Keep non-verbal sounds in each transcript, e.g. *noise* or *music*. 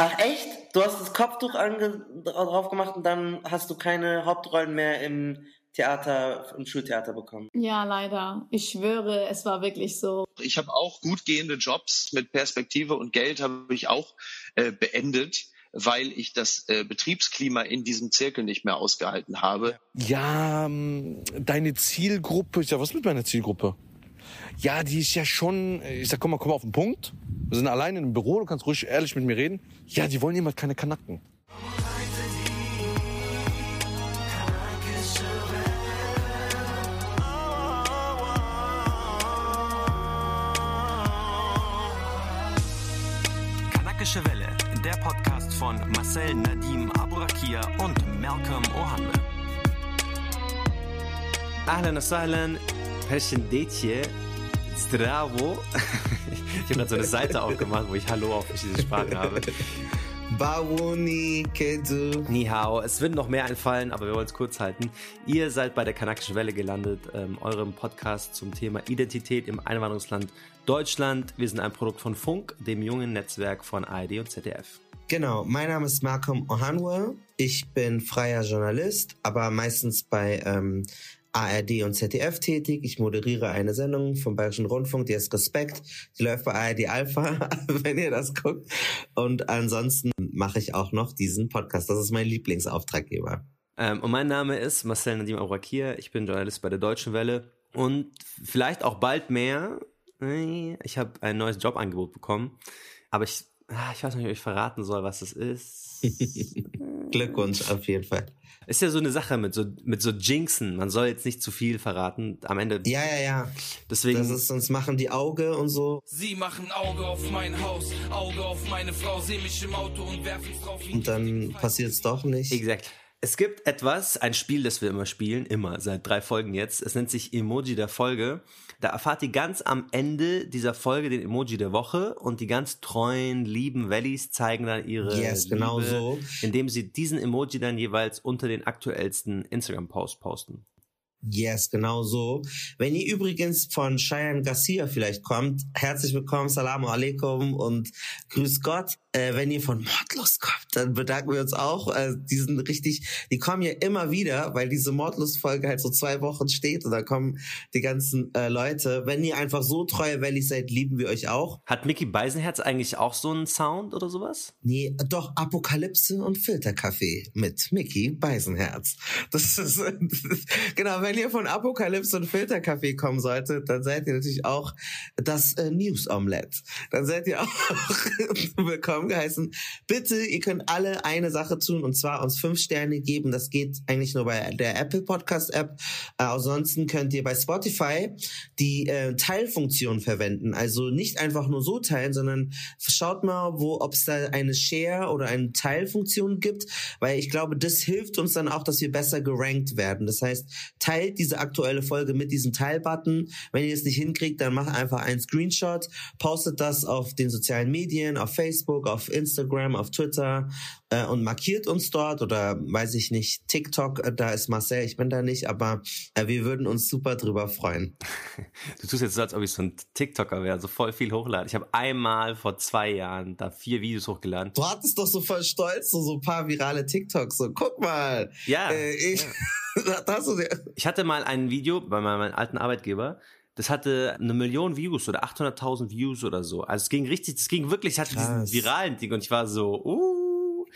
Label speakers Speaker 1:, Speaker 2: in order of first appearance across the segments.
Speaker 1: Ach echt? Du hast das Kopftuch drauf gemacht und dann hast du keine Hauptrollen mehr im Theater, im Schultheater bekommen.
Speaker 2: Ja, leider. Ich schwöre, es war wirklich so.
Speaker 3: Ich habe auch gut gehende Jobs mit Perspektive und Geld habe ich auch äh, beendet weil ich das äh, Betriebsklima in diesem Zirkel nicht mehr ausgehalten habe.
Speaker 4: Ja, ähm, deine Zielgruppe, ja, was mit meiner Zielgruppe? Ja, die ist ja schon, ich sag, komm mal, komm mal auf den Punkt. Wir sind allein im Büro, du kannst ruhig ehrlich mit mir reden. Ja, die wollen jemand keine Kanacken.
Speaker 5: Kanakische Welle, der Podcast von Marcel Nadim Aburakia und Malcolm Ohanwe. Ahlan wa sahlan, Perşindetje, Zdravo. *laughs* Ich habe gerade so eine Seite aufgemacht, wo ich Hallo auf verschiedene Sprachen habe.
Speaker 1: Bawuni, Kedu.
Speaker 5: Ni hao. Es wird noch mehr einfallen, aber wir wollen es kurz halten. Ihr seid bei der Kanakischen Welle gelandet, ähm, eurem Podcast zum Thema Identität im Einwanderungsland Deutschland. Wir sind ein Produkt von Funk, dem jungen Netzwerk von ARD und ZDF.
Speaker 1: Genau, mein Name ist Malcolm Ohanwe. Ich bin freier Journalist, aber meistens bei ähm, ARD und ZDF tätig. Ich moderiere eine Sendung vom Bayerischen Rundfunk, die heißt Respekt. Die läuft bei ARD Alpha, *laughs* wenn ihr das guckt. Und ansonsten mache ich auch noch diesen Podcast. Das ist mein Lieblingsauftraggeber.
Speaker 5: Ähm, und mein Name ist Marcel Nadim Aurakir. Ich bin Journalist bei der Deutschen Welle und vielleicht auch bald mehr. Ich habe ein neues Jobangebot bekommen, aber ich, ah, ich weiß nicht, ob ich verraten soll, was es ist. *laughs*
Speaker 1: Glückwunsch auf jeden Fall.
Speaker 5: Ist ja so eine Sache mit so, mit so Jinxen. Man soll jetzt nicht zu viel verraten. Am Ende.
Speaker 1: Ja, ja, ja.
Speaker 5: Deswegen.
Speaker 1: Das ist, sonst machen die Auge und so.
Speaker 6: Sie machen Auge auf mein Haus, Auge auf meine Frau, seh mich im Auto und werfen es drauf.
Speaker 1: Und dann passiert es doch nicht.
Speaker 5: Exakt. Es gibt etwas, ein Spiel, das wir immer spielen, immer, seit drei Folgen jetzt. Es nennt sich Emoji der Folge. Da erfahrt ihr ganz am Ende dieser Folge den Emoji der Woche und die ganz treuen, lieben Valleys zeigen dann ihre
Speaker 1: yes,
Speaker 5: Liebe,
Speaker 1: genau so.
Speaker 5: indem sie diesen Emoji dann jeweils unter den aktuellsten Instagram-Post posten.
Speaker 1: Yes, genau so. Wenn ihr übrigens von Cheyenne Garcia vielleicht kommt, herzlich willkommen, Salamu alaikum und grüß Gott. Äh, wenn ihr von Mordlust kommt, dann bedanken wir uns auch. Äh, die sind richtig, die kommen ja immer wieder, weil diese Mordlust-Folge halt so zwei Wochen steht und da kommen die ganzen äh, Leute. Wenn ihr einfach so treue Valleys seid, lieben wir euch auch.
Speaker 5: Hat Mickey Beisenherz eigentlich auch so einen Sound oder sowas?
Speaker 1: Nee, doch Apokalypse und Filterkaffee mit Mickey Beisenherz. Das ist, *laughs* genau, wenn ihr von Apokalypse und Filterkaffee kommen solltet, dann seid ihr natürlich auch das äh, News Omelette. Dann seid ihr auch *laughs* willkommen geheißen. Bitte, ihr könnt alle eine Sache tun und zwar uns fünf Sterne geben. Das geht eigentlich nur bei der Apple Podcast App. Äh, ansonsten könnt ihr bei Spotify die äh, Teilfunktion verwenden. Also nicht einfach nur so teilen, sondern schaut mal, wo ob es da eine Share oder eine Teilfunktion gibt, weil ich glaube, das hilft uns dann auch, dass wir besser gerankt werden. Das heißt, teilt diese aktuelle Folge mit diesem Teilbutton. Wenn ihr es nicht hinkriegt, dann macht einfach einen Screenshot, postet das auf den sozialen Medien, auf Facebook, auf Instagram, auf Twitter äh, und markiert uns dort oder weiß ich nicht, TikTok, äh, da ist Marcel, ich bin da nicht, aber äh, wir würden uns super drüber freuen.
Speaker 5: Du tust jetzt so, als ob ich so ein TikToker wäre, so voll viel hochladen. Ich habe einmal vor zwei Jahren da vier Videos hochgeladen.
Speaker 1: Du hattest doch so voll stolz, so, so ein paar virale TikToks, so guck mal.
Speaker 5: Ja.
Speaker 1: Äh, ich,
Speaker 5: ja. *laughs*
Speaker 1: das du dir.
Speaker 5: Ich hatte mal ein Video bei meinem alten Arbeitgeber, das hatte eine Million Views oder 800.000 Views oder so. Also es ging richtig, das ging wirklich, es hatte
Speaker 1: Krass.
Speaker 5: diesen viralen Ding und ich war so, uh,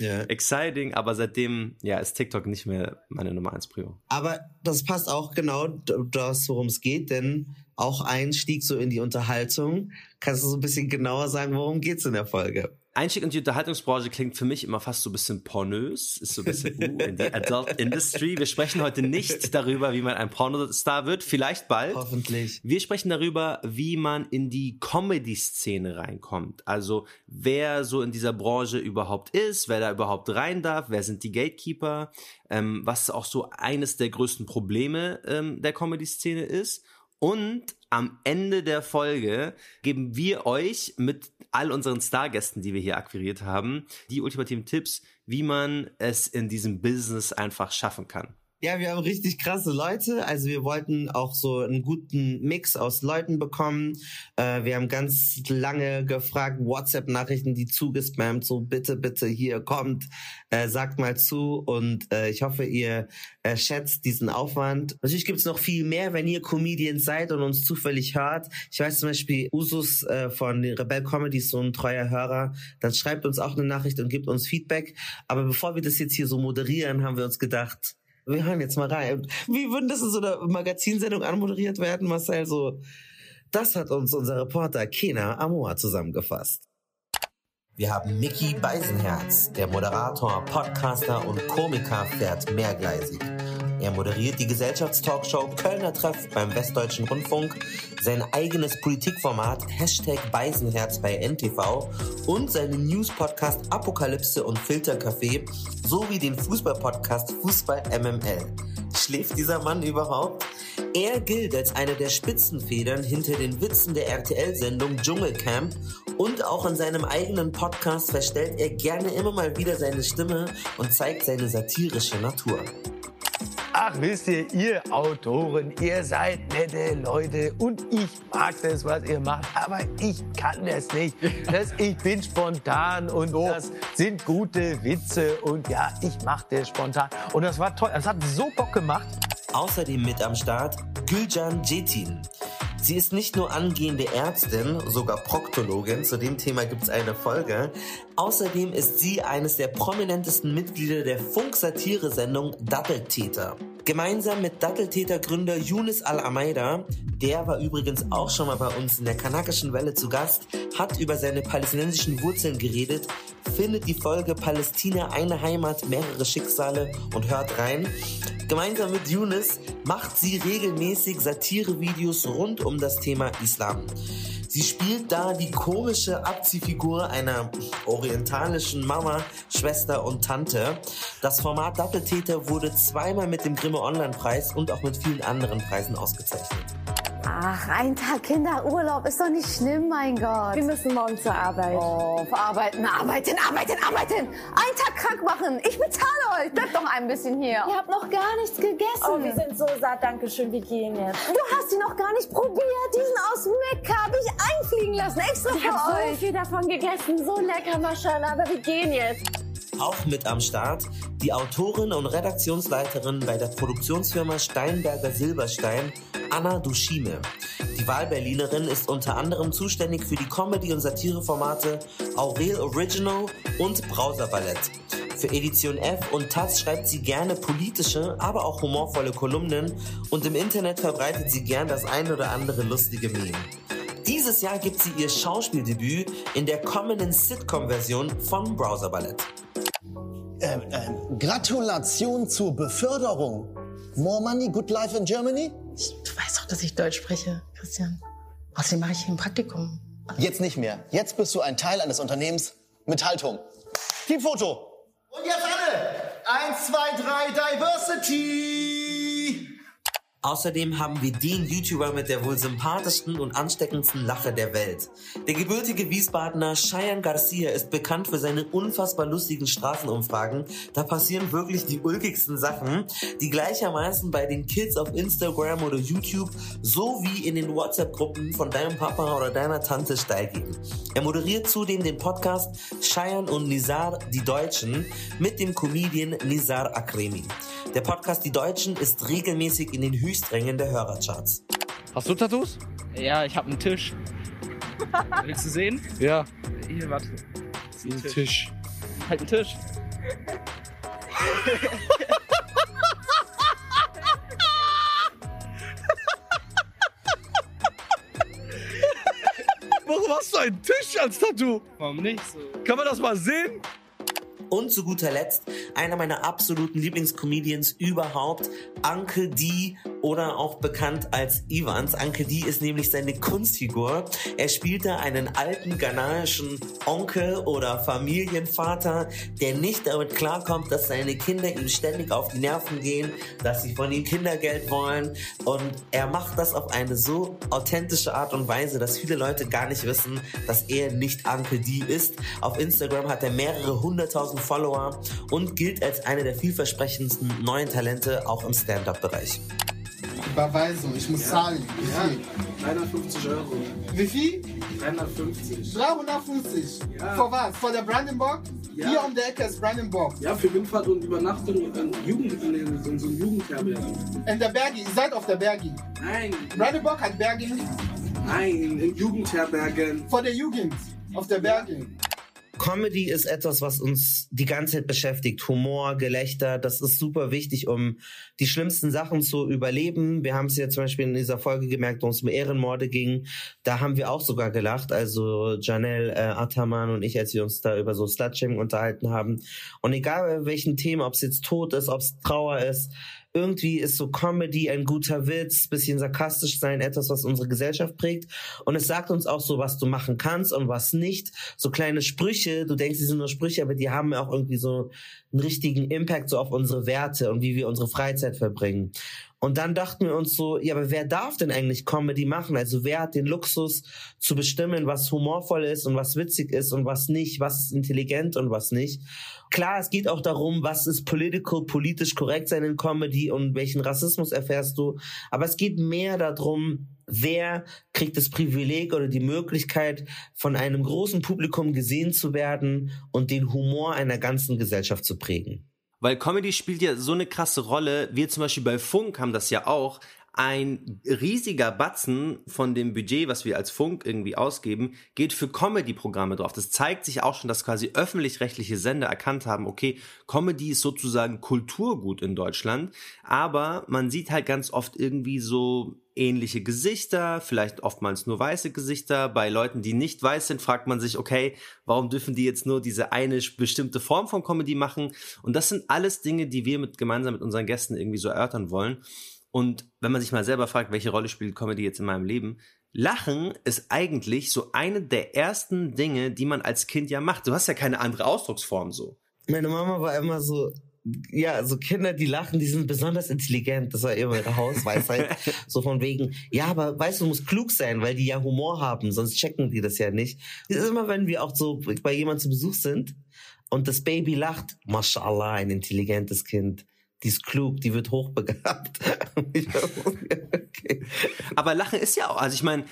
Speaker 1: Ja.
Speaker 5: exciting, aber seitdem, ja, ist TikTok nicht mehr meine Nummer eins Prio.
Speaker 1: Aber das passt auch genau das, worum es geht, denn auch Einstieg so in die Unterhaltung. Kannst du so ein bisschen genauer sagen, worum geht's in der Folge?
Speaker 5: Einstieg in die Unterhaltungsbranche klingt für mich immer fast so ein bisschen pornös, ist so ein bisschen uh, in die Adult Industry. Wir sprechen heute nicht *laughs* darüber, wie man ein Pornostar wird, vielleicht bald.
Speaker 1: Hoffentlich.
Speaker 5: Wir sprechen darüber, wie man in die Comedy-Szene reinkommt. Also wer so in dieser Branche überhaupt ist, wer da überhaupt rein darf, wer sind die Gatekeeper, ähm, was auch so eines der größten Probleme ähm, der Comedy-Szene ist. Und am Ende der Folge geben wir euch mit all unseren Stargästen, die wir hier akquiriert haben, die ultimativen Tipps, wie man es in diesem Business einfach schaffen kann.
Speaker 1: Ja, wir haben richtig krasse Leute. Also wir wollten auch so einen guten Mix aus Leuten bekommen. Äh, wir haben ganz lange gefragt, WhatsApp-Nachrichten, die zugespammt, so bitte, bitte hier kommt, äh, sagt mal zu. Und äh, ich hoffe, ihr äh, schätzt diesen Aufwand. Natürlich gibt's noch viel mehr, wenn ihr Comedians seid und uns zufällig hört. Ich weiß zum Beispiel, Usus äh, von Rebel Comedy ist so ein treuer Hörer. Dann schreibt uns auch eine Nachricht und gibt uns Feedback. Aber bevor wir das jetzt hier so moderieren, haben wir uns gedacht, wir hören jetzt mal rein. Wie würden das in so einer Magazinsendung anmoderiert werden, Marcel? So, das hat uns unser Reporter Kena Amoa zusammengefasst. Wir haben Mickey Beisenherz, der Moderator, Podcaster und Komiker fährt mehrgleisig. Er moderiert die Gesellschaftstalkshow Kölner Treff beim Westdeutschen Rundfunk, sein eigenes Politikformat Hashtag Beisenherz bei NTV und seinen News-Podcast Apokalypse und Filtercafé sowie den Fußball-Podcast Fußball MML. Schläft dieser Mann überhaupt? Er gilt als eine der Spitzenfedern hinter den Witzen der RTL-Sendung Dschungelcamp und auch in seinem eigenen Podcast verstellt er gerne immer mal wieder seine Stimme und zeigt seine satirische Natur.
Speaker 7: Ach, wisst ihr, ihr Autoren, ihr seid nette Leute und ich mag das, was ihr macht, aber ich kann das nicht. *laughs* Das, ich bin spontan und das sind gute Witze und ja, ich mache das spontan. Und das war toll, das hat so Bock gemacht.
Speaker 1: Außerdem mit am Start Gülcan Cetin. Sie ist nicht nur angehende Ärztin, sogar Proktologin, zu dem Thema gibt es eine Folge. Außerdem ist sie eines der prominentesten Mitglieder der Funk-Satire-Sendung Datteltäter. Gemeinsam mit Datteltäter-Gründer Yunus Al-Amaida, der war übrigens auch schon mal bei uns in der kanakischen Welle zu Gast, hat über seine palästinensischen Wurzeln geredet, findet die Folge Palästina eine Heimat, mehrere Schicksale und hört rein. Gemeinsam mit Yunus macht sie regelmäßig Satirevideos rund um das Thema Islam. Sie spielt da die komische Abziehfigur einer orientalischen Mama, Schwester und Tante. Das Format Doppeltäter wurde zweimal mit dem Grimme Online-Preis und auch mit vielen anderen Preisen ausgezeichnet.
Speaker 8: Ach, ein Tag Kinderurlaub ist doch nicht schlimm, mein Gott.
Speaker 9: Wir müssen morgen zur Arbeit.
Speaker 8: Oh, verarbeiten, arbeiten, arbeiten, arbeiten. Einen Tag krank machen. Ich bezahle euch. Bleibt doch ein bisschen hier.
Speaker 9: Ihr habt noch gar nichts gegessen.
Speaker 8: Oh,
Speaker 9: wir sind so satt. Dankeschön. Wir gehen jetzt.
Speaker 8: Du hast die noch gar nicht probiert. Diesen aus Mekka habe ich einfliegen lassen. Extra
Speaker 9: Ich
Speaker 8: für
Speaker 9: habe so
Speaker 8: euch.
Speaker 9: viel davon gegessen. So lecker, Maschallah. Aber wir gehen jetzt.
Speaker 1: Auch mit am Start die Autorin und Redaktionsleiterin bei der Produktionsfirma Steinberger Silberstein, Anna Duschime. Die Wahlberlinerin ist unter anderem zuständig für die Comedy- und Satireformate Aurel Original und Browser Ballett. Für Edition F und Taz schreibt sie gerne politische, aber auch humorvolle Kolumnen und im Internet verbreitet sie gern das ein oder andere lustige Meme. Dieses Jahr gibt sie ihr Schauspieldebüt in der kommenden Sitcom-Version von Browser Ballett.
Speaker 10: Ähm, ähm, Gratulation zur Beförderung. More money, good life in Germany?
Speaker 11: Du weißt doch, dass ich Deutsch spreche, Christian. Außerdem mache ich hier ein Praktikum.
Speaker 10: Jetzt nicht mehr. Jetzt bist du ein Teil eines Unternehmens mit Haltung. Teamfoto. Und jetzt alle. Eins, zwei, drei, Diversity.
Speaker 1: Außerdem haben wir den YouTuber mit der wohl sympathischsten und ansteckendsten Lache der Welt. Der gebürtige Wiesbadener Cheyenne Garcia ist bekannt für seine unfassbar lustigen Straßenumfragen. Da passieren wirklich die ulkigsten Sachen, die gleichermaßen bei den Kids auf Instagram oder YouTube sowie in den WhatsApp-Gruppen von deinem Papa oder deiner Tante steil gehen. Er moderiert zudem den Podcast Cheyenne und Nizar, die Deutschen, mit dem Comedian Nizar Akremi. Der Podcast Die Deutschen ist regelmäßig in den Höchsträngen der Hörercharts.
Speaker 4: Hast du Tattoos?
Speaker 12: Ja, ich habe einen Tisch. Willst du sehen?
Speaker 4: Ja.
Speaker 12: Hier, warte.
Speaker 4: Das ist ein Tisch.
Speaker 12: Halt einen Tisch.
Speaker 4: Warum hast du einen Tisch als Tattoo?
Speaker 12: Warum nicht so?
Speaker 4: Kann man das mal sehen?
Speaker 1: Und zu guter Letzt einer meiner absoluten Lieblingscomedians überhaupt, Uncle D, oder auch bekannt als Ivans. Uncle D ist nämlich seine Kunstfigur. Er spielt da einen alten ghanaischen Onkel oder Familienvater, der nicht damit klarkommt, dass seine Kinder ihm ständig auf die Nerven gehen, dass sie von ihm Kindergeld wollen und er macht das auf eine so authentische Art und Weise, dass viele Leute gar nicht wissen, dass er nicht Uncle D ist. Auf Instagram hat er mehrere hunderttausend Follower und gilt als eine der vielversprechendsten neuen Talente auch im Stand-up-Bereich.
Speaker 13: Überweisung, ich muss zahlen. Wie
Speaker 12: Ja,
Speaker 13: viel?
Speaker 12: 350 Euro.
Speaker 13: Wie viel?
Speaker 12: 350.
Speaker 13: 350.
Speaker 12: Ja.
Speaker 13: Vor was? Vor der Brandenburg?
Speaker 12: Ja.
Speaker 13: Hier um der Ecke ist Brandenburg.
Speaker 12: Ja, für Hinfahrt und Übernachtung in Jugend, in so einem Jugendherberge.
Speaker 13: In der Bergi, ihr seid auf der Bergi.
Speaker 12: Nein.
Speaker 13: Brandenburg hat Bergi.
Speaker 12: Nein, in Jugendherbergen.
Speaker 13: Vor der Jugend. Auf der Bergi.
Speaker 1: Comedy ist etwas, was uns die ganze Zeit beschäftigt. Humor, Gelächter, das ist super wichtig, um die schlimmsten Sachen zu überleben. Wir haben es ja zum Beispiel in dieser Folge gemerkt, wo es um Ehrenmorde ging. Da haben wir auch sogar gelacht. Also Janelle äh, Ataman und ich, als wir uns da über so Slutshaming unterhalten haben. Und egal welchen Themen, ob es jetzt Tod ist, ob es Trauer ist, irgendwie ist so Comedy ein guter Witz, bisschen sarkastisch sein, etwas, was unsere Gesellschaft prägt. Und es sagt uns auch so, was du machen kannst und was nicht. So kleine Sprüche, du denkst, die sind nur Sprüche, aber die haben auch irgendwie so einen richtigen Impact so auf unsere Werte und wie wir unsere Freizeit verbringen. Und dann dachten wir uns so, ja, aber wer darf denn eigentlich Comedy machen? Also wer hat den Luxus zu bestimmen, was humorvoll ist und was witzig ist und was nicht, was ist intelligent und was nicht? Klar, es geht auch darum, was ist political, politisch korrekt sein in Comedy und welchen Rassismus erfährst du. Aber es geht mehr darum, wer kriegt das Privileg oder die Möglichkeit, von einem großen Publikum gesehen zu werden und den Humor einer ganzen Gesellschaft zu prägen.
Speaker 5: Weil Comedy spielt ja so eine krasse Rolle. Wir zum Beispiel bei Funk haben das ja auch. Ein riesiger Batzen von dem Budget, was wir als Funk irgendwie ausgeben, geht für Comedy-Programme drauf. Das zeigt sich auch schon, dass quasi öffentlich-rechtliche Sender erkannt haben, okay, Comedy ist sozusagen Kulturgut in Deutschland, aber man sieht halt ganz oft irgendwie so ähnliche Gesichter, vielleicht oftmals nur weiße Gesichter. Bei Leuten, die nicht weiß sind, fragt man sich, okay, warum dürfen die jetzt nur diese eine bestimmte Form von Comedy machen? Und das sind alles Dinge, die wir mit, gemeinsam mit unseren Gästen irgendwie so erörtern wollen. Und wenn man sich mal selber fragt, welche Rolle spielt Comedy jetzt in meinem Leben? Lachen ist eigentlich so eine der ersten Dinge, die man als Kind ja macht. Du hast ja keine andere Ausdrucksform so.
Speaker 1: Meine Mama war immer so, ja, so Kinder, die lachen, die sind besonders intelligent. Das war immer ihre Hausweisheit. *laughs* so von wegen, ja, aber weißt du, du musst klug sein, weil die ja Humor haben, sonst checken die das ja nicht. Das ist immer, wenn wir auch so bei jemandem zu Besuch sind und das Baby lacht, mashallah, ein intelligentes Kind. Die ist klug, die wird hochbegabt. *laughs*
Speaker 5: okay. Aber Lachen ist ja auch, also ich meine,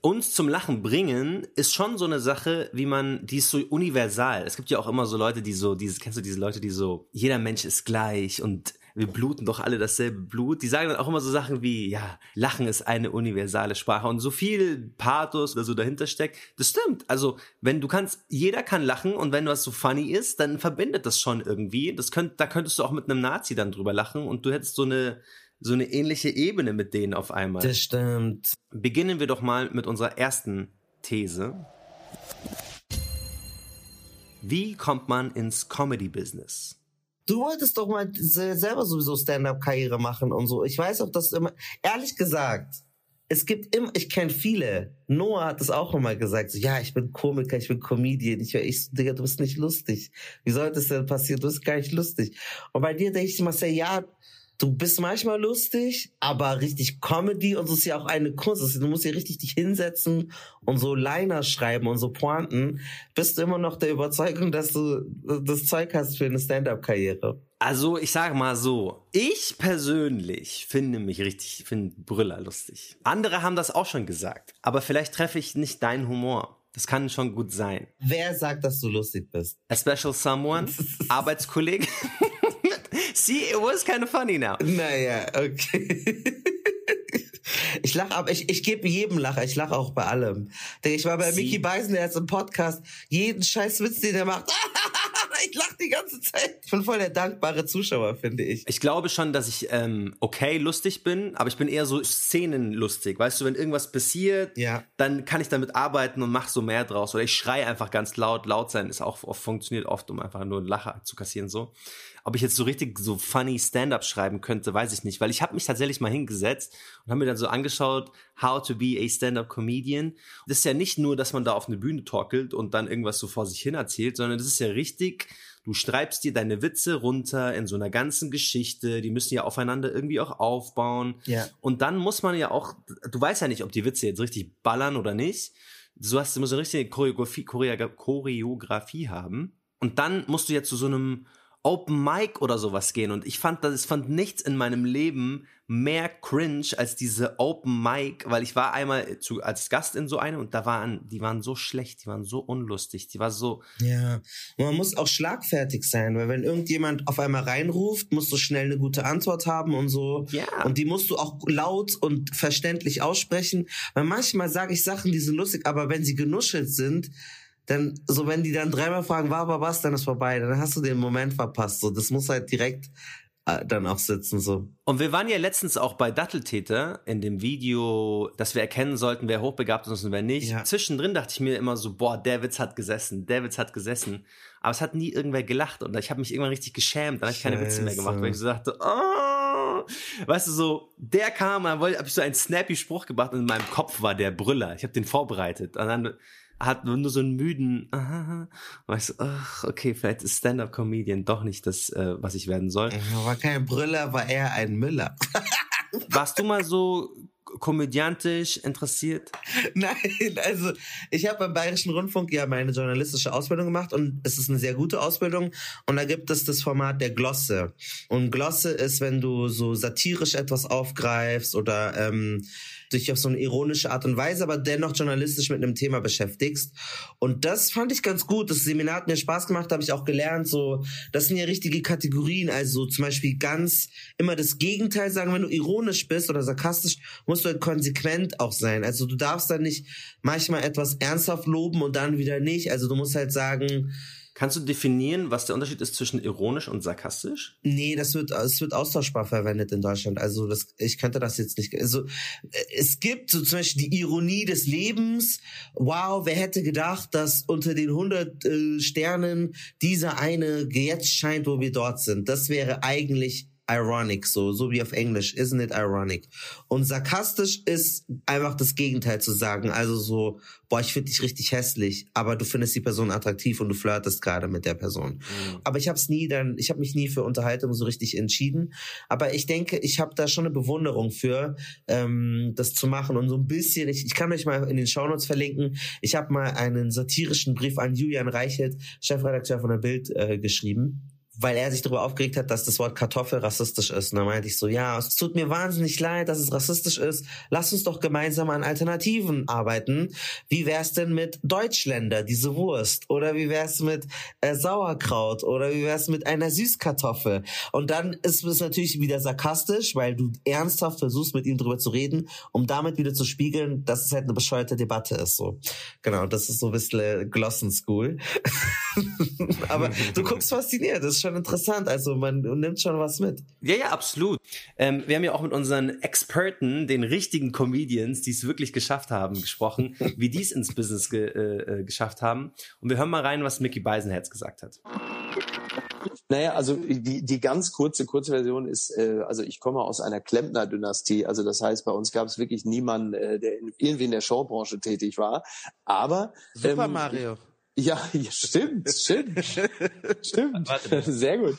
Speaker 5: uns zum Lachen bringen ist schon so eine Sache, wie man, die ist so universal. Es gibt ja auch immer so Leute, die so, dieses, kennst du diese Leute, die so, jeder Mensch ist gleich und wir bluten doch alle dasselbe Blut. Die sagen dann auch immer so Sachen wie, ja, Lachen ist eine universale Sprache und so viel Pathos oder so dahinter steckt. Das stimmt. Also, wenn du kannst, jeder kann lachen und wenn was so funny ist, dann verbindet das schon irgendwie. Das könnt, da könntest du auch mit einem Nazi dann drüber lachen und du hättest so eine, so eine ähnliche Ebene mit denen auf einmal.
Speaker 1: Das stimmt.
Speaker 5: Beginnen wir doch mal mit unserer ersten These. Wie kommt man ins Comedy-Business?
Speaker 1: Du wolltest doch mal selber sowieso Stand-up-Karriere machen und so. Ich weiß auch, dass immer, ehrlich gesagt, es gibt immer, ich kenne viele. Noah hat es auch immer gesagt, so, ja, ich bin Komiker, ich bin Comedian. Ich, ich Digga, du bist nicht lustig. Wie soll das denn passieren? Du bist gar nicht lustig. Und bei dir denke ich immer, ja, du bist manchmal lustig, aber richtig Comedy und so ist ja auch eine Kunst. Du musst ja richtig dich hinsetzen und so Liner schreiben und so Pointen. Bist du immer noch der Überzeugung, dass du das Zeug hast für eine Stand-up-Karriere?
Speaker 5: Also, ich sage mal so, ich persönlich finde mich richtig, finde Brüller lustig. Andere haben das auch schon gesagt, aber vielleicht treffe ich nicht deinen Humor. Das kann schon gut sein.
Speaker 1: Wer sagt, dass du lustig bist?
Speaker 5: A special someone? *laughs* Arbeitskollege? See, it was kind of funny now.
Speaker 1: Naja, okay. Ich lache, aber ich, ich gebe jedem Lacher. Ich lache auch bei allem. Ich war bei Sie. Mickey Beisenherz im Podcast. Jeden scheiß Witz, den er macht. *laughs* ich lach die ganze Zeit. Ich bin voll der dankbare Zuschauer, finde ich.
Speaker 5: Ich glaube schon, dass ich ähm, okay lustig bin, aber ich bin eher so szenenlustig. Weißt du, wenn irgendwas passiert,
Speaker 1: ja.
Speaker 5: dann kann ich damit arbeiten und mach so mehr draus. Oder ich schreie einfach ganz laut. Laut sein ist auch oft, funktioniert oft, um einfach nur einen Lacher zu kassieren so. Ob ich jetzt so richtig so funny Stand-up schreiben könnte, weiß ich nicht, weil ich habe mich tatsächlich mal hingesetzt und habe mir dann so angeschaut, how to be a Stand-up Comedian. Das ist ja nicht nur, dass man da auf eine Bühne torkelt und dann irgendwas so vor sich hin erzählt, sondern das ist ja richtig Du schreibst dir deine Witze runter in so einer ganzen Geschichte. Die müssen ja aufeinander irgendwie auch aufbauen.
Speaker 1: Ja.
Speaker 5: Und dann muss man ja auch, du weißt ja nicht, ob die Witze jetzt richtig ballern oder nicht. Du hast, du musst eine richtige Choreografie, Choreografie haben. Und dann musst du ja zu so einem Open Mic oder sowas gehen. Und ich fand, das fand nichts in meinem Leben mehr cringe als diese Open Mic, weil ich war einmal zu, als Gast in so eine und da waren, die waren so schlecht, die waren so unlustig, die war so.
Speaker 1: Ja, und man muss auch schlagfertig sein, weil wenn irgendjemand auf einmal reinruft, musst du schnell eine gute Antwort haben und so.
Speaker 5: Ja.
Speaker 1: Und die musst du auch laut und verständlich aussprechen, weil manchmal sage ich Sachen, die sind lustig, aber wenn sie genuschelt sind, dann, so wenn die dann dreimal fragen, war aber was, dann ist vorbei. Dann hast du den Moment verpasst. So, das muss halt direkt äh, dann auch sitzen, so.
Speaker 5: Und wir waren ja letztens auch bei Datteltäter in dem Video, dass wir erkennen sollten, wer hochbegabt ist und wer nicht.
Speaker 1: Ja.
Speaker 5: Zwischendrin dachte ich mir immer so, boah, der Witz hat gesessen, der Witz hat gesessen. Aber es hat nie irgendwer gelacht und ich habe mich irgendwann richtig geschämt. Dann habe ich keine Witze mehr gemacht, weil ich so dachte, oh, weißt du so, der kam, dann wollte, habe ich so einen snappy Spruch gebracht und in meinem Kopf war der Brüller. Ich habe den vorbereitet und dann hat nur so einen müden, aha, *laughs* weißt du, ach, okay, vielleicht ist Stand-up-Comedian doch nicht das, äh, was ich werden soll.
Speaker 1: War kein Brüller, war eher ein Müller. *laughs*
Speaker 5: Warst du mal so komödiantisch interessiert?
Speaker 1: Nein, also ich habe beim Bayerischen Rundfunk ja meine journalistische Ausbildung gemacht und es ist eine sehr gute Ausbildung und da gibt es das Format der Glosse. Und Glosse ist, wenn du so satirisch etwas aufgreifst oder ähm, dich auf so eine ironische Art und Weise, aber dennoch journalistisch mit einem Thema beschäftigst. Und das fand ich ganz gut. Das Seminar hat mir Spaß gemacht, habe ich auch gelernt. So, das sind ja richtige Kategorien. Also zum Beispiel ganz immer das Gegenteil sagen. Wenn du ironisch bist oder sarkastisch, musst du halt konsequent auch sein. Also du darfst dann nicht manchmal etwas ernsthaft loben und dann wieder nicht. Also du musst halt sagen,
Speaker 5: Kannst du definieren, was der Unterschied ist zwischen ironisch und sarkastisch?
Speaker 1: Nee, das wird, es wird austauschbar verwendet in Deutschland. Also das, ich könnte das jetzt nicht. Also es gibt so zum Beispiel die Ironie des Lebens. Wow, wer hätte gedacht, dass unter den 100 äh, Sternen dieser eine jetzt scheint, wo wir dort sind. Das wäre eigentlich ironic, so, so wie auf Englisch, isn't it ironic? Und sarkastisch ist einfach das Gegenteil zu sagen, also so, boah, ich finde dich richtig hässlich, aber du findest die Person attraktiv und du flirtest gerade mit der Person. Mhm. Aber ich habe es nie dann, ich habe mich nie für Unterhaltung so richtig entschieden, aber ich denke, ich habe da schon eine Bewunderung für, ähm, das zu machen und so ein bisschen, ich, ich kann euch mal in den Shownotes verlinken, ich habe mal einen satirischen Brief an Julian Reichelt, Chefredakteur von der Bild, äh, geschrieben weil er sich darüber aufgeregt hat, dass das Wort Kartoffel rassistisch ist. Und da meinte ich so, ja, es tut mir wahnsinnig leid, dass es rassistisch ist. Lass uns doch gemeinsam an Alternativen arbeiten. Wie wär's denn mit Deutschländer, diese Wurst? Oder wie wär's mit äh, Sauerkraut? Oder wie wär's mit einer Süßkartoffel? Und dann ist es natürlich wieder sarkastisch, weil du ernsthaft versuchst, mit ihm drüber zu reden, um damit wieder zu spiegeln, dass es halt eine bescheuerte Debatte ist. So, Genau, das ist so ein bisschen Glossen School. *laughs* Aber du guckst fasziniert, das schon interessant. Also man nimmt schon was mit.
Speaker 5: Ja, ja, absolut. Ähm, wir haben ja auch mit unseren Experten, den richtigen Comedians, die es wirklich geschafft haben, gesprochen, *laughs* wie die es ins Business ge äh, äh, geschafft haben. Und wir hören mal rein, was Mickey Beisenherz gesagt hat.
Speaker 14: Naja, also die, die ganz kurze Kurzversion ist, äh, also ich komme aus einer Klempner-Dynastie. Also das heißt, bei uns gab es wirklich niemanden, äh, der in, irgendwie in der Showbranche tätig war. Aber
Speaker 1: Super
Speaker 14: ähm,
Speaker 1: Mario.
Speaker 14: Ja, *laughs* ja, stimmt, stimmt, stimmt. Sehr gut.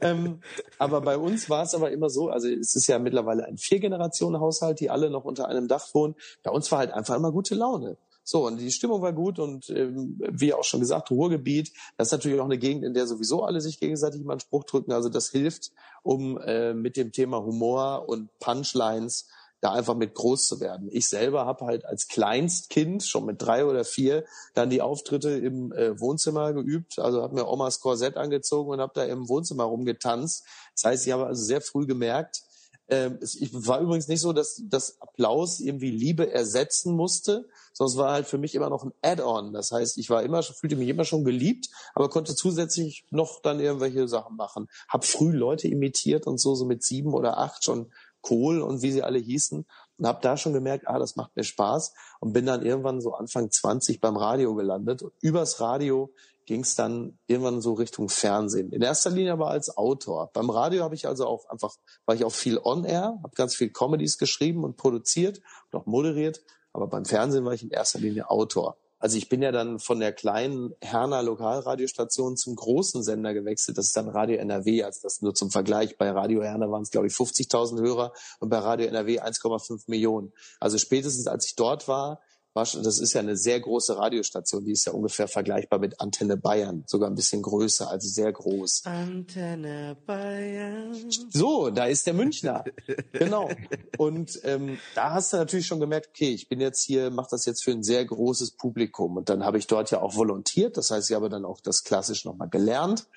Speaker 14: Ähm, aber bei uns war es aber immer so, also es ist ja mittlerweile ein Vier-Generationen-Haushalt, die alle noch unter einem Dach wohnen. Bei uns war halt einfach immer gute Laune. So, und die Stimmung war gut und ähm, wie auch schon gesagt, Ruhrgebiet, das ist natürlich auch eine Gegend, in der sowieso alle sich gegenseitig immer einen Spruch drücken. Also das hilft, um äh, mit dem Thema Humor und Punchlines da einfach mit groß zu werden. Ich selber habe halt als Kleinstkind schon mit drei oder vier dann die Auftritte im äh, Wohnzimmer geübt. Also habe mir Omas Korsett angezogen und habe da im Wohnzimmer rumgetanzt. Das heißt, ich habe also sehr früh gemerkt, Ähm, ich war übrigens nicht so, dass dass Applaus irgendwie Liebe ersetzen musste, sondern es war halt für mich immer noch ein Add-on. Das heißt, ich war immer, fühlte mich immer schon geliebt, aber konnte zusätzlich noch dann irgendwelche Sachen machen. Hab früh Leute imitiert und so, so mit sieben oder acht schon Kohl und wie sie alle hießen und habe da schon gemerkt, ah, das macht mir Spaß und bin dann irgendwann so Anfang 20 beim Radio gelandet und übers Radio ging es dann irgendwann so Richtung Fernsehen. In erster Linie aber als Autor. Beim Radio habe ich also auch einfach, war ich auch viel on air, habe ganz viel Comedies geschrieben und produziert und auch moderiert, aber beim Fernsehen war ich in erster Linie Autor. Also ich bin ja dann von der kleinen Herner Lokalradiostation zum großen Sender gewechselt. Das ist dann Radio NRW. Also das nur zum Vergleich. Bei Radio Herner waren es, glaube ich, 50.000 Hörer und bei Radio NRW 1,5 Millionen. Also spätestens als ich dort war, das ist ja eine sehr große Radiostation, die ist ja ungefähr vergleichbar mit Antenne Bayern, sogar ein bisschen größer, also sehr groß.
Speaker 5: Antenne Bayern.
Speaker 14: So, da ist der Münchner. genau. Und ähm, da hast du natürlich schon gemerkt, okay, ich bin jetzt hier, mache das jetzt für ein sehr großes Publikum. Und dann habe ich dort ja auch volontiert. Das heißt, ich habe dann auch das klassisch nochmal gelernt.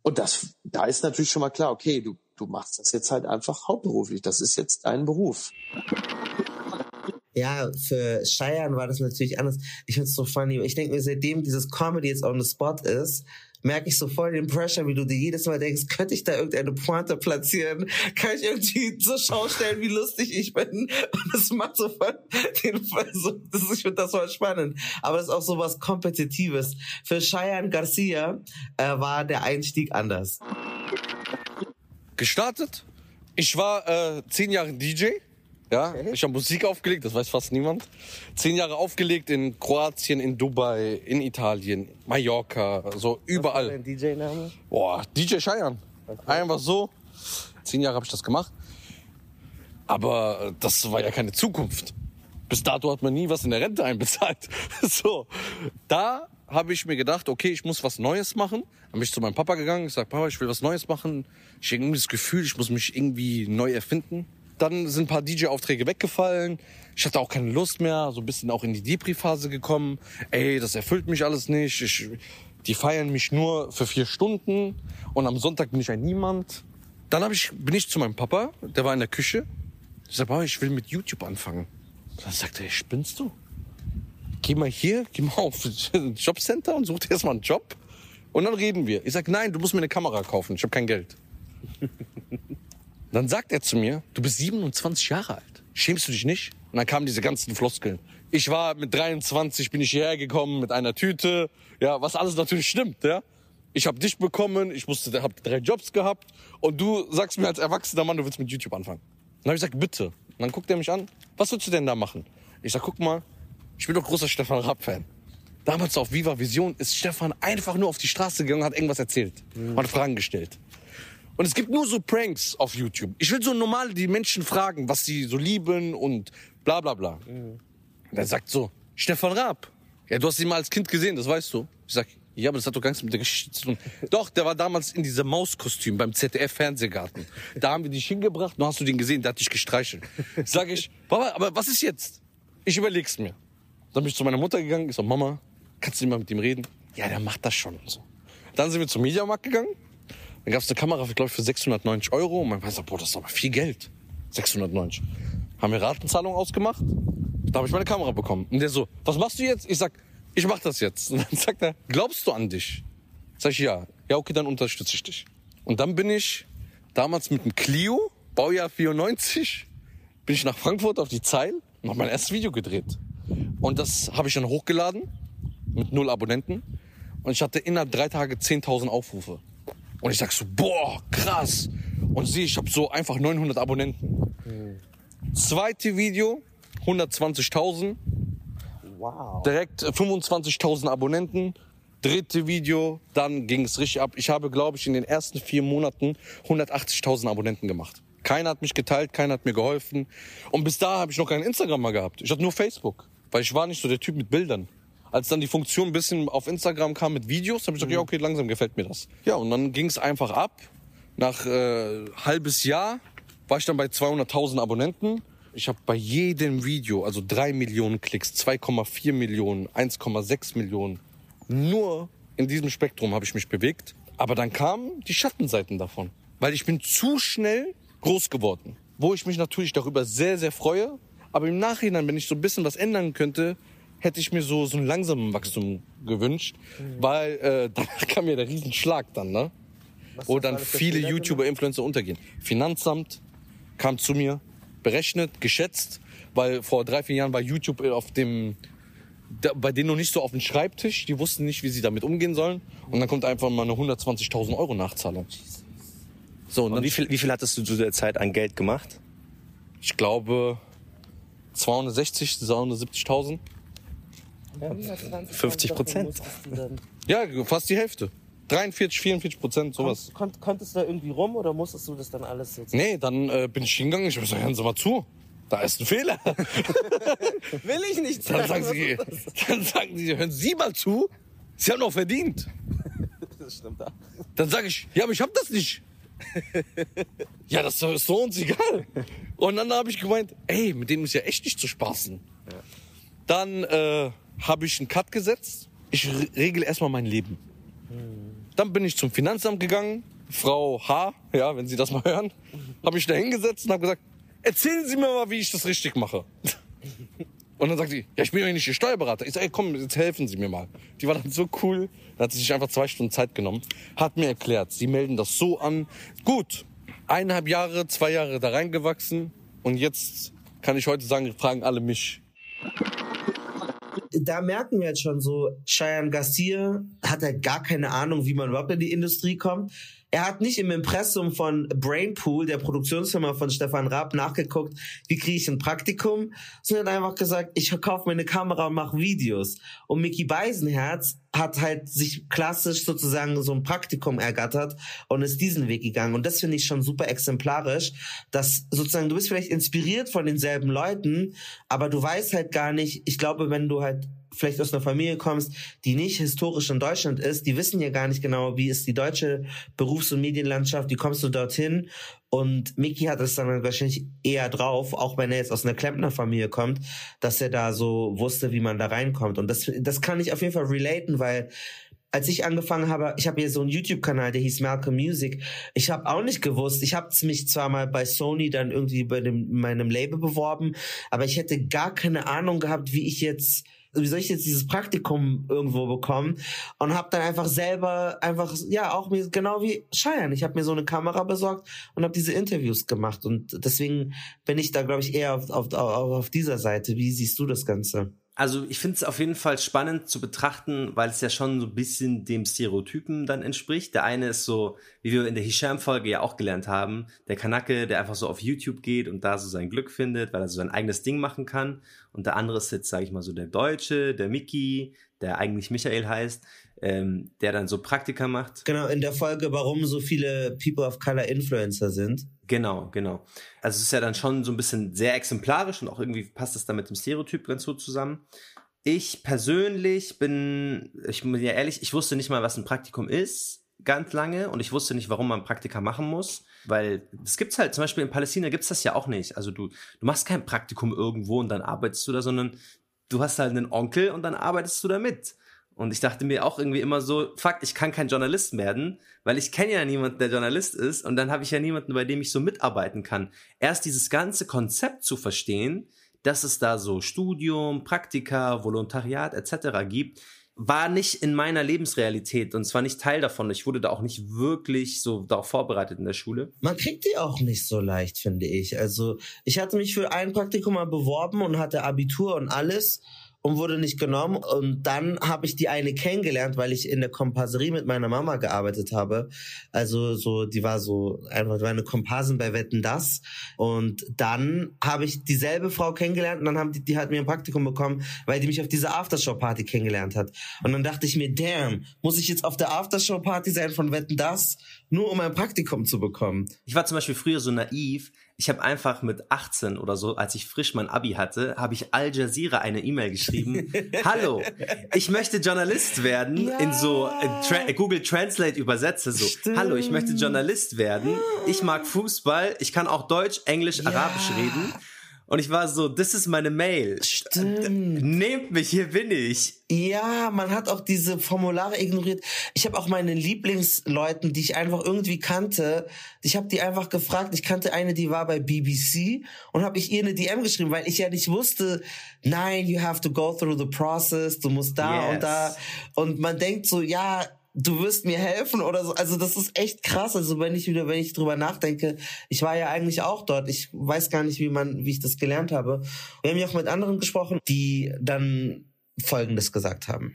Speaker 14: Und das, da ist natürlich schon mal klar, okay, du, du machst das jetzt halt einfach hauptberuflich. Das ist jetzt dein Beruf.
Speaker 1: Ja, für Cheyenne war das natürlich anders. Ich find's so funny. Ich denke mir, seitdem dieses Comedy jetzt on the spot ist, merke ich so voll den Pressure, wie du dir jedes Mal denkst, könnte ich da irgendeine Pointe platzieren? Kann ich irgendwie so schaustellen, wie lustig ich bin? Und das macht so voll den, so, das ich finde das voll spannend. Aber das ist auch so was Kompetitives. Für Cheyenne Garcia äh, war der Einstieg anders.
Speaker 4: Gestartet? Ich war äh, zehn Jahre DJ. Ja, ich habe Musik aufgelegt, das weiß fast niemand. Zehn Jahre aufgelegt in Kroatien, in Dubai, in Italien, Mallorca, so überall.
Speaker 1: Was ist dein DJ-Name?
Speaker 4: Boah, DJ Cheyenne. Einfach so. Zehn Jahre habe ich das gemacht. Aber äh, das war ja keine Zukunft. Bis dato hat man nie was in der Rente einbezahlt. *laughs* so, da habe ich mir gedacht, okay, ich muss was Neues machen. Dann bin ich zu meinem Papa gegangen. Ich sag, Papa, ich will was Neues machen. Ich habe irgendwie das Gefühl, ich muss mich irgendwie neu erfinden. Dann sind ein paar DJ-Aufträge weggefallen. Ich hatte auch keine Lust mehr, so ein bisschen auch in die Depri-Phase gekommen. Ey, das erfüllt mich alles nicht. Ich, die feiern mich nur für vier Stunden und am Sonntag bin ich ein Niemand. Dann ich, bin ich zu meinem Papa, der war in der Küche. Ich sag, ich will mit YouTube anfangen. Dann sagt er, spinnst du? Geh mal hier, geh mal auf *laughs* Jobcenter und such dir erstmal einen Job. Und dann reden wir. Ich sag, nein, du musst mir eine Kamera kaufen. Ich habe kein Geld. Dann sagt er zu mir, du bist 27 Jahre alt. Schämst du dich nicht? Und dann kamen diese ganzen Floskeln. Ich war mit 23, bin ich hierher gekommen mit einer Tüte. Ja, was alles natürlich stimmt, ja. Ich habe dich bekommen, ich musste, habe drei Jobs gehabt und du sagst mir als erwachsener Mann, du willst mit YouTube anfangen. Dann habe ich gesagt, bitte. Und dann guckt er mich an, was willst du denn da machen? Ich sag, guck mal, ich bin doch großer Stefan Rapp-Fan. Damals auf Viva Vision ist Stefan einfach nur auf die Straße gegangen und hat irgendwas erzählt. Mhm. Hat Fragen gestellt. Und es gibt nur so Pranks auf YouTube. Ich will so normal die Menschen fragen, was sie so lieben und bla bla bla. Mhm. Und er sagt so, Stefan Raab. Ja, du hast ihn mal als Kind gesehen, das weißt du. Ich sag, ja, aber das hat doch gar nichts mit der Geschichte zu tun. Doch, der war damals in diesem Mauskostüm beim ZDF-Fernsehgarten. Da haben wir dich hingebracht, dann hast du den gesehen, der hat dich gestreichelt. Sag ich, Papa, aber was ist jetzt? Ich überleg's mir. Dann bin ich zu meiner Mutter gegangen, ich sag, Mama, kannst du nicht mal mit ihm reden? Ja, der macht das schon. Und so. Dann sind wir zum Mediamarkt gegangen. Dann gab es eine Kamera, glaube ich, für 690 Euro. Und mein Vater sagt, boah, das ist aber viel Geld. 690. Haben wir Ratenzahlung ausgemacht. Da habe ich meine Kamera bekommen. Und der so, was machst du jetzt? Ich sag, ich mach das jetzt. Und dann sagt er, glaubst du an dich? Sag ich, ja. Ja, okay, dann unterstütze ich dich. Und dann bin ich damals mit einem Clio, Baujahr 94, bin ich nach Frankfurt auf die Zeil und habe mein erstes Video gedreht. Und das habe ich dann hochgeladen mit null Abonnenten. Und ich hatte innerhalb drei Tage 10.000 Aufrufe. Und ich sag so, boah, krass. Und sieh, ich habe so einfach 900 Abonnenten. Mhm. Zweite Video, 120.000.
Speaker 1: Wow.
Speaker 4: Direkt 25.000 Abonnenten. Dritte Video, dann ging es richtig ab. Ich habe, glaube ich, in den ersten vier Monaten 180.000 Abonnenten gemacht. Keiner hat mich geteilt, keiner hat mir geholfen. Und bis da habe ich noch kein Instagram mal gehabt. Ich hatte nur Facebook, weil ich war nicht so der Typ mit Bildern als dann die Funktion ein bisschen auf Instagram kam mit Videos, habe ich gesagt, mhm. ja okay, langsam gefällt mir das. Ja, und dann ging es einfach ab. Nach äh, halbes Jahr war ich dann bei 200.000 Abonnenten. Ich habe bei jedem Video, also drei Millionen Klicks, 2,4 Millionen, 1,6 Millionen, nur in diesem Spektrum habe ich mich bewegt. Aber dann kamen die Schattenseiten davon, weil ich bin zu schnell groß geworden wo ich mich natürlich darüber sehr, sehr freue. Aber im Nachhinein, wenn ich so ein bisschen was ändern könnte, hätte ich mir so, so einen langsamen Wachstum gewünscht. Weil äh, *laughs* danach kam ja der Riesenschlag dann, ne? Wo dann viele
Speaker 15: Fehler
Speaker 4: YouTuber, Influencer untergehen. Finanzamt kam zu mir, berechnet, geschätzt, weil vor drei, vier Jahren war YouTube auf dem, bei denen noch nicht so auf dem Schreibtisch. Die wussten nicht, wie sie damit umgehen sollen. Und dann kommt einfach mal eine 120.000 Euro Nachzahlung. So, und,
Speaker 15: Und wie viel, wie viel hattest du zu der Zeit an Geld gemacht?
Speaker 4: Ich glaube 260, 270.000.
Speaker 15: 50 Prozent.
Speaker 4: Ja, fast die Hälfte. 43, 44 Prozent, sowas.
Speaker 16: Kon konntest du da irgendwie rum oder musstest du das dann alles so?
Speaker 4: Nee, dann äh, bin ich hingegangen. Ich hab gesagt, hören Sie mal zu. Da ist ein Fehler. *laughs*
Speaker 16: Will ich nicht.
Speaker 4: Dann sagen sie, dann sagen sie, hören Sie mal zu. Sie haben noch verdient.
Speaker 16: Das stimmt auch.
Speaker 4: Dann sage ich, ja, aber ich habe das nicht. ja, das ist so uns egal. Und dann habe ich gemeint, ey, mit denen ist ja echt nicht zu spaßen. Dann äh, habe ich einen Cut gesetzt. Ich re- regle erstmal mein Leben. Dann bin ich zum Finanzamt gegangen. Frau H, ja, wenn Sie das mal hören, habe ich da hingesetzt und habe gesagt, erzählen Sie mir mal, wie ich das richtig mache. Und dann sagt sie, ja, ich bin ja nicht Ihr Steuerberater. Ich sage, komm, jetzt helfen Sie mir mal. Die war dann so cool. Dann hat sie sich einfach zwei Stunden Zeit genommen, hat mir erklärt, Sie melden das so an. Gut, eineinhalb Jahre, zwei Jahre da reingewachsen. Und jetzt kann ich heute sagen, fragen alle mich.
Speaker 1: Da merken wir jetzt schon so, Cheyenne Garcia hat halt gar keine Ahnung, wie man überhaupt in die Industrie kommt. Er hat nicht im Impressum von Brainpool, der Produktionsfirma von Stefan Raab, nachgeguckt, wie kriege ich ein Praktikum, sondern hat einfach gesagt, ich verkaufe mir eine Kamera und mache Videos. Und Mickey Beisenherz hat halt sich klassisch sozusagen so ein Praktikum ergattert und ist diesen Weg gegangen. Und das finde ich schon super exemplarisch, dass sozusagen du bist vielleicht inspiriert von denselben Leuten, aber du weißt halt gar nicht, ich glaube, wenn du halt vielleicht aus einer Familie kommst, die nicht historisch in Deutschland ist, die wissen ja gar nicht genau, wie ist die deutsche Berufs- und Medienlandschaft, wie kommst du dorthin? Und Mickey hat es dann wahrscheinlich eher drauf, auch wenn er jetzt aus einer Klempnerfamilie kommt, dass er da so wusste, wie man da reinkommt. Und das, das kann ich auf jeden Fall relaten, weil als ich angefangen habe, ich habe hier so einen YouTube-Kanal, der hieß Malcolm Music. Ich habe auch nicht gewusst. Ich habe mich zwar mal bei Sony dann irgendwie bei dem, meinem Label beworben, aber ich hätte gar keine Ahnung gehabt, wie ich jetzt wie soll ich jetzt dieses Praktikum irgendwo bekommen? Und habe dann einfach selber einfach ja auch mir genau wie Cheyenne. Ich habe mir so eine Kamera besorgt und habe diese Interviews gemacht. Und deswegen bin ich da glaube ich eher auf, auf, auf, auf dieser Seite. Wie siehst du das Ganze
Speaker 5: Also ich finde es auf jeden Fall spannend zu betrachten, weil es ja schon so ein bisschen dem Stereotypen dann entspricht. Der eine ist so, wie wir in der Hisham-Folge ja auch gelernt haben, der Kanake, der einfach so auf YouTube geht und da so sein Glück findet, weil er so sein eigenes Ding machen kann. Und der andere ist jetzt, sage ich mal so, der Deutsche, der Mickey, der eigentlich Michael heißt, ähm, der dann so Praktika macht.
Speaker 1: genau in der Folge warum so viele People of Color Influencer sind
Speaker 5: Genau, genau. Also es ist ja dann schon so ein bisschen sehr exemplarisch und auch irgendwie passt es dann mit dem Stereotyp ganz gut zusammen. Ich persönlich bin, ich bin ja ehrlich, ich wusste nicht mal, was ein Praktikum ist, ganz lange, und ich wusste nicht, warum man Praktika machen muss, weil es gibt's halt, zum Beispiel in Palästina gibt's das ja auch nicht. Also du, du machst kein Praktikum irgendwo und dann arbeitest du da, sondern du hast halt einen Onkel und dann arbeitest du da mit. Und ich dachte mir auch irgendwie immer so, fuck, ich kann kein Journalist werden, weil ich kenne ja niemanden, der Journalist ist und dann habe ich ja niemanden, bei dem ich so mitarbeiten kann. Erst dieses ganze Konzept zu verstehen, dass es da so Studium, Praktika, Volontariat etc. gibt, war nicht in meiner Lebensrealität und zwar nicht Teil davon. Ich wurde da auch nicht wirklich so darauf vorbereitet in der Schule.
Speaker 1: Man kriegt die auch nicht so leicht, finde ich. Also ich hatte mich für ein Praktikum mal beworben und hatte Abitur und alles und wurde nicht genommen. Und dann habe ich die eine kennengelernt, weil ich in der Komparserie mit meiner Mama gearbeitet habe. Also so, die war so einfach, war eine Komparsin bei Wetten das. Und dann habe ich dieselbe Frau kennengelernt und dann haben die, die hat mir ein Praktikum bekommen, weil die mich auf dieser Aftershow-Party kennengelernt hat. Und dann dachte ich mir, damn, muss ich jetzt auf der Aftershow-Party sein von Wetten das, nur um ein Praktikum zu bekommen?
Speaker 5: Ich war zum Beispiel früher so naiv. Ich habe einfach mit 18 oder so, als ich frisch mein Abi hatte, habe ich Al Jazeera eine E-Mail geschrieben. *laughs* Hallo, ich möchte Journalist werden. In so äh, Tra Google Translate übersetze so. Hallo, ich möchte Journalist werden. Ich mag Fußball. Ich kann auch Deutsch, Englisch, Arabisch reden. Und ich war so, das ist meine Mail.
Speaker 1: Stimmt.
Speaker 5: Nehmt mich, hier bin ich.
Speaker 1: Ja, man hat auch diese Formulare ignoriert. Ich habe auch meine Lieblingsleuten, die ich einfach irgendwie kannte, ich habe die einfach gefragt. Ich kannte eine, die war bei BBC und habe ich ihr eine DM geschrieben, weil ich ja nicht wusste, nein, you have to go through the process, du musst da
Speaker 5: Yes.
Speaker 1: und da. Und man denkt so, ja, du wirst mir helfen oder so. Also das ist echt krass. Also wenn ich wieder, wenn ich drüber nachdenke, ich war ja eigentlich auch dort. Ich weiß gar nicht, wie man, wie ich das gelernt habe. Wir haben ja auch mit anderen gesprochen, die dann Folgendes gesagt haben.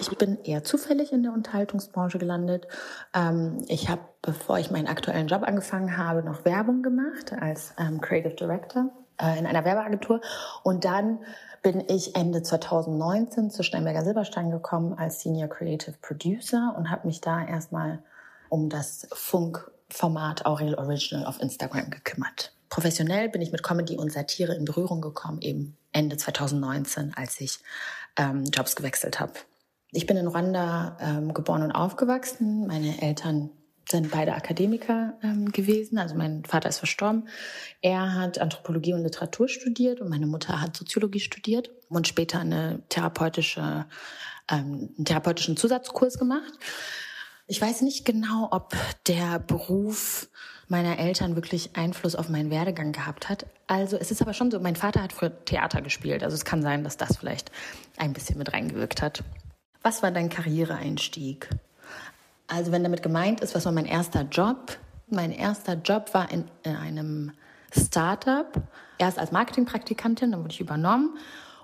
Speaker 11: Ich bin eher zufällig in der Unterhaltungsbranche gelandet. Ähm, ich habe, bevor ich meinen aktuellen Job angefangen habe, noch Werbung gemacht als ähm, Creative Director äh, in einer Werbeagentur. Und dann bin ich Ende 2019 zu Steinberger Silberstein gekommen als Senior Creative Producer und habe mich da erstmal um das Funkformat Aurel Original auf Instagram gekümmert. Professionell bin ich mit Comedy und Satire in Berührung gekommen, eben Ende 2019, als ich ähm, Jobs gewechselt habe. Ich bin in Ruanda ähm, geboren und aufgewachsen. Meine Eltern sind beide Akademiker ähm, gewesen. Also mein Vater ist verstorben. Er hat Anthropologie und Literatur studiert und meine Mutter hat Soziologie studiert und später eine therapeutische, ähm, einen therapeutischen Zusatzkurs gemacht. Ich weiß nicht genau, ob der Beruf meiner Eltern wirklich Einfluss auf meinen Werdegang gehabt hat. Also es ist aber schon so, mein Vater hat früher Theater gespielt. Also es kann sein, dass das vielleicht ein bisschen mit reingewirkt hat. Was war dein Karriereeinstieg? Also wenn damit gemeint ist, was war mein erster Job? Mein erster Job war in, in einem Startup. Erst als Marketingpraktikantin, dann wurde ich übernommen.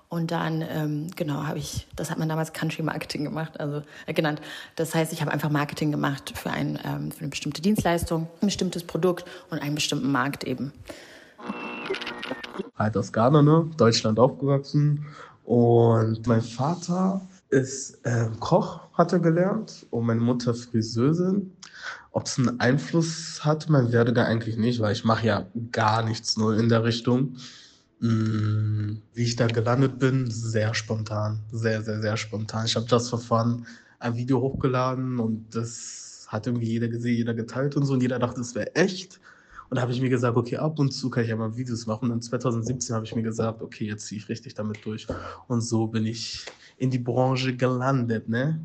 Speaker 11: Und dann, ähm, genau, habe ich, das hat man damals Country Marketing gemacht, also äh, genannt. Das heißt, ich habe einfach Marketing gemacht für, ein, ähm, für eine bestimmte Dienstleistung, ein bestimmtes Produkt und einen bestimmten Markt eben.
Speaker 17: halt aus Ghana, ne? Deutschland aufgewachsen. Und mein Vater ist äh, Koch, hat er gelernt, und meine Mutter Friseurin. Ob es einen Einfluss hat, mein Werdegang eigentlich nicht, weil ich mache ja gar nichts null in der Richtung. Mm, Wie ich da gelandet bin, sehr spontan, sehr, sehr, sehr spontan. Ich habe das Verfahren ein Video hochgeladen und das hat irgendwie jeder gesehen, jeder geteilt und so und jeder dachte, es wäre echt. Und da habe ich mir gesagt, okay, ab und zu kann ich ja mal Videos machen. Und 2017 habe ich mir gesagt, okay, jetzt ziehe ich richtig damit durch. Und so bin ich in die Branche gelandet, ne?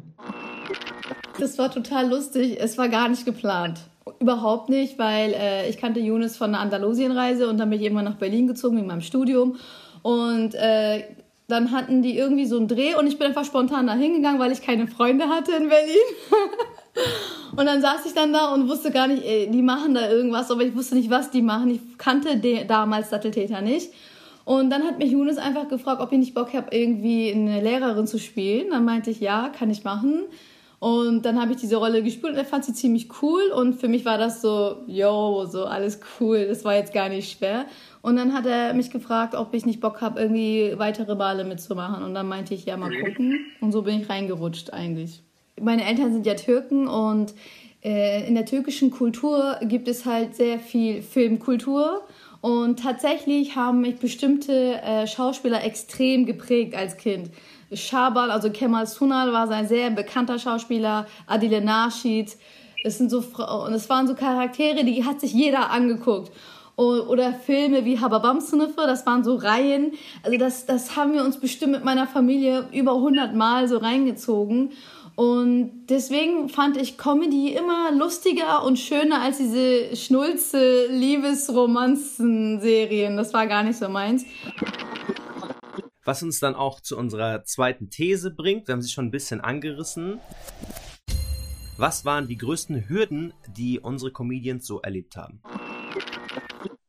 Speaker 2: Das war total lustig. Es war gar nicht geplant. Überhaupt nicht, weil äh, ich kannte Younes von einer Andalusienreise und dann bin ich irgendwann nach Berlin gezogen in meinem Studium. Und äh, dann hatten die irgendwie so einen Dreh und ich bin einfach spontan da hingegangen, weil ich keine Freunde hatte in Berlin. *laughs* und dann saß ich dann da und wusste gar nicht, ey, die machen da irgendwas, aber ich wusste nicht, was die machen. Ich kannte damals Satteltäter nicht. Und dann hat mich Younes einfach gefragt, ob ich nicht Bock habe, irgendwie eine Lehrerin zu spielen. Dann meinte ich, ja, kann ich machen. Und dann habe ich diese Rolle gespielt und er fand sie ziemlich cool. Und für mich war das so, yo, so alles cool. Das war jetzt gar nicht schwer. Und dann hat er mich gefragt, ob ich nicht Bock habe, irgendwie weitere Bale mitzumachen. Und dann meinte ich, ja, mal gucken. Und so bin ich reingerutscht eigentlich. Meine Eltern sind ja Türken und äh, in der türkischen Kultur gibt es halt sehr viel Filmkultur. Und tatsächlich haben mich bestimmte äh, Schauspieler extrem geprägt als Kind. Schabal, also Kemal Sunal war ein sehr bekannter Schauspieler, Adile Naschid. Das sind so und es waren so Charaktere, die hat sich jeder angeguckt. Oder Filme wie Hababam Sınıfı, das waren so Reihen. Also das, das haben wir uns bestimmt mit meiner Familie über 100 Mal so reingezogen. Und deswegen fand ich Comedy immer lustiger und schöner als diese schnulze Liebesromanzen-Serien. Das war gar nicht so meins.
Speaker 5: Was uns dann auch zu unserer zweiten These bringt, wir haben sie schon ein bisschen angerissen. Was waren die größten Hürden, die unsere Comedians so erlebt haben?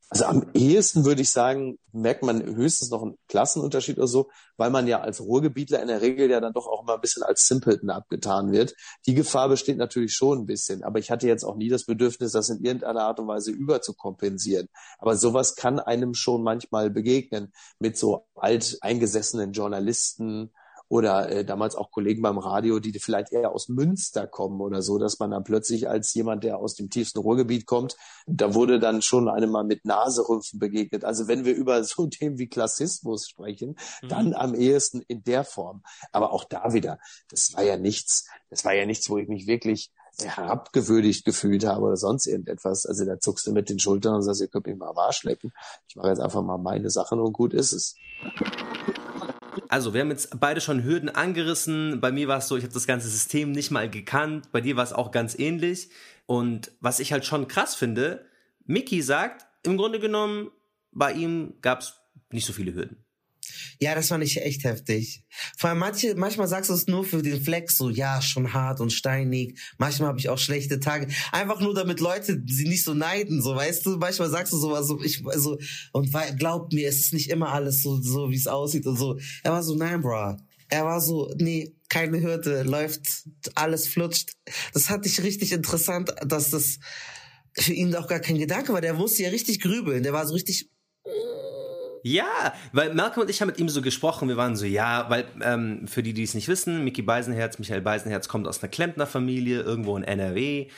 Speaker 14: Also am ehesten würde ich sagen, merkt man höchstens noch einen Klassenunterschied oder so, weil man ja als Ruhrgebietler in der Regel ja dann doch auch immer ein bisschen als Simpleton abgetan wird. Die Gefahr besteht natürlich schon ein bisschen, aber ich hatte jetzt auch nie das Bedürfnis, das in irgendeiner Art und Weise überzukompensieren. Aber sowas kann einem schon manchmal begegnen mit so alteingesessenen Journalisten oder äh, damals auch Kollegen beim Radio, die vielleicht eher aus Münster kommen oder so, dass man dann plötzlich als jemand, der aus dem tiefsten Ruhrgebiet kommt, da wurde dann schon einem mal mit Naserümpfen begegnet. Also wenn wir über so *laughs* Themen wie Klassismus sprechen,
Speaker 5: Mhm.
Speaker 14: dann am ehesten in der Form. Aber auch da wieder, das war ja nichts, das war ja nichts, wo ich mich wirklich herabgewürdigt gefühlt habe oder sonst irgendetwas. Also da zuckst du mit den Schultern und sagst, ihr könnt mich mal am Arsch lecken. Ich mache jetzt einfach mal meine Sachen und gut ist es.
Speaker 5: Also, wir haben jetzt beide schon Hürden angerissen. Bei mir war es so, ich habe das ganze System nicht mal gekannt. Bei dir war es auch ganz ähnlich. Und was ich halt schon krass finde, Mickey sagt, im Grunde genommen, bei ihm gab es nicht so viele Hürden.
Speaker 1: Ja, das fand ich echt heftig. Vor allem manche, manchmal sagst du es nur für den Flex, so ja, schon hart und steinig. Manchmal habe ich auch schlechte Tage. Einfach nur damit Leute sie nicht so neiden, so weißt du. Manchmal sagst du sowas, so ich also und glaub mir, es ist nicht immer alles so so wie es aussieht und so. Er war so nein, bro. Er war so nee, keine Hürde, läuft alles flutscht. Das fand ich richtig interessant, dass das für ihn auch gar kein Gedanke war. Der musste ja richtig grübeln. Der war so richtig
Speaker 5: Ja, weil Malcolm und ich haben mit ihm so gesprochen, wir waren so, ja, weil ähm, für die, die es nicht wissen, Mickey Beisenherz, Michael Beisenherz kommt aus einer Klempnerfamilie, irgendwo in NRW.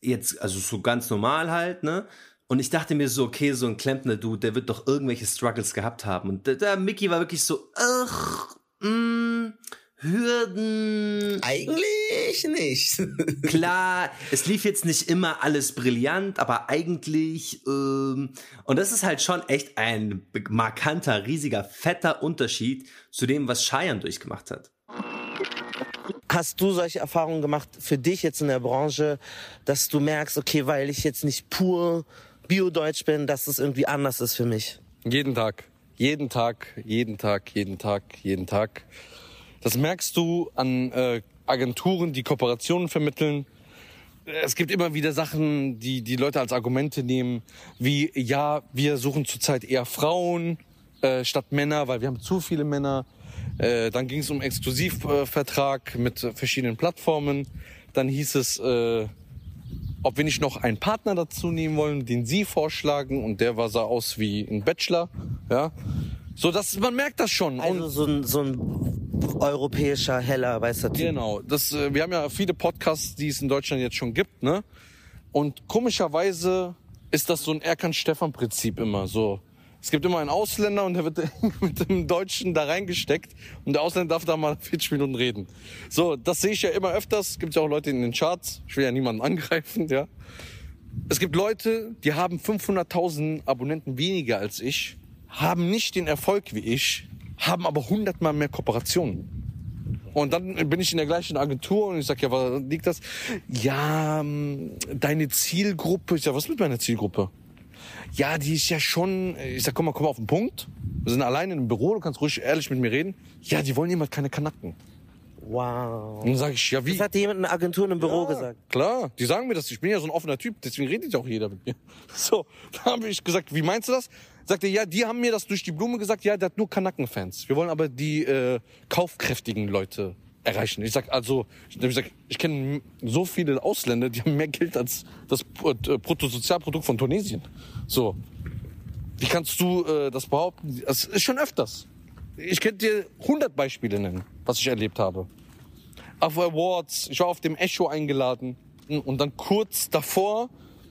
Speaker 5: Jetzt, also so ganz normal halt, ne? Und ich dachte mir so, okay, so ein Klempner-Dude, der wird doch irgendwelche Struggles gehabt haben. Und der, der Mickey war wirklich so, ach, mh, Hürden.
Speaker 1: Eigentlich nicht. *laughs*
Speaker 5: Klar, es lief jetzt nicht immer alles brillant, aber eigentlich, ähm, und das ist halt schon echt ein markanter, riesiger, fetter Unterschied zu dem, was Cheyenne durchgemacht hat.
Speaker 16: Hast du solche Erfahrungen gemacht für dich jetzt in der Branche, dass du merkst, okay, weil ich jetzt nicht pur Bio-Deutsch bin, dass es irgendwie anders ist für mich?
Speaker 4: Jeden Tag. Jeden Tag, jeden Tag, jeden Tag, jeden Tag. Das merkst du an äh, Agenturen, die Kooperationen vermitteln. Es gibt immer wieder Sachen, die die Leute als Argumente nehmen, wie ja, wir suchen zurzeit eher Frauen äh, statt Männer, weil wir haben zu viele Männer. Äh, dann ging es um Exklusivvertrag mit verschiedenen Plattformen. Dann hieß es, äh, ob wir nicht noch einen Partner dazu nehmen wollen, den Sie vorschlagen. Und der war sah aus wie ein Bachelor. Ja, so dass man merkt das schon.
Speaker 16: Also so ein, so ein europäischer heller weißer Typ.
Speaker 4: Genau. Das, äh, wir haben ja viele Podcasts, die es in Deutschland jetzt schon gibt, ne? Und komischerweise ist das so ein Erkan-Stefan-Prinzip immer so. Es gibt immer einen Ausländer und der wird *laughs* mit dem Deutschen da reingesteckt und der Ausländer darf da mal *laughs* 40 Minuten reden. So, das sehe ich ja immer öfters. Gibt ja auch Leute in den Charts. Ich will ja niemanden *laughs* angreifen, ja. Es gibt Leute, die haben 500.000 Abonnenten weniger als ich, haben nicht den Erfolg wie ich, haben aber 100 mal mehr Kooperationen. Und dann bin ich in der gleichen Agentur und ich sag ja, was liegt das? Ja, ähm, deine Zielgruppe. Ich sag, was mit meiner Zielgruppe? Ja, die ist ja schon, ich sag, komm mal, komm mal auf den Punkt. Wir sind alleine im Büro, du kannst ruhig ehrlich mit mir reden. Ja, die wollen jemand keine Kanacken.
Speaker 16: Wow.
Speaker 4: Und dann sage ich, ja wie?
Speaker 16: Das hat jemand in der Agentur im Büro gesagt.
Speaker 4: Klar, die sagen mir das. Ich bin ja so ein offener Typ, deswegen redet ja auch jeder mit mir. *laughs* So, da habe ich gesagt, wie meinst du das? Sagt er, ja, die haben mir das durch die Blume gesagt, ja, der hat nur Kanaken-Fans. Wir wollen aber die äh, kaufkräftigen Leute erreichen. Ich sag also, ich, ich, ich kenne so viele Ausländer, die haben mehr Geld als das äh, Bruttosozialprodukt von Tunesien. So, wie kannst du äh, das behaupten? Das ist schon öfters. Ich könnte dir 100 Beispiele nennen, was ich erlebt habe. Auf Awards, ich war auf dem Echo eingeladen und dann kurz davor,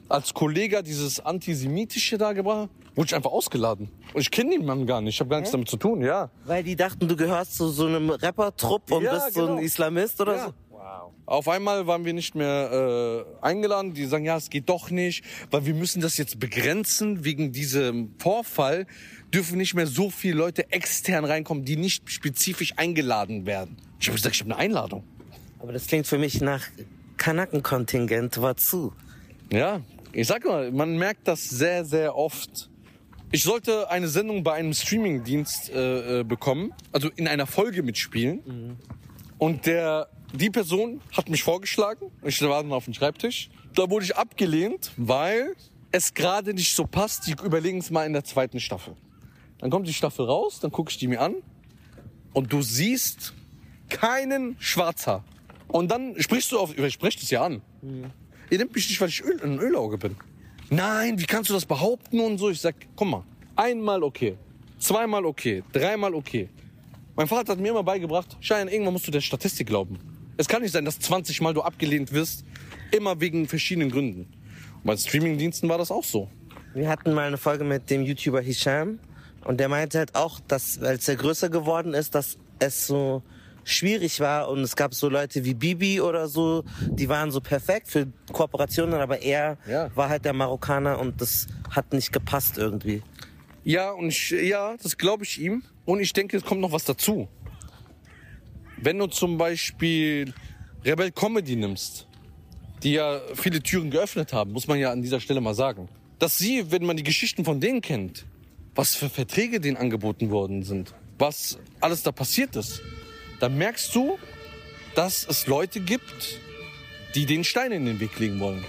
Speaker 4: als Kollege dieses Antisemitische da gebracht, wurde ich einfach ausgeladen. Und ich kenne den Mann gar nicht, ich habe gar nichts damit zu tun, ja.
Speaker 16: Weil die dachten, du gehörst zu so einem Rapper-Trupp und
Speaker 4: Ja,
Speaker 16: bist so
Speaker 4: genau.
Speaker 16: ein Islamist oder
Speaker 4: Ja.
Speaker 16: so.
Speaker 4: Auf einmal waren wir nicht mehr äh, eingeladen. Die sagen, ja, es geht doch nicht, weil wir müssen das jetzt begrenzen. Wegen diesem Vorfall dürfen nicht mehr so viele Leute extern reinkommen, die nicht spezifisch eingeladen werden. Ich habe gesagt, ich habe eine Einladung.
Speaker 16: Aber das klingt für mich nach Kanakenkontingent, war zu.
Speaker 4: Ja, ich sag mal, man merkt das sehr, sehr oft. Ich sollte eine Sendung bei einem Streamingdienst äh, äh, bekommen, also in einer Folge mitspielen. Und der, die Person hat mich vorgeschlagen. Ich war dann auf dem Schreibtisch. Da wurde ich abgelehnt, weil es gerade nicht so passt. Die überlegen es mal in der zweiten Staffel. Dann kommt die Staffel raus, dann gucke ich die mir an und du siehst keinen Schwarzhaar. Und dann sprichst du auf, ich spreche das ja an. Ihr nehmt mich nicht, weil ich Öl, ein Ölauge bin. Nein, wie kannst du das behaupten und so? Ich sag, komm mal, einmal okay, zweimal okay, dreimal okay. Mein Vater hat mir immer beigebracht, Schein, irgendwann musst du der Statistik glauben. Es kann nicht sein, dass 20 Mal du abgelehnt wirst, immer wegen verschiedenen Gründen. Und bei Streamingdiensten war das auch so.
Speaker 16: Wir hatten mal eine Folge mit dem YouTuber Hisham und der meinte halt auch, dass als er größer geworden ist, dass es so schwierig war und es gab so Leute wie Bibi oder so, die waren so perfekt für Kooperationen, aber er
Speaker 4: Ja.
Speaker 16: war halt der Marokkaner und das hat nicht gepasst irgendwie.
Speaker 4: Ja, und ich, ja, das glaube ich ihm. Und ich denke, es kommt noch was dazu. Wenn du zum Beispiel Rebel Comedy nimmst, die ja viele Türen geöffnet haben, muss man ja an dieser Stelle mal sagen. Dass sie, wenn man die Geschichten von denen kennt, was für Verträge denen angeboten worden sind, was alles da passiert ist, dann merkst du, dass es Leute gibt, die den Stein in den Weg legen wollen.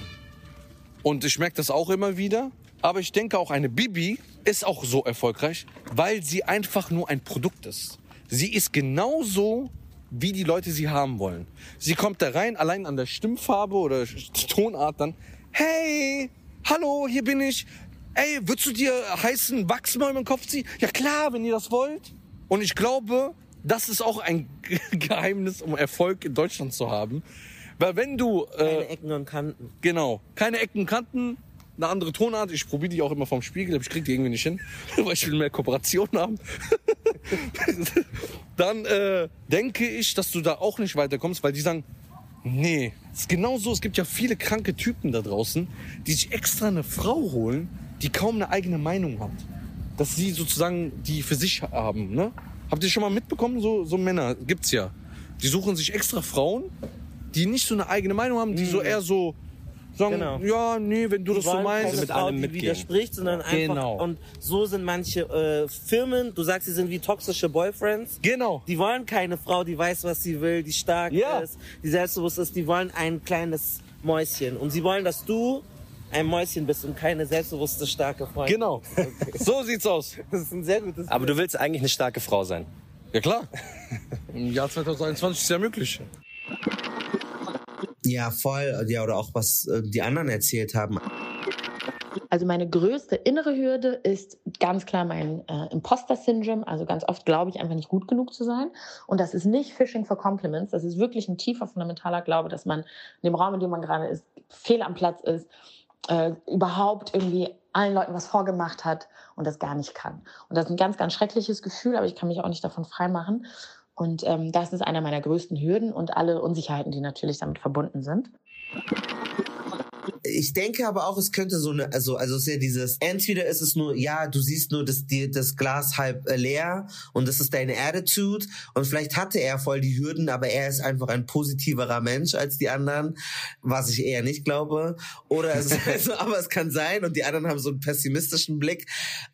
Speaker 4: Und ich merke das auch immer wieder. Aber ich denke auch, eine Bibi ist auch so erfolgreich, weil sie einfach nur ein Produkt ist. Sie ist genauso, wie die Leute sie haben wollen. Sie kommt da rein, allein an der Stimmfarbe oder Tonart dann. Hey, hallo, hier bin ich. Ey, würdest du dir heißen Wachs mal über den Kopf ziehen? Ja klar, wenn ihr das wollt. Und ich glaube, das ist auch ein *laughs* Geheimnis, um Erfolg in Deutschland zu haben. Weil wenn du... Äh,
Speaker 16: Keine Ecken und Kanten.
Speaker 4: Genau. Keine Ecken, Kanten, eine andere Tonart. Ich probiere die auch immer vom Spiegel, aber ich krieg die irgendwie nicht hin, *laughs* weil ich will mehr Kooperation haben. *laughs* Dann äh, denke ich, dass du da auch nicht weiterkommst, weil die sagen, nee, es ist genau so. Es gibt ja viele kranke Typen da draußen, die sich extra eine Frau holen, die kaum eine eigene Meinung hat. Dass sie sozusagen die für sich haben, ne? Habt ihr schon mal mitbekommen, so, so Männer gibt's ja. Die suchen sich extra Frauen, die nicht so eine eigene Meinung haben, die so eher so sagen,
Speaker 16: Genau.
Speaker 4: ja, nee, wenn du
Speaker 16: Die
Speaker 4: das so meinst.
Speaker 16: keine Frau, die widerspricht, sondern einfach.
Speaker 4: Genau.
Speaker 16: Und so sind manche äh, Firmen, du sagst, sie sind wie toxische Boyfriends.
Speaker 4: Genau.
Speaker 16: Die wollen keine Frau, die weiß, was sie will, die stark
Speaker 4: Ja.
Speaker 16: ist, die selbstbewusst ist. Die wollen ein kleines Mäuschen. Und sie wollen, dass du ein Mäuschen bist und keine selbstbewusste, starke Freundin.
Speaker 4: Genau. So sieht's aus.
Speaker 16: Das ist ein sehr gutes
Speaker 15: Aber du willst eigentlich eine starke Frau sein.
Speaker 4: Ja klar. Im Jahr 2021 ist ja möglich.
Speaker 1: Ja, voll. Ja, oder auch was äh, die anderen erzählt haben.
Speaker 11: Also meine größte innere Hürde ist ganz klar mein äh, Imposter-Syndrom. Also ganz oft glaube ich einfach nicht gut genug zu sein. Und das ist nicht Fishing for Compliments. Das ist wirklich ein tiefer fundamentaler Glaube, dass man in dem Raum, in dem man gerade ist, fehl am Platz ist, äh, überhaupt irgendwie allen Leuten was vorgemacht hat und das gar nicht kann. Und das ist ein ganz, ganz schreckliches Gefühl, aber ich kann mich auch nicht davon freimachen. Und ähm, das ist einer meiner größten Hürden und alle Unsicherheiten, die natürlich damit verbunden sind.
Speaker 1: Ich denke aber auch, es könnte so eine, also, also es ist ja dieses, entweder ist es nur, ja, du siehst nur das, die, das Glas halb äh, leer und das ist deine Attitude und vielleicht hatte er voll die Hürden, aber er ist einfach ein positiverer Mensch als die anderen, was ich eher nicht glaube. Oder es ist also, *laughs* aber es kann sein und die anderen haben so einen pessimistischen Blick.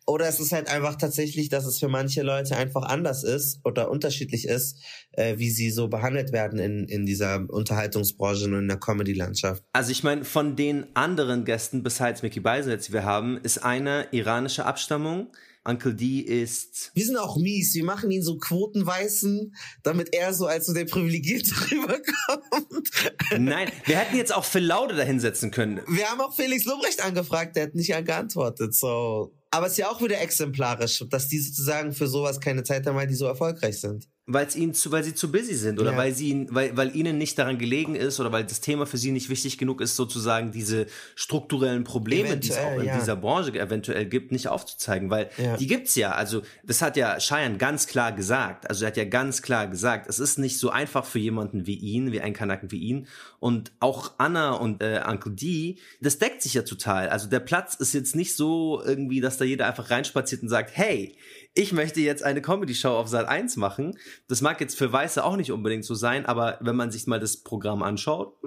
Speaker 1: Oder es ist halt einfach tatsächlich, dass es für manche Leute einfach anders ist oder unterschiedlich ist, äh, wie sie so behandelt werden in, in dieser Unterhaltungsbranche und in der Comedy-Landschaft.
Speaker 5: Also ich meine, von den anderen Gästen, besides Mickey Beisenherz, die wir haben, ist einer iranischer Abstammung. Uncle D ist...
Speaker 1: Wir sind auch mies. Wir machen ihn so Quotenweißen, damit er so als so der Privilegierte *laughs* rüberkommt.
Speaker 5: Nein, wir hätten jetzt auch Phil Laude dahinsetzen können.
Speaker 1: Wir haben auch Felix Lobrecht angefragt, der hat nicht geantwortet. So. Aber es ist ja auch wieder exemplarisch, dass die sozusagen für sowas keine Zeit haben, weil die so erfolgreich sind.
Speaker 5: Weil ihnen zu, weil sie zu busy sind oder
Speaker 1: Ja.
Speaker 5: weil sie, weil, weil ihnen nicht daran gelegen ist oder weil das Thema für sie nicht wichtig genug ist, sozusagen diese strukturellen Probleme, die es auch in
Speaker 1: ja.
Speaker 5: dieser Branche eventuell gibt, nicht aufzuzeigen, weil
Speaker 1: Ja.
Speaker 5: die gibt's ja. Also das hat ja Cheyenne ganz klar gesagt. Also er hat ja ganz klar gesagt, es ist nicht so einfach für jemanden wie ihn, wie einen Kanaken wie ihn und auch Anna und äh, Uncle D, das deckt sich ja total. Also der Platz ist jetzt nicht so irgendwie, dass da jeder einfach reinspaziert und sagt, hey, ich möchte jetzt eine Comedy-Show auf Sat 1 machen. Das mag jetzt für Weiße auch nicht unbedingt so sein, aber wenn man sich mal das Programm anschaut,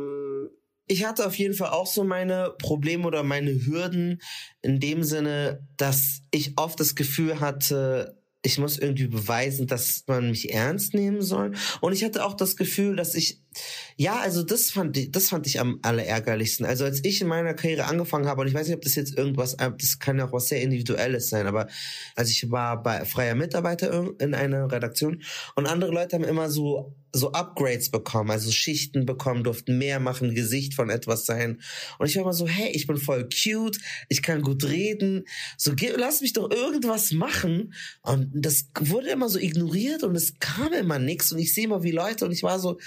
Speaker 1: Ich hatte auf jeden Fall auch so meine Probleme oder meine Hürden in dem Sinne, dass ich oft das Gefühl hatte, ich muss irgendwie beweisen, dass man mich ernst nehmen soll. Und ich hatte auch das Gefühl, dass ich ja, also das fand ich, das fand ich am allerärgerlichsten. Also als ich in meiner Karriere angefangen habe, und ich weiß nicht, ob das jetzt irgendwas, äh, das kann ja auch was sehr Individuelles sein, aber also ich war bei freier Mitarbeiter in einer Redaktion und andere Leute haben immer so so Upgrades bekommen, also Schichten bekommen, durften mehr machen, Gesicht von etwas sein. Und ich war immer so, hey, ich bin voll cute, ich kann gut reden, so lass mich doch irgendwas machen. Und das wurde immer so ignoriert und es kam immer nichts und ich sehe immer wie Leute und ich war so,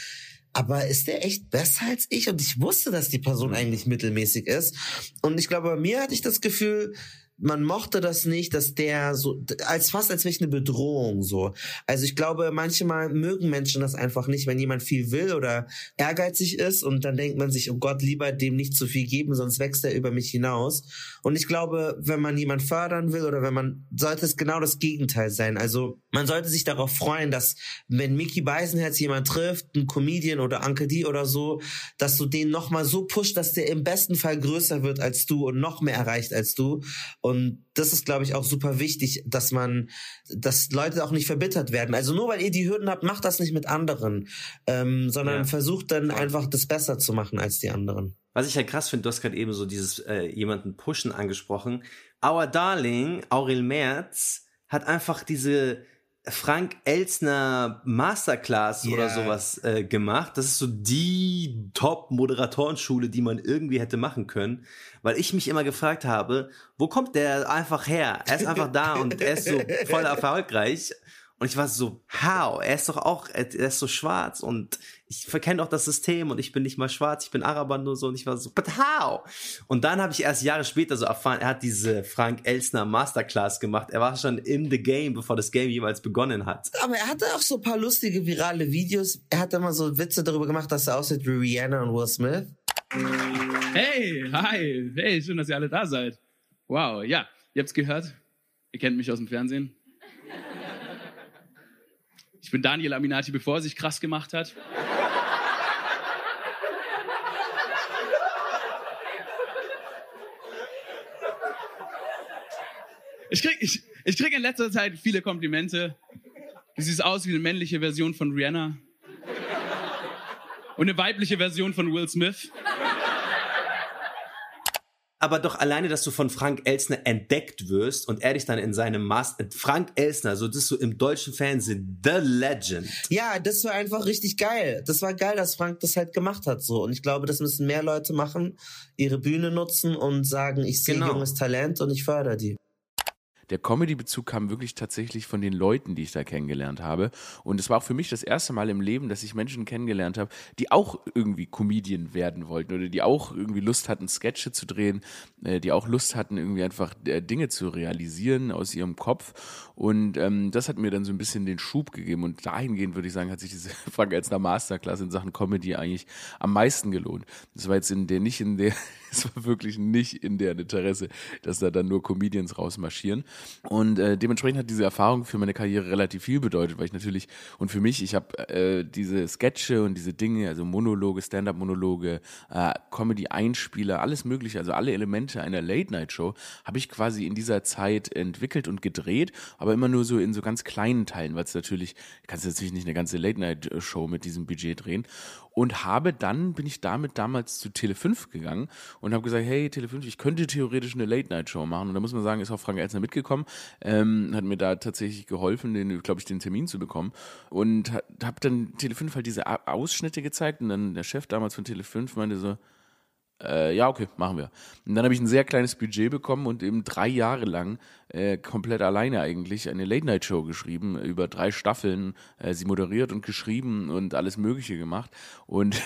Speaker 1: aber ist der echt besser als ich? Und ich wusste, dass die Person eigentlich mittelmäßig ist. Und ich glaube, bei mir hatte ich das Gefühl, man mochte das nicht, dass der so, als fast als wäre eine Bedrohung so. Also ich glaube, manchmal mögen Menschen das einfach nicht, wenn jemand viel will oder ehrgeizig ist und dann denkt man sich, oh Gott, lieber dem nicht zu viel geben, sonst wächst er über mich hinaus. Und ich glaube, wenn man jemand fördern will oder wenn man, sollte es genau das Gegenteil sein. Also man sollte sich darauf freuen, dass wenn Mickey Beisenherz jemand trifft, ein Comedian oder Uncle D oder so, dass du den nochmal so pusht, dass der im besten Fall größer wird als du und noch mehr erreicht als du. Und das ist, glaube ich, auch super wichtig, dass man, dass Leute auch nicht verbittert werden. Also nur weil ihr die Hürden habt, macht das nicht mit anderen, ähm, sondern ja. versucht dann einfach das besser zu machen als die anderen.
Speaker 5: Was ich halt krass finde, du hast gerade eben so dieses äh, jemanden pushen angesprochen. Our Darling, Aurel Merz, hat einfach diese Frank Elsner Masterclass yeah. oder sowas äh, gemacht. Das ist so die Top-Moderatorenschule, die man irgendwie hätte machen können. Weil ich mich immer gefragt habe, wo kommt der einfach her? Er ist einfach da und er ist so voll *laughs* erfolgreich. Und ich war so, how? Er ist doch auch, er ist so schwarz und ich verkenne doch das System und ich bin nicht mal schwarz, ich bin Araber nur so und ich war so, but how? Und dann habe ich erst Jahre später so erfahren, er hat diese Frank Elsner Masterclass gemacht. Er war schon in the game, bevor das Game jemals begonnen hat.
Speaker 1: Aber er hatte auch so ein paar lustige virale Videos. Er hat immer so Witze darüber gemacht, dass er aussieht wie Rihanna und Will Smith.
Speaker 12: Hey, hi, hey, schön, dass ihr alle da seid. Wow, ja, ihr habt's gehört. Ihr kennt mich aus dem Fernsehen. Ich bin Daniel Aminati, bevor er sich krass gemacht hat. Ich krieg, ich, ich krieg in letzter Zeit viele Komplimente. Du siehst aus wie eine männliche Version von Rihanna. Und eine weibliche Version von Will Smith
Speaker 5: aber doch alleine, dass du von Frank Elsner entdeckt wirst und er dich dann in seinem Master, Frank Elsner, so das ist so im deutschen Fernsehen the Legend.
Speaker 1: Ja, das war einfach richtig geil. Das war geil, dass Frank das halt gemacht hat so und ich glaube, das müssen mehr Leute machen, ihre Bühne nutzen und sagen, ich sehe genau. junges Talent und ich fördere die
Speaker 18: der Comedy-Bezug kam wirklich tatsächlich von den Leuten, die ich da kennengelernt habe. Und es war auch für mich das erste Mal im Leben, dass ich Menschen kennengelernt habe, die auch irgendwie Comedian werden wollten oder die auch irgendwie Lust hatten, Sketche zu drehen, äh, die auch Lust hatten, irgendwie einfach äh, Dinge zu realisieren aus ihrem Kopf. Und ähm, das hat mir dann so ein bisschen den Schub gegeben. Und dahingehend würde ich sagen, hat sich diese *laughs* Frank Elzner Masterclass in Sachen Comedy eigentlich am meisten gelohnt. Das war jetzt in der nicht in der, *laughs* es war wirklich nicht in deren Interesse, dass da dann nur Comedians rausmarschieren. Und äh, dementsprechend hat diese Erfahrung für meine Karriere relativ viel bedeutet, weil ich natürlich und für mich, ich habe äh, diese Sketche und diese Dinge, also Monologe, Stand-up-Monologe, äh, Comedy-Einspieler, alles Mögliche, also alle Elemente einer Late-Night-Show habe ich quasi in dieser Zeit entwickelt und gedreht, aber immer nur so in so ganz kleinen Teilen, weil es natürlich, kannst du natürlich nicht eine ganze Late-Night-Show mit diesem Budget drehen und habe dann, bin ich damit damals zu Tele5 gegangen und habe gesagt, hey Tele5, ich könnte theoretisch eine Late-Night-Show machen. Und da muss man sagen, ist auch Frank Elsner mitgekommen, ähm, hat mir da tatsächlich geholfen, den, glaube ich, den Termin zu bekommen. Und habe dann Tele5 halt diese Ausschnitte gezeigt und dann der Chef damals von Tele5 meinte so, äh, ja, okay, machen wir. Und dann habe ich ein sehr kleines Budget bekommen und eben drei Jahre lang äh, komplett alleine eigentlich eine Late-Night-Show geschrieben, über drei Staffeln, äh, sie moderiert und geschrieben und alles Mögliche gemacht. Und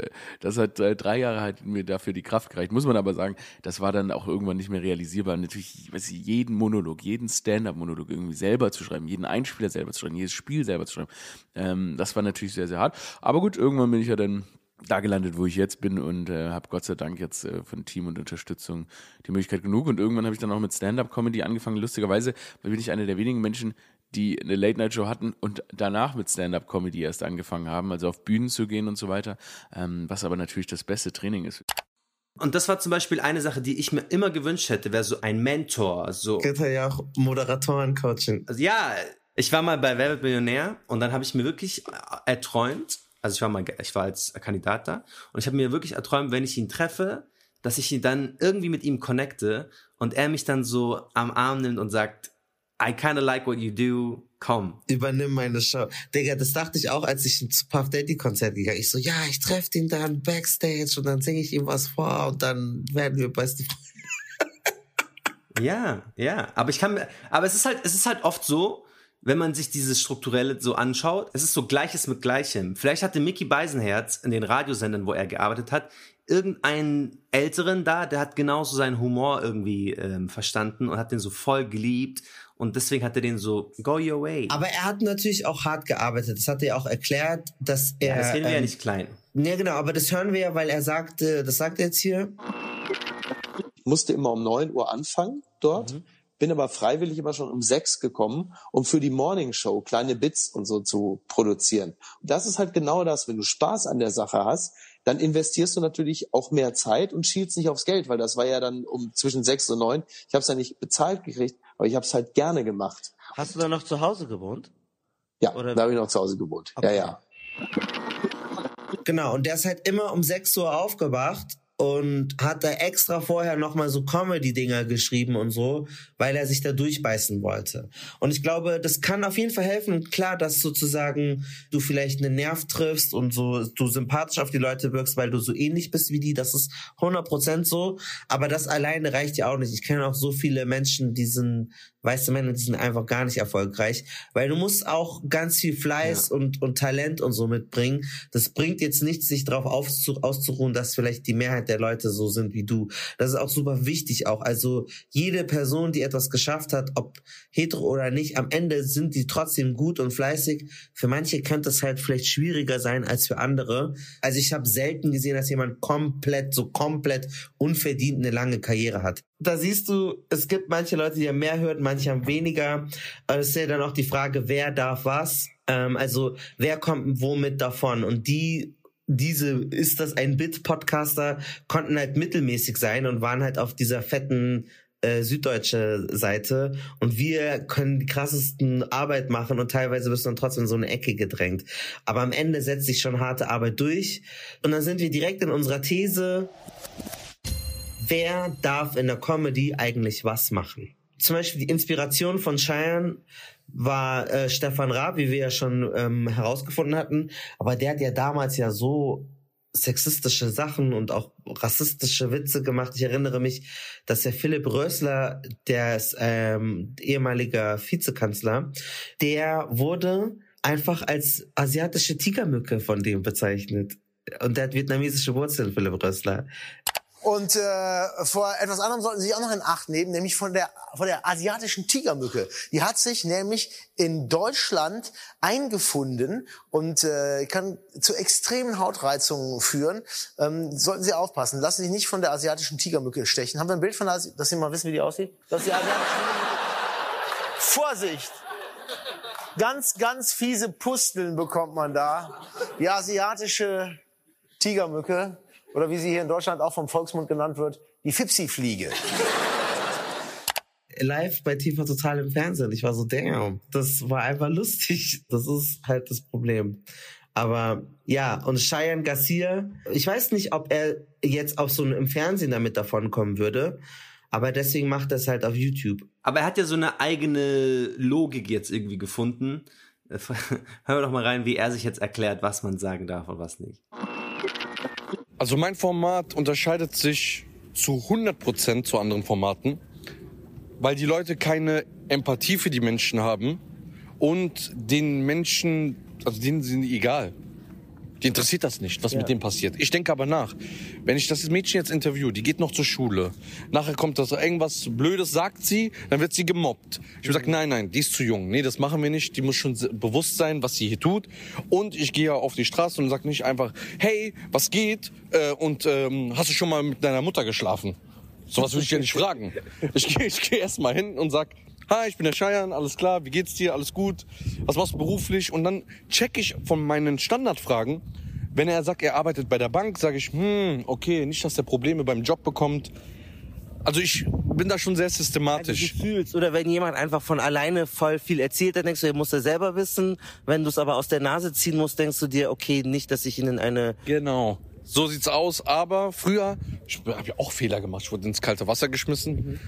Speaker 18: *laughs* das hat äh, drei Jahre halt mir dafür die Kraft gereicht. Muss man aber sagen, das war dann auch irgendwann nicht mehr realisierbar. Natürlich, weiß ich, jeden Monolog, jeden Stand-up-Monolog irgendwie selber zu schreiben, jeden Einspieler selber zu schreiben, jedes Spiel selber zu schreiben, ähm, das war natürlich sehr, sehr hart. Aber gut, irgendwann bin ich ja dann da gelandet, wo ich jetzt bin und äh, habe Gott sei Dank jetzt äh, von Team und Unterstützung die Möglichkeit genug. Und irgendwann habe ich dann auch mit Stand-up-Comedy angefangen. Lustigerweise bin ich einer der wenigen Menschen, die eine Late-Night-Show hatten und danach mit Stand-up-Comedy erst angefangen haben, also auf Bühnen zu gehen und so weiter, ähm, was aber natürlich das beste Training ist.
Speaker 5: Und das war zum Beispiel eine Sache, die ich mir immer gewünscht hätte, wäre so ein Mentor. So.
Speaker 1: Gibt ja auch Moderatoren-Coaching.
Speaker 5: Also ja, ich war mal bei Wer Millionär und dann habe ich mir wirklich erträumt, Also ich war mal, ich war als Kandidat da und ich habe mir wirklich erträumt, wenn ich ihn treffe, dass ich ihn dann irgendwie mit ihm connecte und er mich dann so am Arm nimmt und sagt, I kinda like what you do, komm.
Speaker 1: Übernimm meine Show. Digga, das dachte ich auch, als ich zum Puff Daddy Konzert gegangen Ich so, ja, ich treffe den dann backstage und dann singe ich ihm was vor und dann werden wir beste Freunde.
Speaker 5: Ja, ja, aber ich kann aber es ist halt, es ist halt oft so, wenn man sich dieses Strukturelle so anschaut, es ist so Gleiches mit Gleichem. Vielleicht hatte Mickey Beisenherz in den Radiosendern, wo er gearbeitet hat, irgendeinen Älteren da, der hat genauso seinen Humor irgendwie ähm, verstanden und hat den so voll geliebt und deswegen hat er den so go your way.
Speaker 1: Aber er hat natürlich auch hart gearbeitet. Das hat er auch erklärt, dass er.
Speaker 5: Ja, das reden wir ja
Speaker 1: ähm,
Speaker 5: nicht klein.
Speaker 1: Nee, genau, aber das hören wir ja, weil er sagte, das sagt er jetzt hier.
Speaker 14: musste immer um 9 Uhr anfangen dort, bin aber freiwillig immer schon um sechs gekommen, um für die Morning Show kleine Bits und so zu produzieren. Und das ist halt genau das, wenn du Spaß an der Sache hast, dann investierst du natürlich auch mehr Zeit und schielst nicht aufs Geld, weil das war ja dann um zwischen sechs und neun. Ich habe es ja nicht bezahlt gekriegt, aber ich habe es halt gerne gemacht.
Speaker 16: Hast du da noch zu Hause gewohnt?
Speaker 14: Ja, da habe ich noch zu Hause gewohnt. Ja, ja.
Speaker 1: Genau, und der ist halt immer um 6 Uhr aufgewacht und hat da extra vorher nochmal so Comedy-Dinger geschrieben und so, weil er sich da durchbeißen wollte. Und ich glaube, das kann auf jeden Fall helfen. Klar, dass sozusagen du vielleicht einen Nerv triffst und so du sympathisch auf die Leute wirkst, weil du so ähnlich bist wie die. Das ist 100% so. Aber das alleine reicht ja auch nicht. Ich kenne auch so viele Menschen, die sind weiße Männer, die sind einfach gar nicht erfolgreich, weil du musst auch ganz viel Fleiß und, und Talent und so mitbringen. Das bringt jetzt nichts, sich darauf auszu, auszuruhen, dass vielleicht die Mehrheit der Leute so sind wie du. Das ist auch super wichtig auch. Also jede Person, die etwas geschafft hat, ob hetero oder nicht, am Ende sind die trotzdem gut und fleißig. Für manche könnte es halt vielleicht schwieriger sein als für andere. Also ich habe selten gesehen, dass jemand komplett, so komplett unverdient eine lange Karriere hat da siehst du, es gibt manche Leute, die haben mehr hört, manche haben weniger. Es ist ja dann auch die Frage, wer darf was? Ähm, also wer kommt womit davon? Und die, diese, ist das ein Bit-Podcaster, konnten halt mittelmäßig sein und waren halt auf dieser fetten äh, süddeutsche Seite und wir können die krassesten Arbeit machen und teilweise bist du dann trotzdem in so eine Ecke gedrängt. Aber am Ende setzt sich schon harte Arbeit durch und dann sind wir direkt in unserer These, wer darf in der Comedy eigentlich was machen? Zum Beispiel die Inspiration von Cheyenne war äh, Stefan Raab, wie wir ja schon ähm, herausgefunden hatten. Aber der hat ja damals ja so sexistische Sachen und auch rassistische Witze gemacht. Ich erinnere mich, dass der Philipp Rösler, der ist ähm, ehemaliger Vizekanzler, der wurde einfach als asiatische Tigermücke von dem bezeichnet. Und der hat vietnamesische Wurzeln, Philipp Rösler.
Speaker 19: Und äh, vor etwas anderem sollten Sie sich auch noch in Acht nehmen, nämlich von der, von der asiatischen Tigermücke. Die hat sich nämlich in Deutschland eingefunden und äh, kann zu extremen Hautreizungen führen. Ähm, sollten Sie aufpassen. Lassen Sie sich nicht von der asiatischen Tigermücke stechen. Haben wir ein Bild von der, Asi- dass Sie mal wissen, wie die aussieht? Das ist die Vorsicht! Ganz, ganz fiese Pusteln bekommt man da. Die asiatische Tigermücke oder wie sie hier in Deutschland auch vom Volksmund genannt wird, die Fipsi-Fliege.
Speaker 1: live bei TV Total im Fernsehen. Ich war so, damn, das war einfach lustig. Das ist halt das Problem. Aber ja, und Cheyenne Garcia, ich weiß nicht, ob er jetzt auf so im Fernsehen damit davonkommen würde, aber deswegen macht er es halt auf YouTube.
Speaker 5: Aber er hat ja so eine eigene Logik jetzt irgendwie gefunden. *laughs* Hören wir doch mal rein, wie er sich jetzt erklärt, was man sagen darf und was nicht.
Speaker 4: Also mein Format unterscheidet sich zu 100% zu anderen Formaten, weil die Leute keine Empathie für die Menschen haben und den Menschen, also denen sind die egal. Die interessiert das nicht, was
Speaker 5: Ja.
Speaker 4: mit dem passiert. Ich denke aber nach. Wenn ich das Mädchen jetzt interview, die geht noch zur Schule. Nachher kommt das irgendwas Blödes, sagt sie, dann wird sie gemobbt. Ich sage, nein, nein, die ist zu jung. Nee, das machen wir nicht. Die muss schon bewusst sein, was sie hier tut. Und ich gehe auf die Straße und sage nicht einfach, hey, was geht? Äh, und ähm, hast du schon mal mit deiner Mutter geschlafen? Sowas würde ich ja nicht fragen. Ich gehe ich geh erst mal hin und sag, hi, ich bin der Scheiern, alles klar, wie geht's dir, alles gut? Was machst du beruflich? Und dann check ich von meinen Standardfragen, wenn er sagt, er arbeitet bei der Bank, sage ich, hm, okay, nicht, dass er Probleme beim Job bekommt. Also ich bin da schon sehr systematisch.
Speaker 1: du fühlst oder wenn jemand einfach von alleine voll viel erzählt, dann denkst du, er muss er selber wissen. Wenn du es aber aus der Nase ziehen musst, denkst du dir, okay, nicht, dass ich ihn in eine
Speaker 4: Genau. So sieht's aus. Aber früher, ich habe ja auch Fehler gemacht. Ich wurde ins kalte Wasser geschmissen.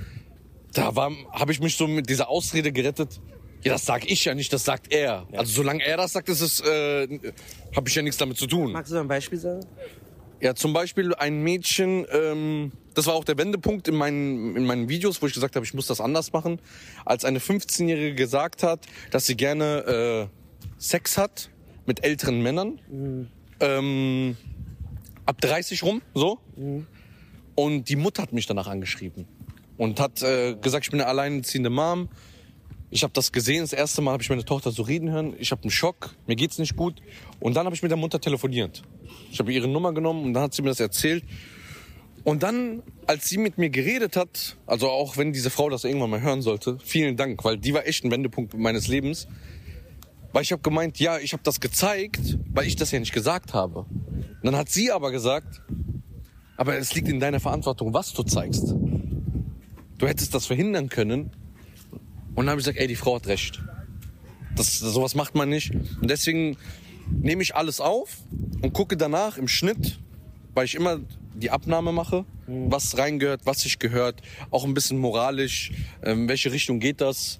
Speaker 4: Da habe ich mich so mit dieser Ausrede gerettet. Ja, das sag ich ja nicht, das sagt er. Also solange er das sagt, ist es, äh, habe ich ja nichts damit zu tun.
Speaker 1: Magst du ein Beispiel sagen?
Speaker 4: Ja, zum Beispiel ein Mädchen, ähm, das war auch der Wendepunkt in meinen, in meinen Videos, wo ich gesagt habe, ich muss das anders machen, als eine 15-Jährige gesagt hat, dass sie gerne äh, Sex hat mit älteren Männern, ähm, ab 30 rum, so. Und die Mutter hat mich danach angeschrieben und hat äh, gesagt, ich bin eine alleinerziehende Mom. Ich habe das gesehen, das erste Mal habe ich meine Tochter so reden hören. Ich habe einen Schock, mir geht's nicht gut. Und dann habe ich mit der Mutter telefoniert. Ich habe ihre Nummer genommen und dann hat sie mir das erzählt. Und dann, als sie mit mir geredet hat, also auch wenn diese Frau das irgendwann mal hören sollte, vielen Dank, weil die war echt ein Wendepunkt meines Lebens. Weil ich habe gemeint, ja, ich habe das gezeigt, weil ich das ja nicht gesagt habe. Und dann hat sie aber gesagt, aber es liegt in deiner Verantwortung, was du zeigst. Du hättest das verhindern können. Und dann habe ich gesagt, ey, die Frau hat recht. Das, sowas macht man nicht. Und deswegen nehme ich alles auf und gucke danach im Schnitt, weil ich immer die Abnahme mache, was reingehört, was sich gehört, auch ein bisschen moralisch, ähm, welche Richtung geht das.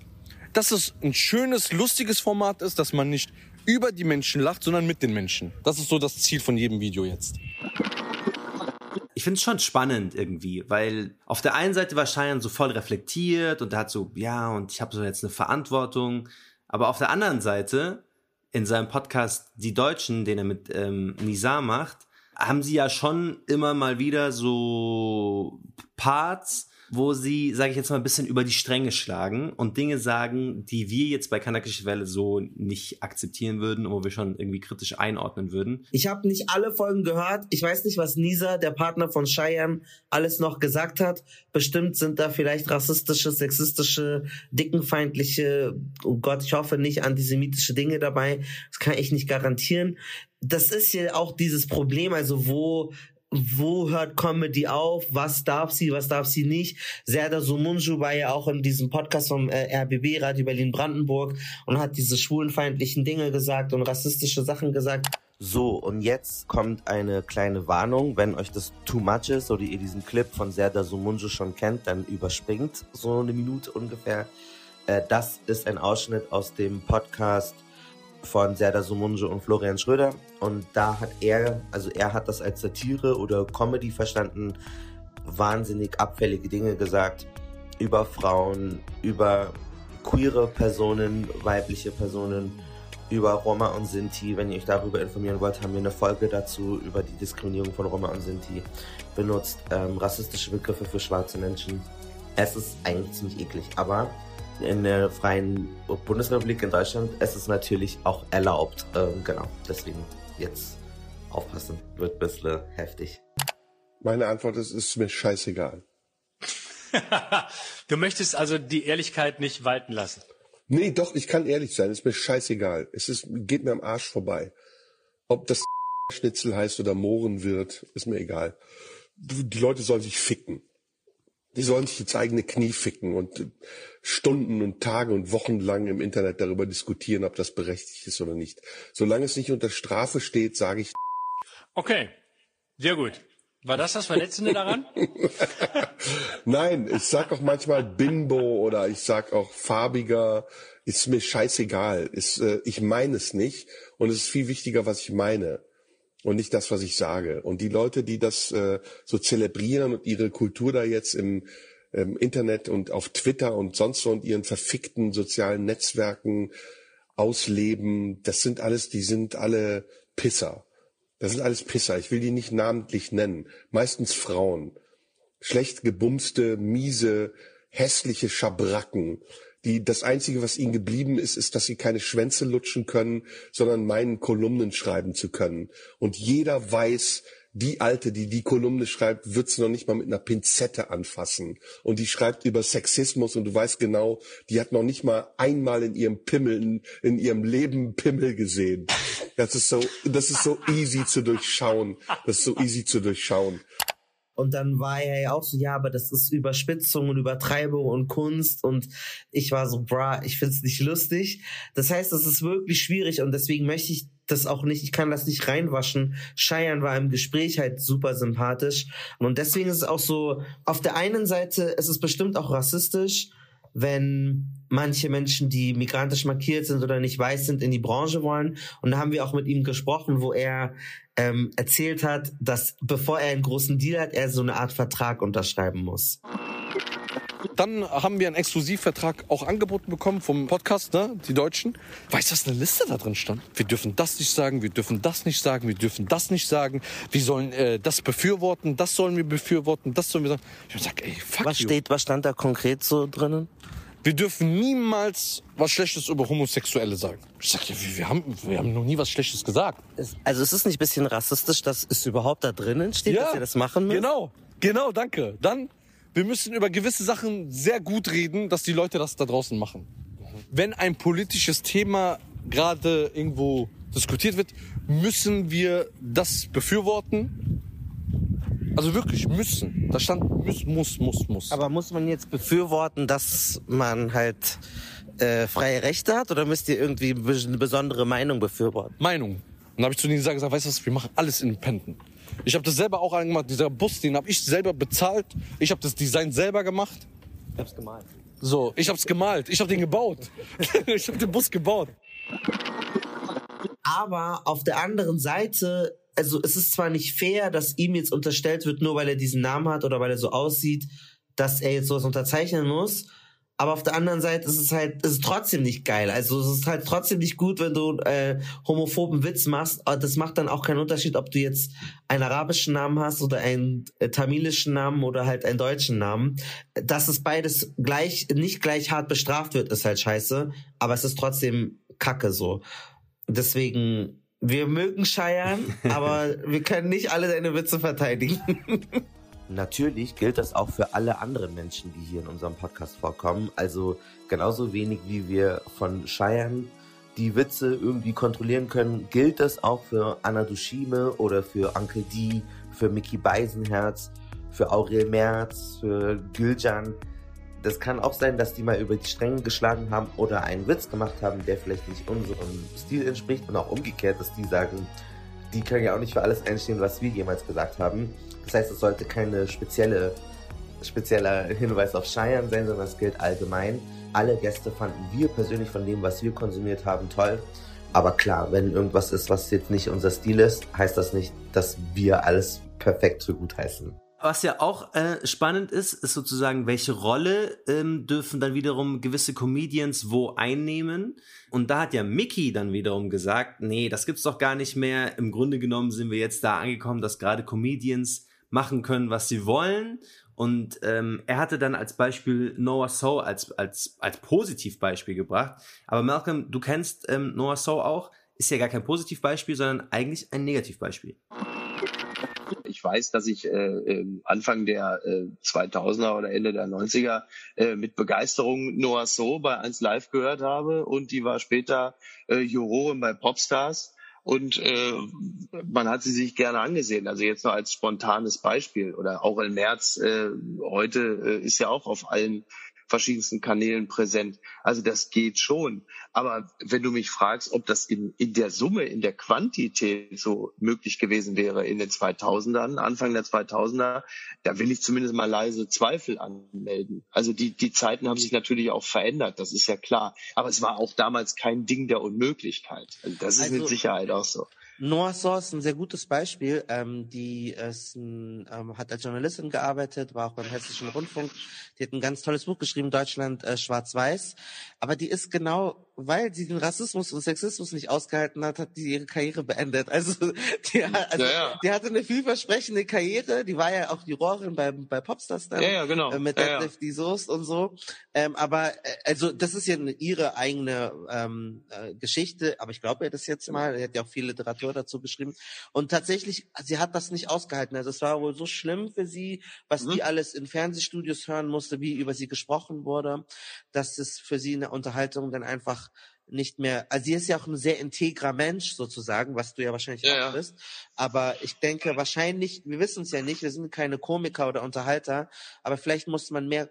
Speaker 4: Dass es ein schönes, lustiges Format ist, dass man nicht über die Menschen lacht, sondern mit den Menschen. Das ist so das Ziel von jedem Video jetzt.
Speaker 5: Ich finde es schon spannend irgendwie, weil auf der einen Seite war Cheyenne so voll reflektiert und er hat so, ja, und ich habe so jetzt eine Verantwortung. Aber auf der anderen Seite, in seinem Podcast Die Deutschen, den er mit ähm, Nizar macht, haben sie ja schon immer mal wieder so Parts, wo sie, sage ich jetzt mal, ein bisschen über die Stränge schlagen und Dinge sagen, die wir jetzt bei Kanakische Welle so nicht akzeptieren würden und wo wir schon irgendwie kritisch einordnen würden.
Speaker 1: Ich habe nicht alle Folgen gehört. Ich weiß nicht, was Nisa, der Partner von Cheyenne, alles noch gesagt hat. Bestimmt sind da vielleicht rassistische, sexistische, dickenfeindliche, oh Gott, ich hoffe nicht antisemitische Dinge dabei. Das kann ich nicht garantieren. Das ist ja auch dieses Problem, also wo wo hört Comedy auf, was darf sie, was darf sie nicht. Serdar Sumunju war ja auch in diesem Podcast vom äh, RBB, Radio Berlin-Brandenburg, und hat diese schwulenfeindlichen Dinge gesagt und rassistische Sachen gesagt. So, und jetzt kommt eine kleine Warnung. Wenn euch das too much ist oder ihr diesen Clip von Serdar Sumunju schon kennt, dann überspringt so eine Minute ungefähr. Äh, das ist ein Ausschnitt aus dem Podcast von Serdar Sumunju und Florian Schröder. Und da hat er, also er hat das als Satire oder Comedy verstanden, wahnsinnig abfällige Dinge gesagt über Frauen, über queere Personen, weibliche Personen, über Roma und Sinti. Wenn ihr euch darüber informieren wollt, haben wir eine Folge dazu über die Diskriminierung von Roma und Sinti benutzt. Ähm, rassistische Begriffe für schwarze Menschen. Es ist eigentlich ziemlich eklig, aber in der freien Bundesrepublik in Deutschland ist es natürlich auch erlaubt. Ähm, genau, deswegen jetzt aufpassen, wird ein bisschen heftig.
Speaker 20: Meine Antwort ist, ist mir scheißegal. *laughs*
Speaker 21: Du möchtest also die Ehrlichkeit nicht walten lassen.
Speaker 20: Nee, doch, ich kann ehrlich sein, ist mir scheißegal. Es ist, geht mir am Arsch vorbei. Ob das Schnitzel heißt oder Mohren wird, ist mir egal. Die Leute sollen sich ficken. Die sollen sich ins eigene Knie ficken und äh, Stunden und Tage und Wochen lang im Internet darüber diskutieren, ob das berechtigt ist oder nicht. Solange es nicht unter Strafe steht, sage ich.
Speaker 21: Okay, sehr gut. War das das Verletzende daran? *laughs*
Speaker 20: Nein, ich sag auch manchmal Bimbo oder ich sag auch farbiger. Ist mir scheißegal. Ist, äh, ich meine es nicht und es ist viel wichtiger, was ich meine und nicht das, was ich sage. Und die Leute, die das äh, so zelebrieren und ihre Kultur da jetzt im, im Internet und auf Twitter und sonst so und ihren verfickten sozialen Netzwerken ausleben, das sind alles, die sind alle Pisser. Das sind alles Pisser. Ich will die nicht namentlich nennen. Meistens Frauen. Schlecht gebumste, miese, hässliche Schabracken, die das einzige, was ihnen geblieben ist, ist, dass sie keine Schwänze lutschen können, sondern meinen Kolumnen schreiben zu können. Und jeder weiß, die Alte, die die Kolumne schreibt, wird sie noch nicht mal mit einer Pinzette anfassen. Und die schreibt über Sexismus und du weißt genau, die hat noch nicht mal einmal in ihrem Pimmel, in, in ihrem Leben Pimmel gesehen. Das ist so, das ist so easy zu durchschauen. Das ist so easy zu durchschauen.
Speaker 1: Und dann war er ja auch so, ja, aber das ist Überspitzung und Übertreibung und Kunst. Und ich war so, bra, ich find's nicht lustig. Das heißt, es ist wirklich schwierig und deswegen möchte ich das auch nicht, ich kann das nicht reinwaschen. Cheyenne war im Gespräch halt super sympathisch. Und deswegen ist es auch so, auf der einen Seite ist es bestimmt auch rassistisch, wenn manche Menschen, die migrantisch markiert sind oder nicht weiß sind, in die Branche wollen. Und da haben wir auch mit ihm gesprochen, wo er ähm, erzählt hat, dass bevor er einen großen Deal hat, er so eine Art Vertrag unterschreiben muss.
Speaker 4: Dann haben wir einen Exklusivvertrag auch angeboten bekommen vom Podcast, ne? die Deutschen. Weißt du, dass eine Liste da drin stand? Wir dürfen das nicht sagen, wir dürfen das nicht sagen, wir dürfen das nicht sagen. Wir sollen äh, das befürworten, das sollen wir befürworten, das sollen wir sagen. Ich hab gesagt, ey, fuck
Speaker 1: Was
Speaker 4: you.
Speaker 1: steht, was stand da konkret so drinnen?
Speaker 4: Wir dürfen niemals was Schlechtes über Homosexuelle sagen. Ich sag ja, wir, wir, haben, wir haben noch nie was Schlechtes gesagt.
Speaker 1: Also es ist nicht ein bisschen rassistisch, dass es überhaupt da drinnen steht, dass ihr das machen müsst?
Speaker 4: Genau, genau, danke. Dann, wir müssen über gewisse Sachen sehr gut reden, dass die Leute das da draußen machen. Wenn ein politisches Thema gerade irgendwo diskutiert wird, müssen wir das befürworten. Also wirklich müssen. Da stand muss, muss, muss, muss.
Speaker 1: Aber muss man jetzt befürworten, dass man halt äh, freie Rechte hat oder müsst ihr irgendwie eine besondere Meinung befürworten?
Speaker 4: Meinung. Und dann habe ich zu denen gesagt, weißt du was, wir machen alles independent. Ich habe das selber auch angemacht, dieser Bus, den habe ich selber bezahlt. Ich habe das Design selber gemacht.
Speaker 1: Ich hab's gemalt.
Speaker 4: So, ich hab's gemalt, ich habe den gebaut. *laughs* ich habe den Bus gebaut.
Speaker 1: Aber auf der anderen Seite, also es ist zwar nicht fair, dass ihm jetzt unterstellt wird, nur weil er diesen Namen hat oder weil er so aussieht, dass er jetzt sowas unterzeichnen muss. Aber auf der anderen Seite ist es halt, ist es trotzdem nicht geil. Also es ist halt trotzdem nicht gut, wenn du äh, homophoben Witz machst. Aber das macht dann auch keinen Unterschied, ob du jetzt einen arabischen Namen hast oder einen äh, tamilischen Namen oder halt einen deutschen Namen. Dass es beides gleich, nicht gleich hart bestraft wird, ist halt scheiße. Aber es ist trotzdem Kacke so. Deswegen, wir mögen Scheiern, *laughs* aber wir können nicht alle deine Witze verteidigen. *laughs*
Speaker 22: Natürlich gilt das auch für alle anderen Menschen, die hier in unserem Podcast vorkommen. Also genauso wenig wie wir von Cheyenne die Witze irgendwie kontrollieren können, gilt das auch für Anna Dushime oder für Uncle D, für Mickey Beisenherz, für Aurel Merz, für Gülcan. Das kann auch sein, dass die mal über die Stränge geschlagen haben oder einen Witz gemacht haben, der vielleicht nicht unserem Stil entspricht und auch umgekehrt, dass die sagen, die können ja auch nicht für alles einstehen, was wir jemals gesagt haben. Das heißt, es sollte keine spezielle, spezieller Hinweis auf Cheyenne sein, sondern es gilt allgemein. Alle Gäste fanden wir persönlich von dem, was wir konsumiert haben, toll. Aber klar, wenn irgendwas ist, was jetzt nicht unser Stil ist, heißt das nicht, dass wir alles perfekt für gut heißen.
Speaker 5: Was ja auch äh, spannend ist, ist sozusagen, welche Rolle ähm, dürfen dann wiederum gewisse Comedians wo einnehmen. Und da hat ja Mickey dann wiederum gesagt, nee, das gibt's doch gar nicht mehr. Im Grunde genommen sind wir jetzt da angekommen, dass gerade Comedians machen können, was sie wollen. Und ähm, er hatte dann als Beispiel Noah So als, als, als Positivbeispiel gebracht. Aber Malcolm, du kennst ähm, Noah So auch. Ist ja gar kein Positivbeispiel, sondern eigentlich ein Negativbeispiel.
Speaker 14: Ich weiß, dass ich äh, ähm, Anfang der äh, 2000er oder Ende der 90er äh, mit Begeisterung Noah So bei 1 Live gehört habe und die war später äh, Jurorin bei Popstars und äh, man hat sie sich gerne angesehen. Also jetzt nur als spontanes Beispiel oder Aurel Merz äh, heute äh, ist ja auch auf allen verschiedensten Kanälen präsent. Also das geht schon. Aber wenn du mich fragst, ob das in, in der Summe, in der Quantität so möglich gewesen wäre in den 2000ern, Anfang der 2000er, da will ich zumindest mal leise Zweifel anmelden. Also die, die Zeiten haben sich natürlich auch verändert, das ist ja klar. Aber es war auch damals kein Ding der Unmöglichkeit. Also das ist
Speaker 1: Also-
Speaker 14: mit Sicherheit auch so.
Speaker 1: Noah Saw ist ein sehr gutes Beispiel. Ähm, die ist ein, ähm, hat als Journalistin gearbeitet, war auch beim Hessischen Rundfunk. Die hat ein ganz tolles Buch geschrieben, Deutschland äh, Schwarz-Weiß. Aber die ist genau, weil sie den Rassismus und Sexismus nicht ausgehalten hat, hat die ihre Karriere beendet. Also *laughs* die, also,
Speaker 14: Ja, ja.
Speaker 1: die hatte eine vielversprechende Karriere. Die war ja auch Jurorin bei, bei Popstars dann.
Speaker 14: Ja, ja, genau.
Speaker 1: Äh, mit
Speaker 14: Ja, ja.
Speaker 1: Deadlift die Soest und so. Ähm, aber äh, also das ist ja eine, ihre eigene ähm, äh, Geschichte, aber ich glaube ihr das jetzt mal. Er hat ja auch viel Literatur dazu geschrieben. Und tatsächlich, sie hat das nicht ausgehalten. Also es war wohl so schlimm für sie, was
Speaker 14: Mhm.
Speaker 1: die alles in Fernsehstudios hören musste, wie über sie gesprochen wurde, dass es für sie in der Unterhaltung dann einfach einfach nicht mehr, also sie ist ja auch ein sehr integrer Mensch sozusagen, was du ja wahrscheinlich
Speaker 14: Ja,
Speaker 1: auch bist. Aber ich denke wahrscheinlich, wir wissen es ja nicht, wir sind keine Komiker oder Unterhalter, aber vielleicht muss man mehr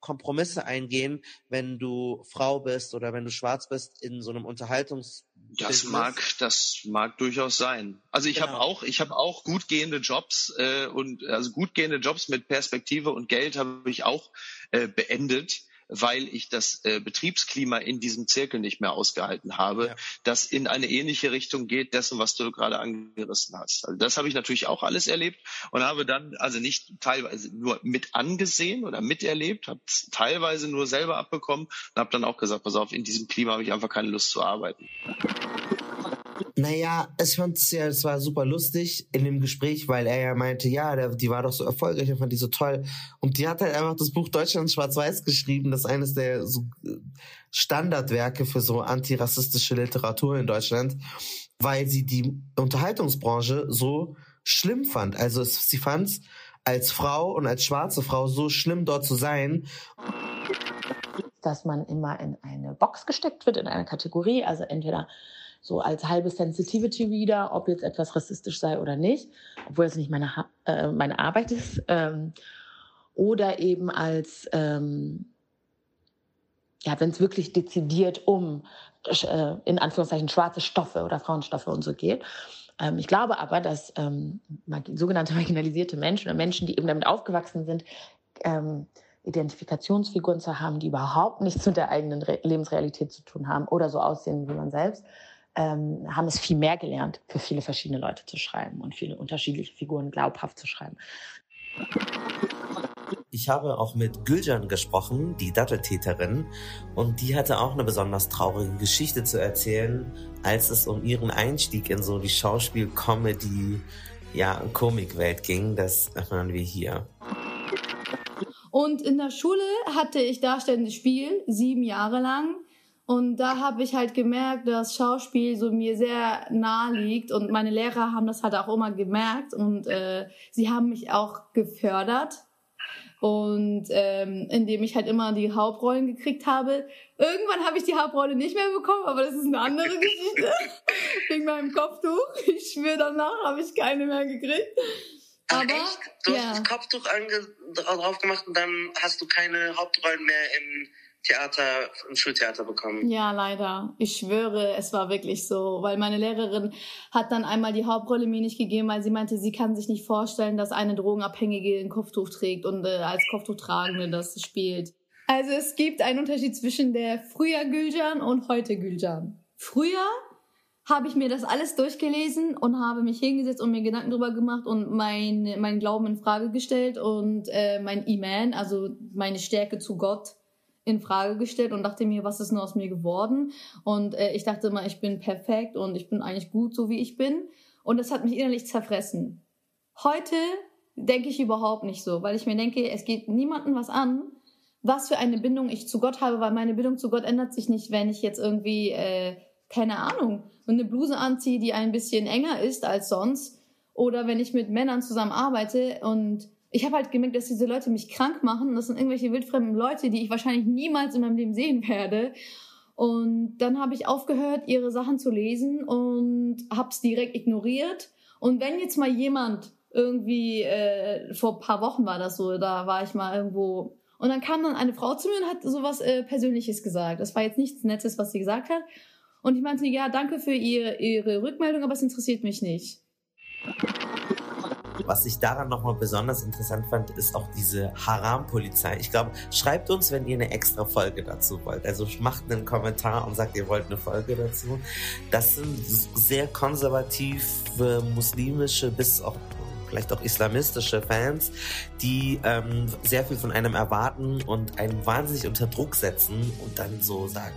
Speaker 1: Kompromisse eingehen, wenn du Frau bist oder wenn du schwarz bist in so einem Unterhaltungs
Speaker 14: Das mag, das mag durchaus sein. Also ich habe auch, ich habe auch gut gehende Jobs äh, und also gut gehende Jobs mit Perspektive und Geld habe ich auch äh, beendet, weil ich das äh, Betriebsklima in diesem Zirkel nicht mehr ausgehalten habe, das in eine ähnliche Richtung geht dessen, was du gerade angerissen hast. Also das habe ich natürlich auch alles erlebt und habe dann also nicht teilweise nur mit angesehen oder miterlebt, habe es teilweise nur selber abbekommen und habe dann auch gesagt, pass auf, in diesem Klima habe ich einfach keine Lust zu arbeiten.
Speaker 23: Naja, ich ja, es war super lustig in dem Gespräch, weil er ja meinte, ja, der, die war doch so erfolgreich, er fand die so toll. Und die hat halt einfach das Buch Deutschland schwarz-weiß geschrieben, das ist eines der so äh, Standardwerke für so antirassistische Literatur in Deutschland, weil sie die Unterhaltungsbranche so schlimm fand. Also es, sie fand's als Frau und als schwarze Frau so schlimm dort zu sein.
Speaker 11: dass man immer in eine Box gesteckt wird, in eine Kategorie, also entweder so als halbe Sensitivity Reader, ob jetzt etwas rassistisch sei oder nicht, obwohl es nicht meine, äh, meine Arbeit ist, ähm, oder eben als, ähm, ja, wenn es wirklich dezidiert um, äh, in Anführungszeichen, schwarze Stoffe oder Frauenstoffe und so geht. Ähm, ich glaube aber, dass ähm, sogenannte *laughs* marginalisierte Menschen oder Menschen, die eben damit aufgewachsen sind, ähm, Identifikationsfiguren zu haben, die überhaupt nichts mit der eigenen Re Lebensrealität zu tun haben oder so aussehen wie man selbst, ähm, haben es viel mehr gelernt, für viele verschiedene Leute zu schreiben und viele unterschiedliche Figuren glaubhaft zu schreiben.
Speaker 1: Ich habe auch mit Gülcan gesprochen, die Datteltäterin, und die hatte auch eine besonders traurige Geschichte zu erzählen, als es um ihren Einstieg in so die Schauspiel, Comedy, ja, Komikwelt ging. Das hören wir hier.
Speaker 2: Und in der Schule hatte ich darstellendes Spiel, sieben Jahre lang. Und da habe ich halt gemerkt, dass Schauspiel so mir sehr nahe liegt. Und meine Lehrer haben das halt auch immer gemerkt. Und äh, sie haben mich auch gefördert. Und ähm, indem ich halt immer die Hauptrollen gekriegt habe. Irgendwann habe ich die Hauptrolle nicht mehr bekommen, aber das ist eine andere *laughs* Geschichte. Wegen meinem Kopftuch. Ich schwöre, danach habe ich keine mehr gekriegt.
Speaker 1: Ach,
Speaker 2: Aber,
Speaker 1: echt? Du
Speaker 2: ja.
Speaker 1: hast das Kopftuch drauf gemacht und dann hast du keine Hauptrollen mehr im Theater, im Schultheater bekommen.
Speaker 2: Ja, leider. Ich schwöre, es war wirklich so, weil meine Lehrerin hat dann einmal die Hauptrolle mir nicht gegeben, weil sie meinte, sie kann sich nicht vorstellen, dass eine Drogenabhängige ein Kopftuch trägt und äh, als Kopftuchtragende das spielt. Also es gibt einen Unterschied zwischen der früher Gülcan und heute Gülcan. Früher habe ich mir das alles durchgelesen und habe mich hingesetzt und mir Gedanken drüber gemacht und mein, mein Glauben in Frage gestellt und äh, mein Iman, also meine Stärke zu Gott, in Frage gestellt und dachte mir, was ist nur aus mir geworden? Und äh, ich dachte immer, ich bin perfekt und ich bin eigentlich gut, so wie ich bin. Und das hat mich innerlich zerfressen. Heute denke ich überhaupt nicht so, weil ich mir denke, es geht niemandem was an, was für eine Bindung ich zu Gott habe, weil meine Bindung zu Gott ändert sich nicht, wenn ich jetzt irgendwie, äh, keine Ahnung, eine Bluse anziehe, die ein bisschen enger ist als sonst. Oder wenn ich mit Männern zusammen arbeite und ich habe halt gemerkt, dass diese Leute mich krank machen. Das sind irgendwelche wildfremden Leute, die ich wahrscheinlich niemals in meinem Leben sehen werde. Und dann habe ich aufgehört, ihre Sachen zu lesen und habe es direkt ignoriert. Und wenn jetzt mal jemand irgendwie, äh, vor paar Wochen war das so, da war ich mal irgendwo und dann kam dann eine Frau zu mir und hat sowas äh, Persönliches gesagt. Das war jetzt nichts Nettes, was sie gesagt hat. Und ich meinte, ja, danke für ihr, ihre Rückmeldung, aber es interessiert mich nicht.
Speaker 1: Was ich daran nochmal besonders interessant fand, ist auch diese Haram-Polizei. Ich glaube, schreibt uns, wenn ihr eine extra Folge dazu wollt. Also macht einen Kommentar und sagt, ihr wollt eine Folge dazu. Das sind sehr konservative, muslimische bis auch vielleicht auch islamistische Fans, die ähm, sehr viel von einem erwarten und einen wahnsinnig unter Druck setzen und dann so sagen,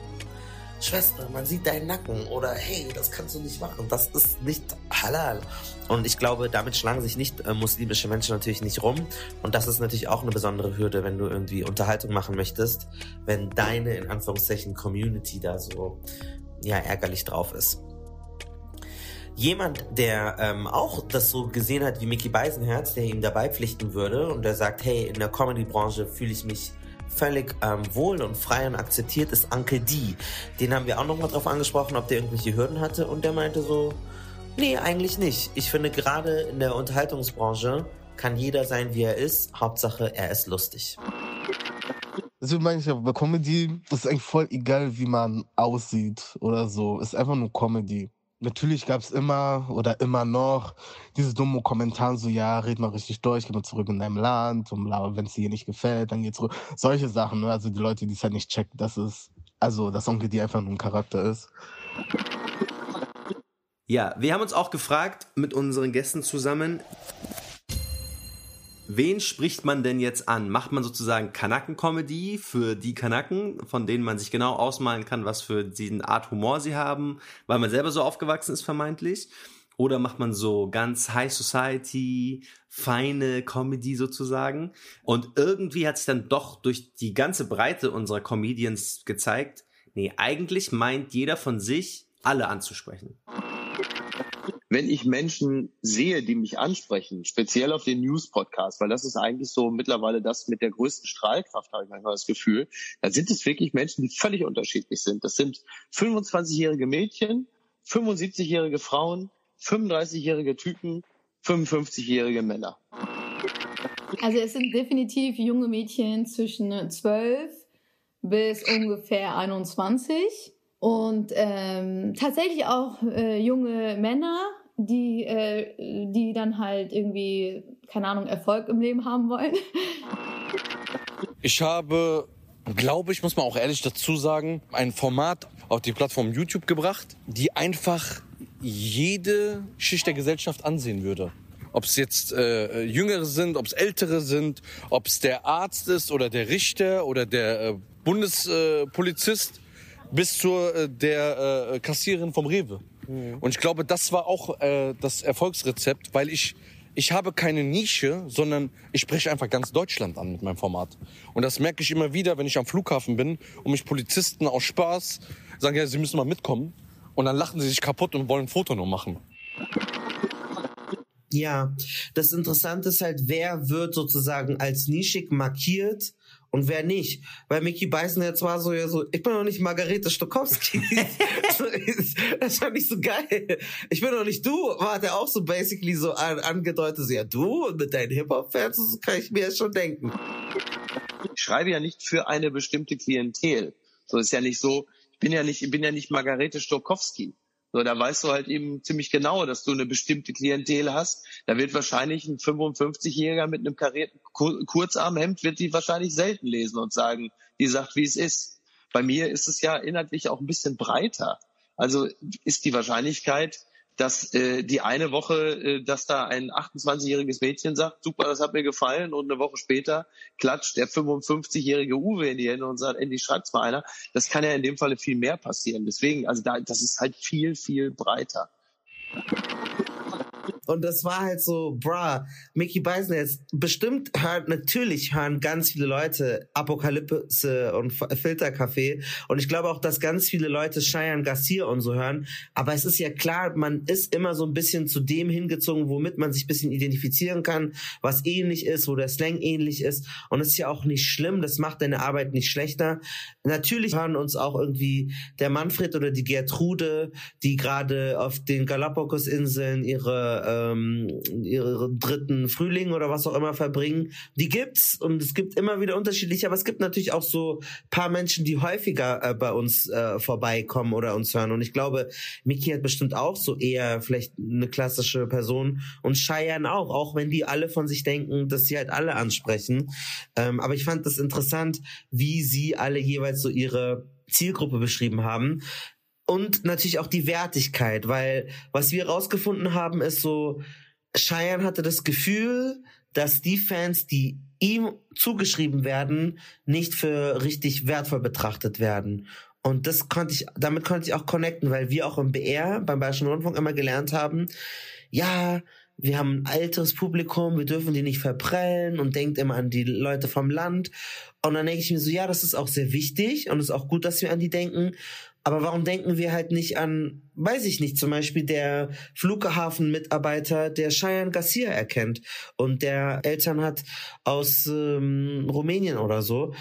Speaker 1: Schwester, man sieht deinen Nacken oder hey, das kannst du nicht machen, das ist nicht halal. Und ich glaube, damit schlagen sich nicht äh, muslimische Menschen natürlich nicht rum. Und das ist natürlich auch eine besondere Hürde, wenn du irgendwie Unterhaltung machen möchtest, wenn deine, in Anführungszeichen, Community da so, ja, ärgerlich drauf ist. Jemand, der ähm, auch das so gesehen hat wie Mickey Beisenherz, der ihm dabei pflichten würde und der sagt, hey, in der Comedy-Branche fühle ich mich
Speaker 24: völlig ähm, wohl und frei und akzeptiert, ist Uncle D. Den haben wir auch nochmal drauf angesprochen, ob der irgendwelche Hürden hatte und der meinte so, nee, eigentlich nicht. Ich finde gerade in der Unterhaltungsbranche kann jeder sein, wie er ist. Hauptsache, er ist lustig.
Speaker 17: Deswegen meine ich ja, bei Comedy ist eigentlich voll egal, wie man aussieht oder so. Ist einfach nur Comedy. Natürlich gab es immer oder immer noch diese dummen Kommentare, so ja, red mal richtig durch, geh mal zurück in deinem Land und wenn es dir nicht gefällt, dann geh zurück. Solche Sachen, ne? Also die Leute, die es halt nicht checken, dass es, also dass Onkel die einfach nur ein Charakter ist.
Speaker 5: Ja, wir haben uns auch gefragt mit unseren Gästen zusammen, wen spricht man denn jetzt an? Macht man sozusagen Kanaken-Comedy für die Kanaken, von denen man sich genau ausmalen kann, was für diesen Art Humor sie haben, weil man selber so aufgewachsen ist vermeintlich? Oder macht man so ganz High Society, feine Comedy sozusagen? Und irgendwie hat sich dann doch durch die ganze Breite unserer Comedians gezeigt, nee, eigentlich meint jeder von sich, alle anzusprechen
Speaker 14: wenn ich Menschen sehe, die mich ansprechen, speziell auf den News-Podcast, weil das ist eigentlich so mittlerweile das mit der größten Strahlkraft, habe ich manchmal das Gefühl, dann sind es wirklich Menschen, die völlig unterschiedlich sind. Das sind 25-jährige Mädchen, 75-jährige Frauen, 35-jährige Typen, 55-jährige Männer.
Speaker 2: Also es sind definitiv junge Mädchen zwischen 12 bis ungefähr 21 und ähm, tatsächlich auch äh, junge Männer, die, äh, die dann halt irgendwie, keine Ahnung, Erfolg im Leben haben wollen. *laughs*
Speaker 4: Ich habe, glaube ich, muss man auch ehrlich dazu sagen, ein Format auf die Plattform YouTube gebracht, die einfach jede Schicht der Gesellschaft ansehen würde. Ob es jetzt äh, Jüngere sind, ob es Ältere sind, ob es der Arzt ist oder der Richter oder der äh, Bundespolizist. Bis zur äh, der äh, Kassiererin vom Rewe. Mhm. Und ich glaube, das war auch äh, das Erfolgsrezept, weil ich ich habe keine Nische, sondern ich spreche einfach ganz Deutschland an mit meinem Format. Und das merke ich immer wieder, wenn ich am Flughafen bin und mich Polizisten aus Spaß sagen, ja, sie müssen mal mitkommen. Und dann lachen sie sich kaputt und wollen ein Foto nur machen.
Speaker 1: Ja, das Interessante ist halt, wer wird sozusagen als nischig markiert und wer nicht. Weil Mickey Beißen jetzt war so, ja so, ich bin doch nicht Margarete Stokowski. *laughs* das fand ich so geil. Ich bin doch nicht du, war der auch so basically so an, angedeutet, so, ja du und mit deinen Hip-Hop-Fans, das kann ich mir ja schon denken.
Speaker 14: Ich schreibe ja nicht für eine bestimmte Klientel. So ist ja nicht so, ich bin ja nicht, ich bin ja nicht Margarete Stokowski. So, da weißt du halt eben ziemlich genau, dass du eine bestimmte Klientel hast. Da wird wahrscheinlich ein 55-Jähriger mit einem karierten Kurzarmhemd wird die wahrscheinlich selten lesen und sagen, die sagt, wie es ist. Bei mir ist es ja inhaltlich auch ein bisschen breiter. Also ist die Wahrscheinlichkeit, dass äh, die eine Woche, äh, dass da ein 28-jähriges Mädchen sagt, super, das hat mir gefallen, und eine Woche später klatscht der 55-jährige Uwe in die Hände und sagt, endlich schreibt's mal einer. Das kann ja in dem Falle viel mehr passieren. Deswegen, also da, das ist halt viel, viel breiter.
Speaker 1: Und das war halt so, bra, Mickey Beisen jetzt, bestimmt hören, natürlich hören ganz viele Leute Apokalypse und Filterkaffee. Und ich glaube auch, dass ganz viele Leute Cheyenne Garcia und so hören. Aber es ist ja klar, man ist immer so ein bisschen zu dem hingezogen, womit man sich ein bisschen identifizieren kann, was ähnlich ist, wo der Slang ähnlich ist. Und es ist ja auch nicht schlimm, das macht deine Arbeit nicht schlechter. Natürlich hören uns auch irgendwie der Manfred oder die Gertrude, die gerade auf den Galapagos-Inseln ihre ähm, ihren dritten Frühling oder was auch immer verbringen. Die gibt's und es gibt immer wieder unterschiedliche, aber es gibt natürlich auch so paar Menschen, die häufiger äh, bei uns äh, vorbeikommen oder uns hören. Und ich glaube, Miki hat bestimmt auch so eher vielleicht eine klassische Person und Cheyenne auch, auch wenn die alle von sich denken, dass sie halt alle ansprechen. Ähm, aber ich fand das interessant, wie sie alle jeweils so ihre Zielgruppe beschrieben haben und natürlich auch die Wertigkeit, weil was wir rausgefunden haben, ist so, Cheyenne hatte das Gefühl, dass die Fans, die ihm zugeschrieben werden, nicht für richtig wertvoll betrachtet werden. Und das konnte ich, damit konnte ich auch connecten, weil wir auch im BR, beim Bayerischen Rundfunk immer gelernt haben, ja, wir haben ein älteres Publikum, wir dürfen die nicht verprellen und denkt immer an die Leute vom Land. Und dann denke ich mir so, ja, das ist auch sehr wichtig und es ist auch gut, dass wir an die denken. Aber warum denken wir halt nicht an, weiß ich nicht, zum Beispiel der Flughafenmitarbeiter, der Cheyenne Garcia erkennt und der Eltern hat aus ähm, Rumänien oder so.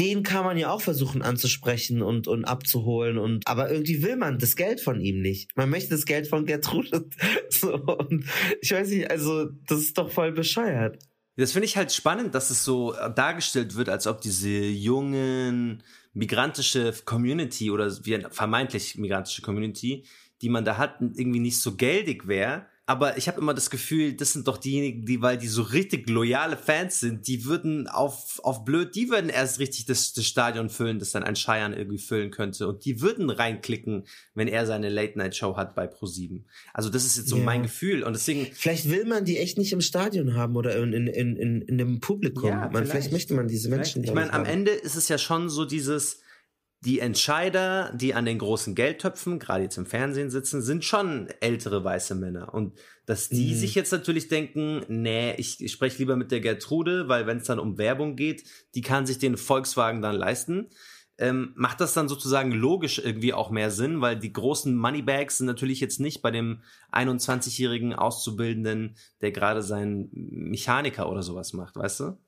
Speaker 1: den kann man ja auch versuchen anzusprechen und, und abzuholen und, aber irgendwie will man das Geld von ihm nicht. Man möchte das Geld von Gertrude. *laughs* So, und ich weiß nicht, also, das ist doch voll bescheuert.
Speaker 5: Das finde ich halt spannend, dass es so dargestellt wird, als ob diese jungen migrantische Community oder wie eine vermeintlich migrantische Community, die man da hat, irgendwie nicht so geldig wäre. Aber ich habe immer das Gefühl, das sind doch diejenigen, die, weil die so richtig loyale Fans sind, die würden auf, auf blöd, die würden erst richtig das, das Stadion füllen, das dann ein Scheiern irgendwie füllen könnte. Und die würden reinklicken, wenn er seine Late-Night-Show hat bei Pro7. Also das ist jetzt so
Speaker 1: Ja.
Speaker 5: mein Gefühl. Und deswegen.
Speaker 1: Vielleicht will man die echt nicht im Stadion haben oder in, in, in, in, in dem Publikum.
Speaker 5: Ja,
Speaker 1: man, vielleicht.
Speaker 5: vielleicht.
Speaker 1: möchte man diese Menschen.
Speaker 5: Ich
Speaker 1: glaub
Speaker 5: meine, am. Ende ist es ja schon so dieses, die Entscheider, die an den großen Geldtöpfen, gerade jetzt im Fernsehen sitzen, sind schon ältere weiße Männer. Und dass die
Speaker 1: Mhm.
Speaker 5: sich jetzt natürlich denken, nee, ich, ich spreche lieber mit der Gertrude, weil wenn es dann um Werbung geht, die kann sich den Volkswagen dann leisten. Ähm, macht das dann sozusagen logisch irgendwie auch mehr Sinn, weil die großen Moneybags sind natürlich jetzt nicht bei dem 21-jährigen Auszubildenden, der gerade seinen Mechaniker oder sowas macht, weißt du?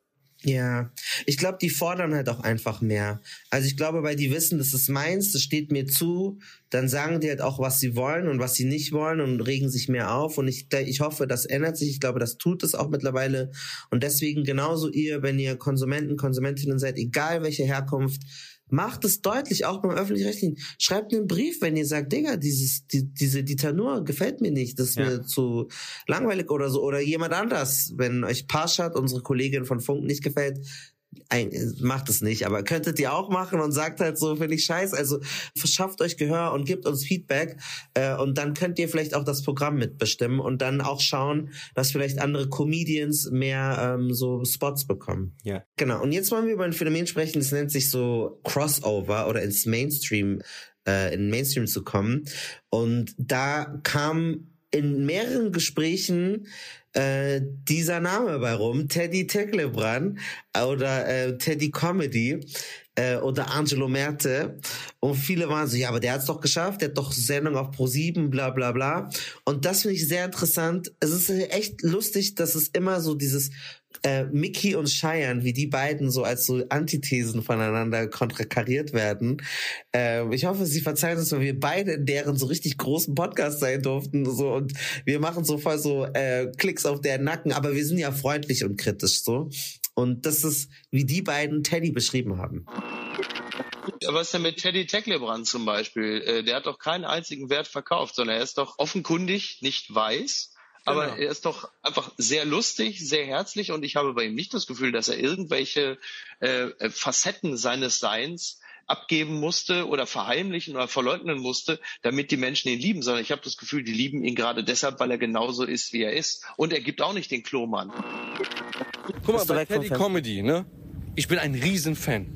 Speaker 1: Ja, ich glaube, die fordern halt auch einfach mehr. Also ich glaube, weil die wissen, das ist meins, das steht mir zu, dann sagen die halt auch, was sie wollen und was sie nicht wollen und regen sich mehr auf. Und ich, ich hoffe, das ändert sich. Ich glaube, das tut es auch mittlerweile. Und deswegen genauso ihr, wenn ihr Konsumenten, Konsumentinnen seid, egal welche Herkunft, Macht es deutlich, auch beim öffentlich-rechtlichen. Schreibt einen Brief, wenn ihr sagt, Digga, dieses, die, diese Dieter Nur gefällt mir nicht, das ist
Speaker 5: Ja.
Speaker 1: mir zu langweilig oder so. Oder jemand anders, wenn euch Parshad, unsere Kollegin von Funk, nicht gefällt, macht es nicht, aber könntet ihr auch machen und sagt halt so, finde ich scheiße. Also verschafft euch Gehör und gebt uns Feedback äh, und dann könnt ihr vielleicht auch das Programm mitbestimmen und dann auch schauen, dass vielleicht andere Comedians mehr ähm, so Spots bekommen.
Speaker 5: Ja.
Speaker 1: Genau. Und jetzt wollen wir über ein Phänomen sprechen, das nennt sich so Crossover oder ins Mainstream, äh, in Mainstream zu kommen. Und da kam in mehreren Gesprächen äh, dieser Name bei rum, Teddy Tecklebrand oder äh, Teddy Comedy äh, oder Angelo Merte. Und viele waren so, ja, aber der hat's doch geschafft, der hat doch Sendung auf Pro7, bla bla bla. Und das finde ich sehr interessant. Es ist echt lustig, dass es immer so dieses äh, Mickey und Cheyenne, wie die beiden so als so Antithesen voneinander kontrakariert werden. Äh, ich hoffe, sie verzeihen uns, weil wir beide in deren so richtig großen Podcast sein durften. So, und wir machen so voll so äh, Klicks auf deren Nacken, aber wir sind ja freundlich und kritisch so. Und das ist, wie die beiden Teddy beschrieben haben.
Speaker 25: Was ist denn mit Teddy Tecklebrand zum Beispiel? Äh, Der hat doch keinen einzigen Wert verkauft, sondern er ist doch offenkundig nicht weiß. Aber
Speaker 14: Genau.
Speaker 25: er ist doch einfach sehr lustig, sehr herzlich und ich habe bei ihm nicht das Gefühl, dass er irgendwelche äh, äh, Facetten seines Seins abgeben musste oder verheimlichen oder verleugnen musste, damit die Menschen ihn lieben, sondern ich habe das Gefühl, die lieben ihn gerade deshalb, weil er genauso ist, wie er ist. Und er gibt auch nicht den Klomann.
Speaker 4: Guck mal, bei Teddy? Comedy, ne? Ich bin ein Riesenfan.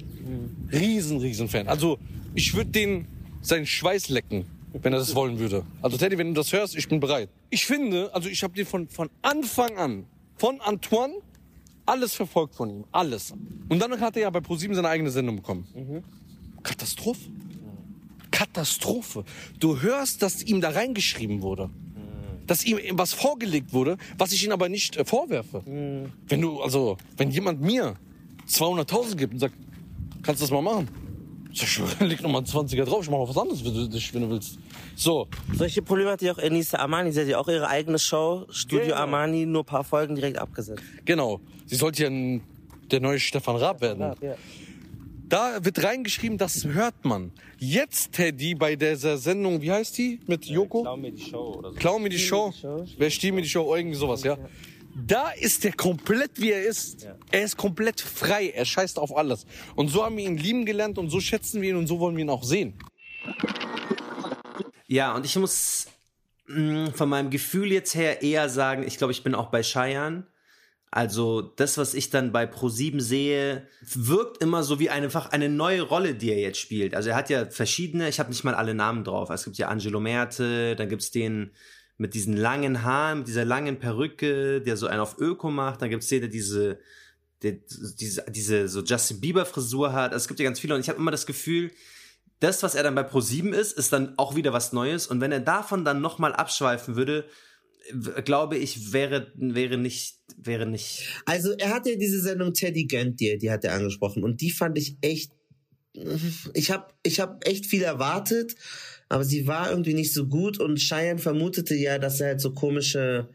Speaker 4: Riesen, Riesenfan. Also, ich würde den seinen Schweiß lecken, wenn er das wollen würde. Also, Teddy, wenn du das hörst, ich bin bereit. Ich finde, also ich habe den von, von Anfang an, von Antoine, alles verfolgt von ihm. Alles. Und dann hat er ja bei ProSieben seine eigene Sendung bekommen. Katastrophe. Katastrophe. Du hörst, dass ihm da reingeschrieben wurde. Dass ihm was vorgelegt wurde, was ich ihm aber nicht äh, vorwerfe. Wenn du, also, wenn jemand mir 200.000 gibt und sagt, kannst du das mal machen? Sag ich, *laughs* leg noch mal einen 20er drauf, ich mach mal was anderes, wenn du, wenn du willst. So.
Speaker 16: Solche Probleme hat ja auch Enisa Armani. Sie hat ja auch ihre eigene Show, Studio
Speaker 4: Genau.
Speaker 16: Armani, nur ein paar Folgen direkt abgesetzt.
Speaker 4: Genau. Sie sollte ja ein, der neue Stefan Raab werden. Da wird reingeschrieben, das hört man. Jetzt, Teddy, bei dieser Sendung, wie heißt die? Mit Joko?
Speaker 15: Klau mir die Show oder so.
Speaker 4: Klau mir die Show. Wer stiehlt mir die Show? Irgendwie sowas, ja. Da ist er komplett, wie er ist. Er ist komplett frei. Er scheißt auf alles. Und so haben wir ihn lieben gelernt und so schätzen wir ihn und so wollen wir ihn auch sehen.
Speaker 5: Ja, und ich muss mh, von meinem Gefühl jetzt her eher sagen, ich glaube, ich bin auch bei Cheyenne. Also das, was ich dann bei Pro7 sehe, wirkt immer so wie einfach eine neue Rolle, die er jetzt spielt. Also er hat ja verschiedene, ich habe nicht mal alle Namen drauf. Es gibt ja Angelo Merte, dann gibt's den mit diesen langen Haaren, mit dieser langen Perücke, der so einen auf Öko macht. Dann gibt's den, der diese, der, diese, diese so Justin Bieber Frisur hat. Also es gibt ja ganz viele und ich habe immer das Gefühl, das, was er dann bei Pro7 ist, ist dann auch wieder was Neues. Und wenn er davon dann nochmal abschweifen würde, glaube ich, wäre, wäre nicht, wäre nicht.
Speaker 1: Also er hatte ja diese Sendung Teddy Gant dir, die hat er angesprochen und die fand ich echt. Ich habe ich hab echt viel erwartet, aber sie war irgendwie nicht so gut und Cheyenne vermutete ja, dass er halt so komische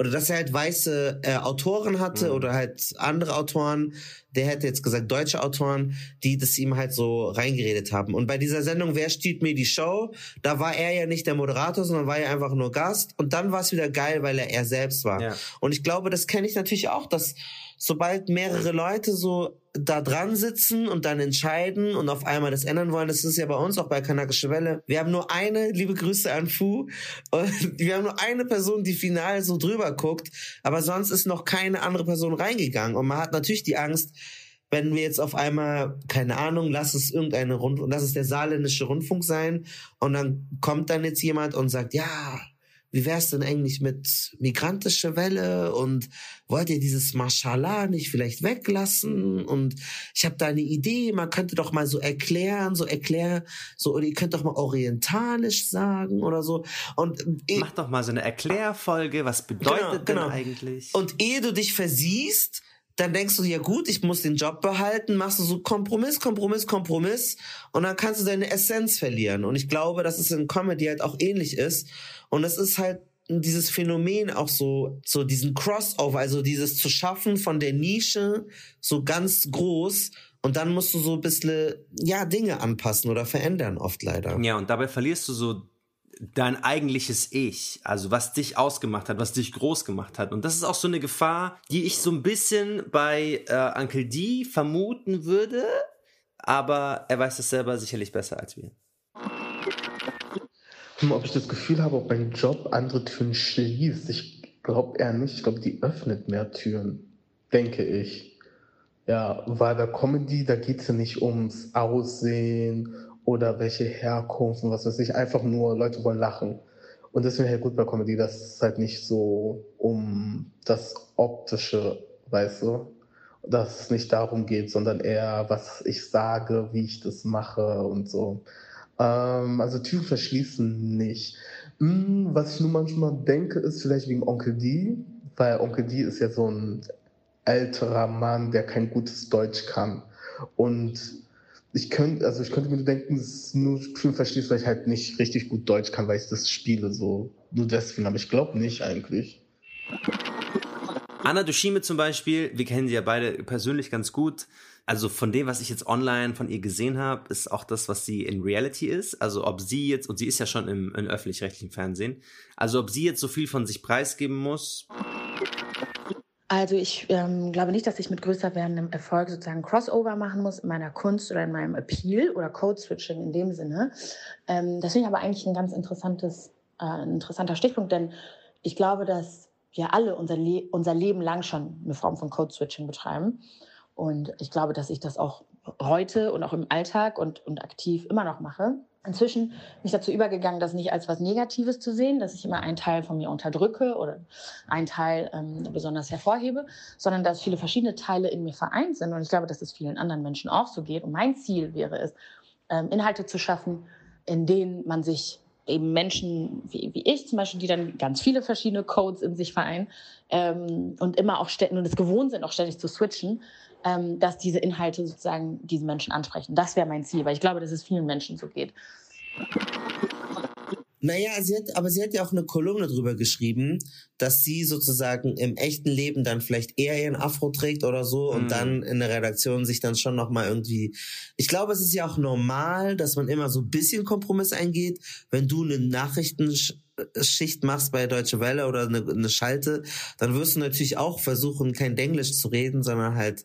Speaker 1: oder dass er halt weiße äh, Autoren hatte oder halt andere Autoren, der hätte jetzt gesagt deutsche Autoren, die das ihm halt so reingeredet haben. Und bei dieser Sendung Wer stiehlt mir die Show, da war er ja nicht der Moderator, sondern war ja einfach nur Gast und dann war es wieder geil, weil er er selbst war.
Speaker 5: Ja.
Speaker 1: Und ich glaube, das kenne ich natürlich auch, dass sobald mehrere Leute so da dran sitzen und dann entscheiden und auf einmal das ändern wollen, das ist ja bei uns auch bei Kanakische Welle. Wir haben nur eine, liebe Grüße an Fu, und *laughs* wir haben nur eine Person, die final so drüber guckt, aber sonst ist noch keine andere Person reingegangen und man hat natürlich die Angst, wenn wir jetzt auf einmal, keine Ahnung, lass es irgendeine Rund, lass es der saarländische Rundfunk sein und dann kommt dann jetzt jemand und sagt, ja, wie wär's denn eigentlich mit migrantische Welle? Und wollt ihr dieses Mashallah nicht vielleicht weglassen? Und ich habe da eine Idee, man könnte doch mal so erklären, so erklär, so oder ihr könnt doch mal orientalisch sagen oder so. Und
Speaker 5: Mach doch mal so eine Erklärfolge, was bedeutet
Speaker 1: Genau,
Speaker 5: denn eigentlich?
Speaker 1: und ehe du dich versiehst, dann denkst du, ja gut, ich muss den Job behalten, machst du so Kompromiss, Kompromiss, Kompromiss. Und dann kannst du deine Essenz verlieren. Und ich glaube, dass es in Comedy halt auch ähnlich ist. Und es ist halt dieses Phänomen auch so, so diesen Crossover, also dieses zu schaffen von der Nische so ganz groß und dann musst du so ein bisschen, ja, Dinge anpassen oder verändern oft leider.
Speaker 5: Ja, und dabei verlierst du so dein eigentliches Ich, also was dich ausgemacht hat, was dich groß gemacht hat. Und das ist auch so eine Gefahr, die ich so ein bisschen bei äh, Uncle D vermuten würde, aber er weiß es selber sicherlich besser als wir.
Speaker 17: Hm, Ob ich das Gefühl habe, ob mein Job andere Türen schließt, ich glaube eher nicht. Ich glaube, die öffnet mehr Türen, denke ich. Ja, weil bei Comedy, da geht es ja nicht ums Aussehen oder welche Herkunft und was weiß ich. Einfach nur, Leute wollen lachen. Und das finde ich halt gut bei Comedy, dass es halt nicht so um das Optische, weißt du, dass es nicht darum geht, sondern eher, was ich sage, wie ich das mache und so. Ähm, also Türen verschließen nicht. Hm, was ich nur manchmal denke, ist vielleicht wegen Onkel D, weil Onkel D ist ja so ein älterer Mann, der kein gutes Deutsch kann. Und ich könnte, also ich könnte mir denken, dass nur Türen verschließt, weil ich halt nicht richtig gut Deutsch kann, weil ich das spiele so. Nur deswegen, aber ich glaube nicht eigentlich.
Speaker 5: Anna Dushime zum Beispiel, wir kennen sie ja beide persönlich ganz gut. Also von dem, was ich jetzt online von ihr gesehen habe, ist auch das, was sie in Reality ist. Also ob sie jetzt, und sie ist ja schon im, im öffentlich-rechtlichen Fernsehen, also ob sie jetzt so viel von sich preisgeben muss.
Speaker 11: Also ich ähm, glaube nicht, dass ich mit größer werdendem Erfolg sozusagen Crossover machen muss in meiner Kunst oder in meinem Appeal oder Code-Switching in dem Sinne. Ähm, das finde ich aber eigentlich ein ganz interessantes, äh, interessanter Stichpunkt, denn ich glaube, dass wir alle unser, Le unser Leben lang schon eine Form von Code-Switching betreiben. Und ich glaube, dass ich das auch heute und auch im Alltag und, und aktiv immer noch mache. Inzwischen bin ich dazu übergegangen, das nicht als was Negatives zu sehen, dass ich immer einen Teil von mir unterdrücke oder einen Teil ähm, besonders hervorhebe, sondern dass viele verschiedene Teile in mir vereint sind. Und ich glaube, dass es vielen anderen Menschen auch so geht. Und mein Ziel wäre es, ähm, Inhalte zu schaffen, in denen man sich eben Menschen wie, wie ich zum Beispiel, die dann ganz viele verschiedene Codes in sich vereinen ähm, und immer auch ständig und es gewohnt sind, auch ständig zu switchen, ähm, dass diese Inhalte sozusagen diese Menschen ansprechen. Das wäre mein Ziel, weil ich glaube, dass es vielen Menschen so geht.
Speaker 1: Naja, sie hat, aber sie hat ja auch eine Kolumne drüber geschrieben, dass sie sozusagen im echten Leben dann vielleicht eher ihren Afro trägt oder so und
Speaker 5: Mhm.
Speaker 1: dann in der Redaktion sich dann schon nochmal irgendwie. Ich glaube, es ist ja auch normal, dass man immer so ein bisschen Kompromiss eingeht. Wenn du eine Nachrichtenschicht machst bei Deutsche Welle oder eine, eine Schalte, dann wirst du natürlich auch versuchen, kein Denglisch zu reden, sondern halt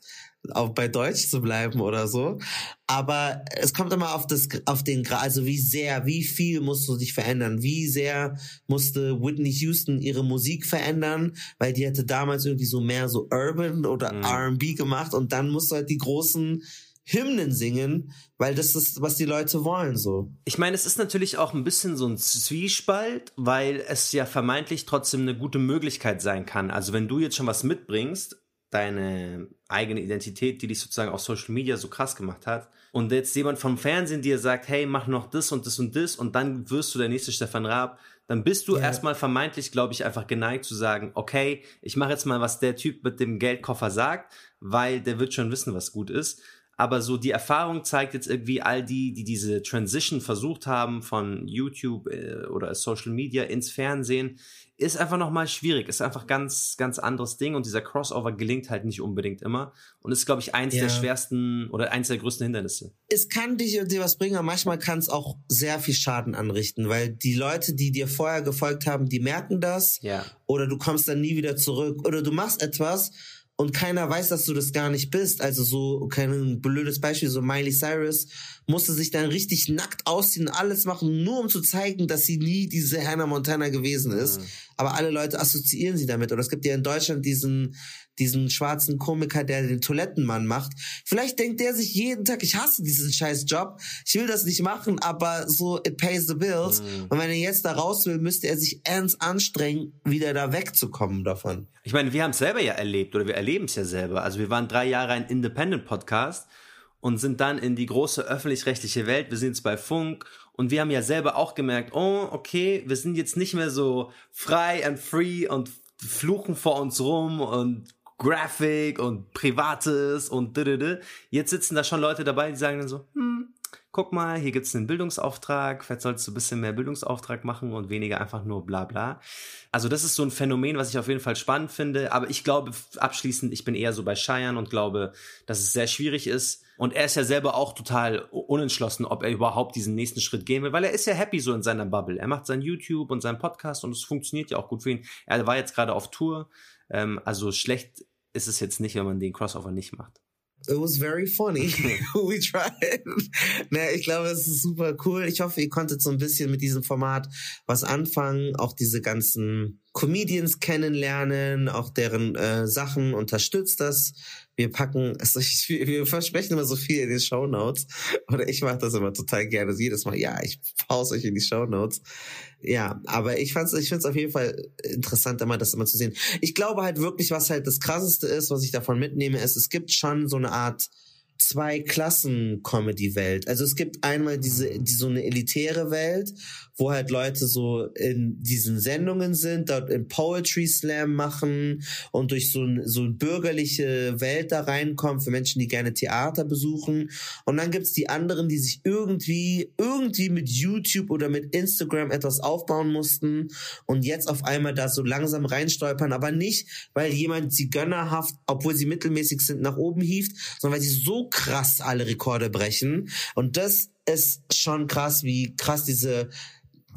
Speaker 1: auch bei Deutsch zu bleiben oder so. Aber es kommt immer auf das, auf den, Gra- also wie sehr, wie viel musst du dich verändern? Wie sehr musste Whitney Houston ihre Musik verändern? Weil die hatte damals irgendwie so mehr so Urban oder R&B gemacht und dann musst du halt die großen Hymnen singen, weil das ist, was die Leute wollen, so.
Speaker 5: Ich meine, es ist natürlich auch ein bisschen so ein Zwiespalt, weil es ja vermeintlich trotzdem eine gute Möglichkeit sein kann. Also wenn du jetzt schon was mitbringst, deine eigene Identität, die dich sozusagen auf Social Media so krass gemacht hat, und jetzt jemand vom Fernsehen dir sagt, hey, mach noch das und das und das, und dann wirst du der nächste Stefan Raab, dann bist du erstmal vermeintlich, glaube ich, einfach geneigt zu sagen, okay, ich mache jetzt mal, was der Typ mit dem Geldkoffer sagt, weil der wird schon wissen, was gut ist. Aber so die Erfahrung zeigt jetzt irgendwie all die, die diese Transition versucht haben von YouTube äh, oder Social Media ins Fernsehen, ist einfach nochmal schwierig. Ist einfach ganz, ganz anderes Ding und dieser Crossover gelingt halt nicht unbedingt immer und ist, glaube ich, eins
Speaker 1: Ja.
Speaker 5: der schwersten oder eins der größten Hindernisse.
Speaker 1: es kann dich dir was bringen, aber manchmal kann es auch sehr viel Schaden anrichten, weil die Leute, die dir vorher gefolgt haben, die merken das.
Speaker 5: Ja.
Speaker 1: Oder du kommst dann nie wieder zurück. Oder du machst etwas und keiner weiß, dass du das gar nicht bist. Also so, kein blödes Beispiel, so Miley Cyrus musste sich dann richtig nackt ausziehen und alles machen, nur um zu zeigen, dass sie nie diese Hannah Montana gewesen ist. Aber alle Leute assoziieren sie damit. Oder es gibt ja in Deutschland diesen, diesen schwarzen Komiker, der den Toilettenmann macht. Vielleicht denkt der sich jeden Tag, ich hasse diesen scheiß Job, ich will das nicht machen, aber so, it pays the bills. Und wenn er jetzt da raus will, müsste er sich ernst anstrengen, wieder da wegzukommen davon.
Speaker 5: Ich meine, wir haben es selber ja erlebt oder wir erleben es ja selber. Also wir waren drei Jahre ein Independent-Podcast und sind dann in die große öffentlich-rechtliche Welt. Wir sind jetzt bei Funk und wir haben ja selber auch gemerkt, oh, okay, wir sind jetzt nicht mehr so frei and free und fluchen vor uns rum und Graphic und Privates und didede. Jetzt sitzen da schon Leute dabei, die sagen dann so, hm, guck mal, hier gibt's einen Bildungsauftrag, vielleicht solltest du ein bisschen mehr Bildungsauftrag machen und weniger einfach nur bla bla. Also das ist so ein Phänomen, was ich auf jeden Fall spannend finde, aber ich glaube abschließend, ich bin eher so bei Cheyenne und glaube, dass es sehr schwierig ist. Und er ist ja selber auch total unentschlossen, ob er überhaupt diesen nächsten Schritt gehen will, weil er ist ja happy so in seiner Bubble. Er macht sein YouTube und seinen Podcast und es funktioniert ja auch gut für ihn. Er war jetzt gerade auf Tour, ähm, also schlecht ist es jetzt nicht, wenn man den Crossover nicht macht.
Speaker 1: It was very funny. *laughs* We tried. naja, ich glaube, es ist super cool. Ich hoffe, ihr konntet so ein bisschen mit diesem Format was anfangen. Auch diese ganzen Comedians kennenlernen, auch deren äh, Sachen. Unterstützt das. Wir packen, also ich, wir, versprechen immer so viel in den Show Notes. Oder ich mache das immer total gerne. Also jedes Mal, ja, ich pause euch in die Show Notes. Ja, aber ich fand's, ich find's auf jeden Fall interessant, immer das immer zu sehen. Ich glaube halt wirklich, was halt das krasseste ist, was ich davon mitnehme, ist, es gibt schon so eine Art zwei Klassen Comedy Welt. Also es gibt einmal diese die, so eine elitäre Welt, wo halt Leute so in diesen Sendungen sind, dort im Poetry Slam machen und durch so ein, so eine bürgerliche Welt da reinkommen für Menschen, die gerne Theater besuchen. Und dann gibt's die anderen, die sich irgendwie irgendwie mit YouTube oder mit Instagram etwas aufbauen mussten und jetzt auf einmal da so langsam reinstolpern, aber nicht, weil jemand sie gönnerhaft, obwohl sie mittelmäßig sind, nach oben hieft, sondern weil sie so krass alle Rekorde brechen. Und das ist schon krass, wie krass diese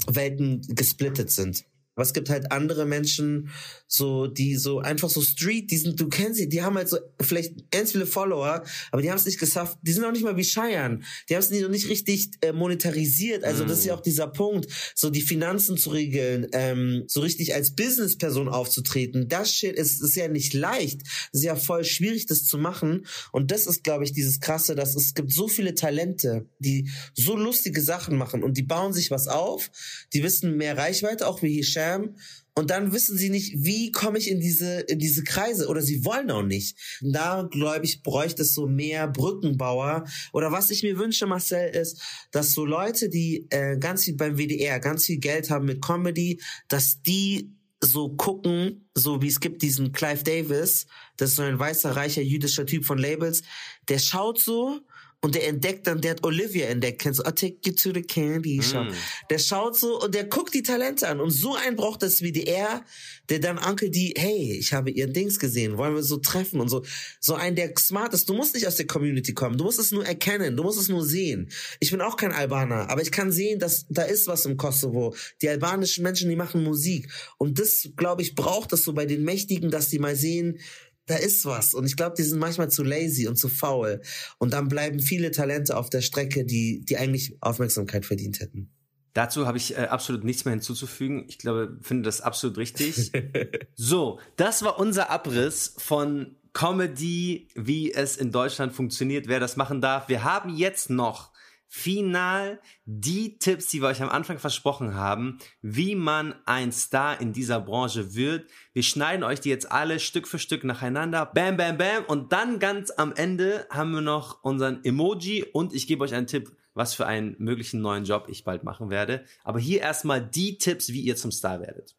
Speaker 1: Welten gesplittet sind. Aber es gibt halt andere Menschen, so, die so einfach so Street, die sind, du kennst sie, die haben halt so vielleicht ganz viele Follower, aber die haben es nicht geschafft, die sind auch nicht mal wie Cheyenne, die haben es noch nicht richtig äh, monetarisiert, also das ist ja auch dieser Punkt, so die Finanzen zu regeln, ähm, so richtig als Businessperson aufzutreten, das Shit ist, ist ja nicht leicht, es ist ja voll schwierig, das zu machen. Und das ist, glaube ich, dieses Krasse, dass es gibt so viele Talente, die so lustige Sachen machen und die bauen sich was auf, die wissen mehr Reichweite, auch wie Hisham, und dann wissen sie nicht, wie komme ich in diese, in diese Kreise oder sie wollen auch nicht. Da, glaube ich, bräuchte es so mehr Brückenbauer. Oder was ich mir wünsche, Marcel, ist, dass so Leute, die äh, ganz viel beim WDR, ganz viel Geld haben mit Comedy, dass die so gucken, so wie es gibt diesen Clive Davis, das ist so ein weißer, reicher, jüdischer Typ von Labels, der schaut so und der entdeckt dann, der hat Olivia entdeckt, kennst du, I'll take you to the candy shop.
Speaker 5: Mm.
Speaker 1: Der schaut so und der guckt die Talente an und so einen braucht das WDR, der dann Onkel die, hey, ich habe ihren Dings gesehen, wollen wir so treffen und so. So ein, der smart ist, du musst nicht aus der Community kommen, du musst es nur erkennen, du musst es nur sehen. Ich bin auch kein Albaner, aber ich kann sehen, dass da ist was im Kosovo. Die albanischen Menschen, die machen Musik und das, glaube ich, braucht es so bei den Mächtigen, dass die mal sehen, da ist was. Und ich glaube, die sind manchmal zu lazy und zu faul. Und dann bleiben viele Talente auf der Strecke, die, die eigentlich Aufmerksamkeit verdient hätten.
Speaker 5: Dazu habe ich äh, absolut nichts mehr hinzuzufügen. Ich glaube, finde das absolut richtig. *laughs* so, das war unser Abriss von Comedy, wie es in Deutschland funktioniert, wer das machen darf. Wir haben jetzt noch final die Tipps, die wir euch am Anfang versprochen haben, wie man ein Star in dieser Branche wird. Wir schneiden euch die jetzt alle Stück für Stück nacheinander. Bam, bam, bam. Und dann ganz am Ende haben wir noch unseren Emoji und ich gebe euch einen Tipp, was für einen möglichen neuen Job ich bald machen werde. Aber hier erstmal die Tipps, wie ihr zum Star werdet.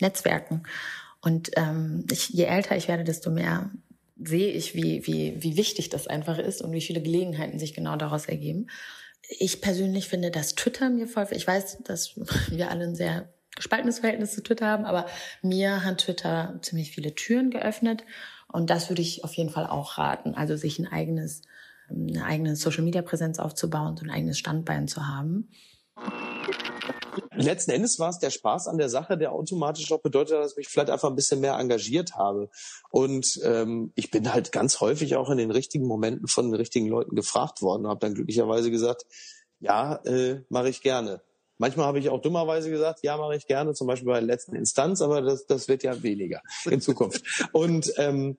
Speaker 11: Netzwerken. Und ähm, ich, je älter ich werde, desto mehr sehe ich, wie, wie, wie wichtig das einfach ist und wie viele Gelegenheiten sich genau daraus ergeben. Ich persönlich finde, dass Twitter mir voll, ich weiß, dass *laughs* wir alle ein sehr gespaltenes Verhältnis zu Twitter haben, aber mir hat Twitter ziemlich viele Türen geöffnet und das würde ich auf jeden Fall auch raten. Also sich ein eigenes, eine eigene Social Media Präsenz aufzubauen, so ein eigenes Standbein zu haben.
Speaker 14: Letzten Endes war es der Spaß an der Sache, der automatisch auch bedeutet, dass ich mich vielleicht einfach ein bisschen mehr engagiert habe. Und ähm, ich bin halt ganz häufig auch in den richtigen Momenten von den richtigen Leuten gefragt worden und habe dann glücklicherweise gesagt, ja, äh, mache ich gerne. Manchmal habe ich auch dummerweise gesagt, ja, mache ich gerne, zum Beispiel bei der letzten Instanz, aber das, das wird ja weniger in Zukunft. *laughs* Und ähm,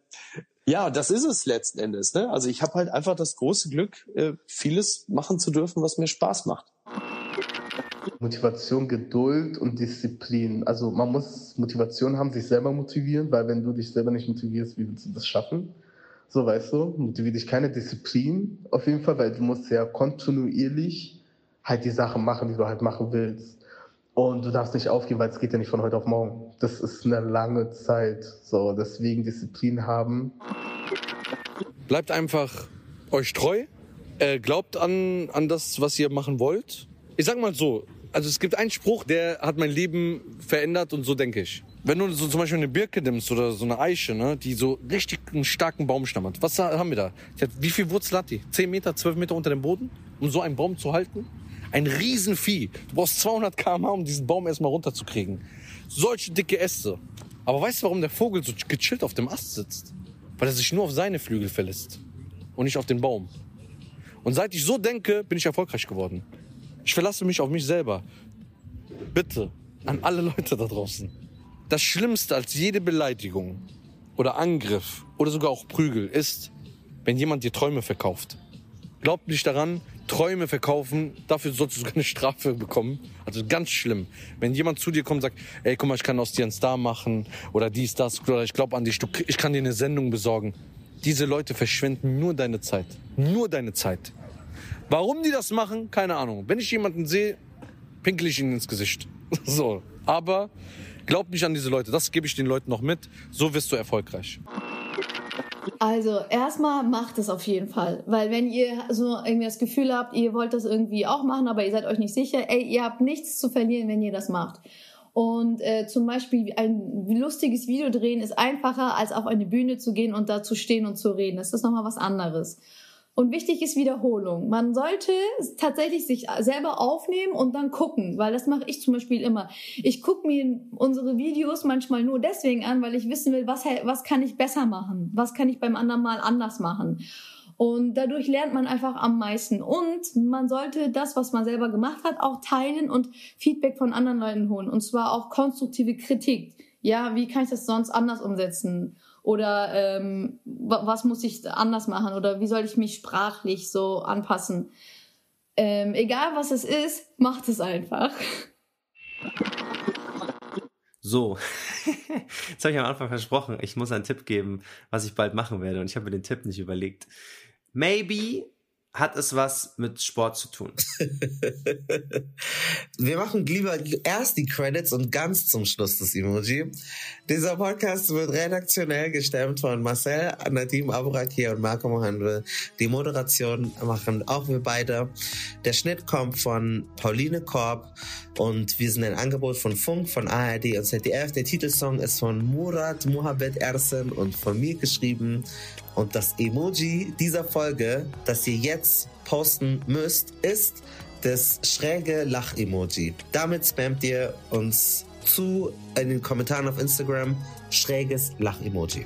Speaker 14: ja, das ist es letzten Endes. Ne? Also ich habe halt einfach das große Glück, äh, vieles machen zu dürfen, was mir Spaß macht.
Speaker 17: Motivation, Geduld und Disziplin. Also man muss Motivation haben, sich selber motivieren, weil wenn du dich selber nicht motivierst, wie willst du das schaffen? So, weißt du, motivier dich keine Disziplin auf jeden Fall, weil du musst ja kontinuierlich halt die Sachen machen, die du halt machen willst. Und du darfst nicht aufgeben, weil es geht ja nicht von heute auf morgen. Das ist eine lange Zeit. So, deswegen Disziplin haben.
Speaker 4: Bleibt einfach euch treu. Äh, glaubt an, an das, was ihr machen wollt. Ich sag mal so, also es gibt einen Spruch, der hat mein Leben verändert und so denke ich. Wenn du so zum Beispiel eine Birke nimmst oder so eine Eiche, ne, die so richtig einen starken Baumstamm hat. Was haben wir da? Hat, wie viel Wurzel hat die? 10 Meter, 12 Meter unter dem Boden, um so einen Baum zu halten? Ein Riesenvieh. Du brauchst 200 km/h, um diesen Baum erstmal runterzukriegen. Solche dicke Äste. Aber weißt du, warum der Vogel so gechillt auf dem Ast sitzt? Weil er sich nur auf seine Flügel verlässt und nicht auf den Baum. Und seit ich so denke, bin ich erfolgreich geworden. Ich verlasse mich auf mich selber. Bitte, an alle Leute da draußen. Das Schlimmste als jede Beleidigung oder Angriff oder sogar auch Prügel ist, wenn jemand dir Träume verkauft. Glaubt nicht daran, Träume verkaufen, dafür sollst du sogar eine Strafe bekommen. Also ganz schlimm. Wenn jemand zu dir kommt und sagt, ey, guck mal, ich kann aus dir einen Star machen oder dies, das, oder ich glaube an dich, ich kann dir eine Sendung besorgen. Diese Leute verschwenden nur deine Zeit. Nur deine Zeit. Warum die das machen, keine Ahnung. Wenn ich jemanden sehe, pinkel ich ihnen ins Gesicht. *laughs* So. Aber glaub nicht an diese Leute. Das gebe ich den Leuten noch mit. So wirst du erfolgreich.
Speaker 2: Also erstmal macht es auf jeden Fall, weil wenn ihr so irgendwie das Gefühl habt, ihr wollt das irgendwie auch machen, aber ihr seid euch nicht sicher, ey, ihr habt nichts zu verlieren, wenn ihr das macht. Und äh, zum Beispiel ein lustiges Video drehen ist einfacher, als auf eine Bühne zu gehen und da zu stehen und zu reden. Das ist nochmal was anderes. Und wichtig ist Wiederholung. Man sollte tatsächlich sich selber aufnehmen und dann gucken, weil das mache ich zum Beispiel immer. Ich gucke mir unsere Videos manchmal nur deswegen an, weil ich wissen will, was, was kann ich besser machen? Was kann ich beim anderen Mal anders machen? Und dadurch lernt man einfach am meisten. Und man sollte das, was man selber gemacht hat, auch teilen und Feedback von anderen Leuten holen. Und zwar auch konstruktive Kritik. Ja, wie kann ich das sonst anders umsetzen? Oder ähm, was muss ich anders machen? Oder wie soll ich mich sprachlich so anpassen? Ähm, egal was es ist, macht es einfach.
Speaker 5: So, *laughs* jetzt habe ich am Anfang versprochen, ich muss einen Tipp geben, was ich bald machen werde. Und ich habe mir den Tipp nicht überlegt. Maybe hat es was mit Sport zu tun? *laughs*
Speaker 1: Wir machen lieber erst die Credits und ganz zum Schluss das Emoji. Dieser Podcast wird redaktionell gestemmt von Marcel, Nadim Aburakir und Marco Mohandel. Die Moderation machen auch wir beide. Der Schnitt kommt von Pauline Korb und wir sind ein Angebot von Funk, von ARD und ZDF. Der Titelsong ist von Murat Muhabbet Ersen und von mir geschrieben. Und das Emoji dieser Folge, das ihr jetzt posten müsst, ist das schräge Lach-Emoji. Damit spammt ihr uns zu in den Kommentaren auf Instagram schräges Lach-Emoji.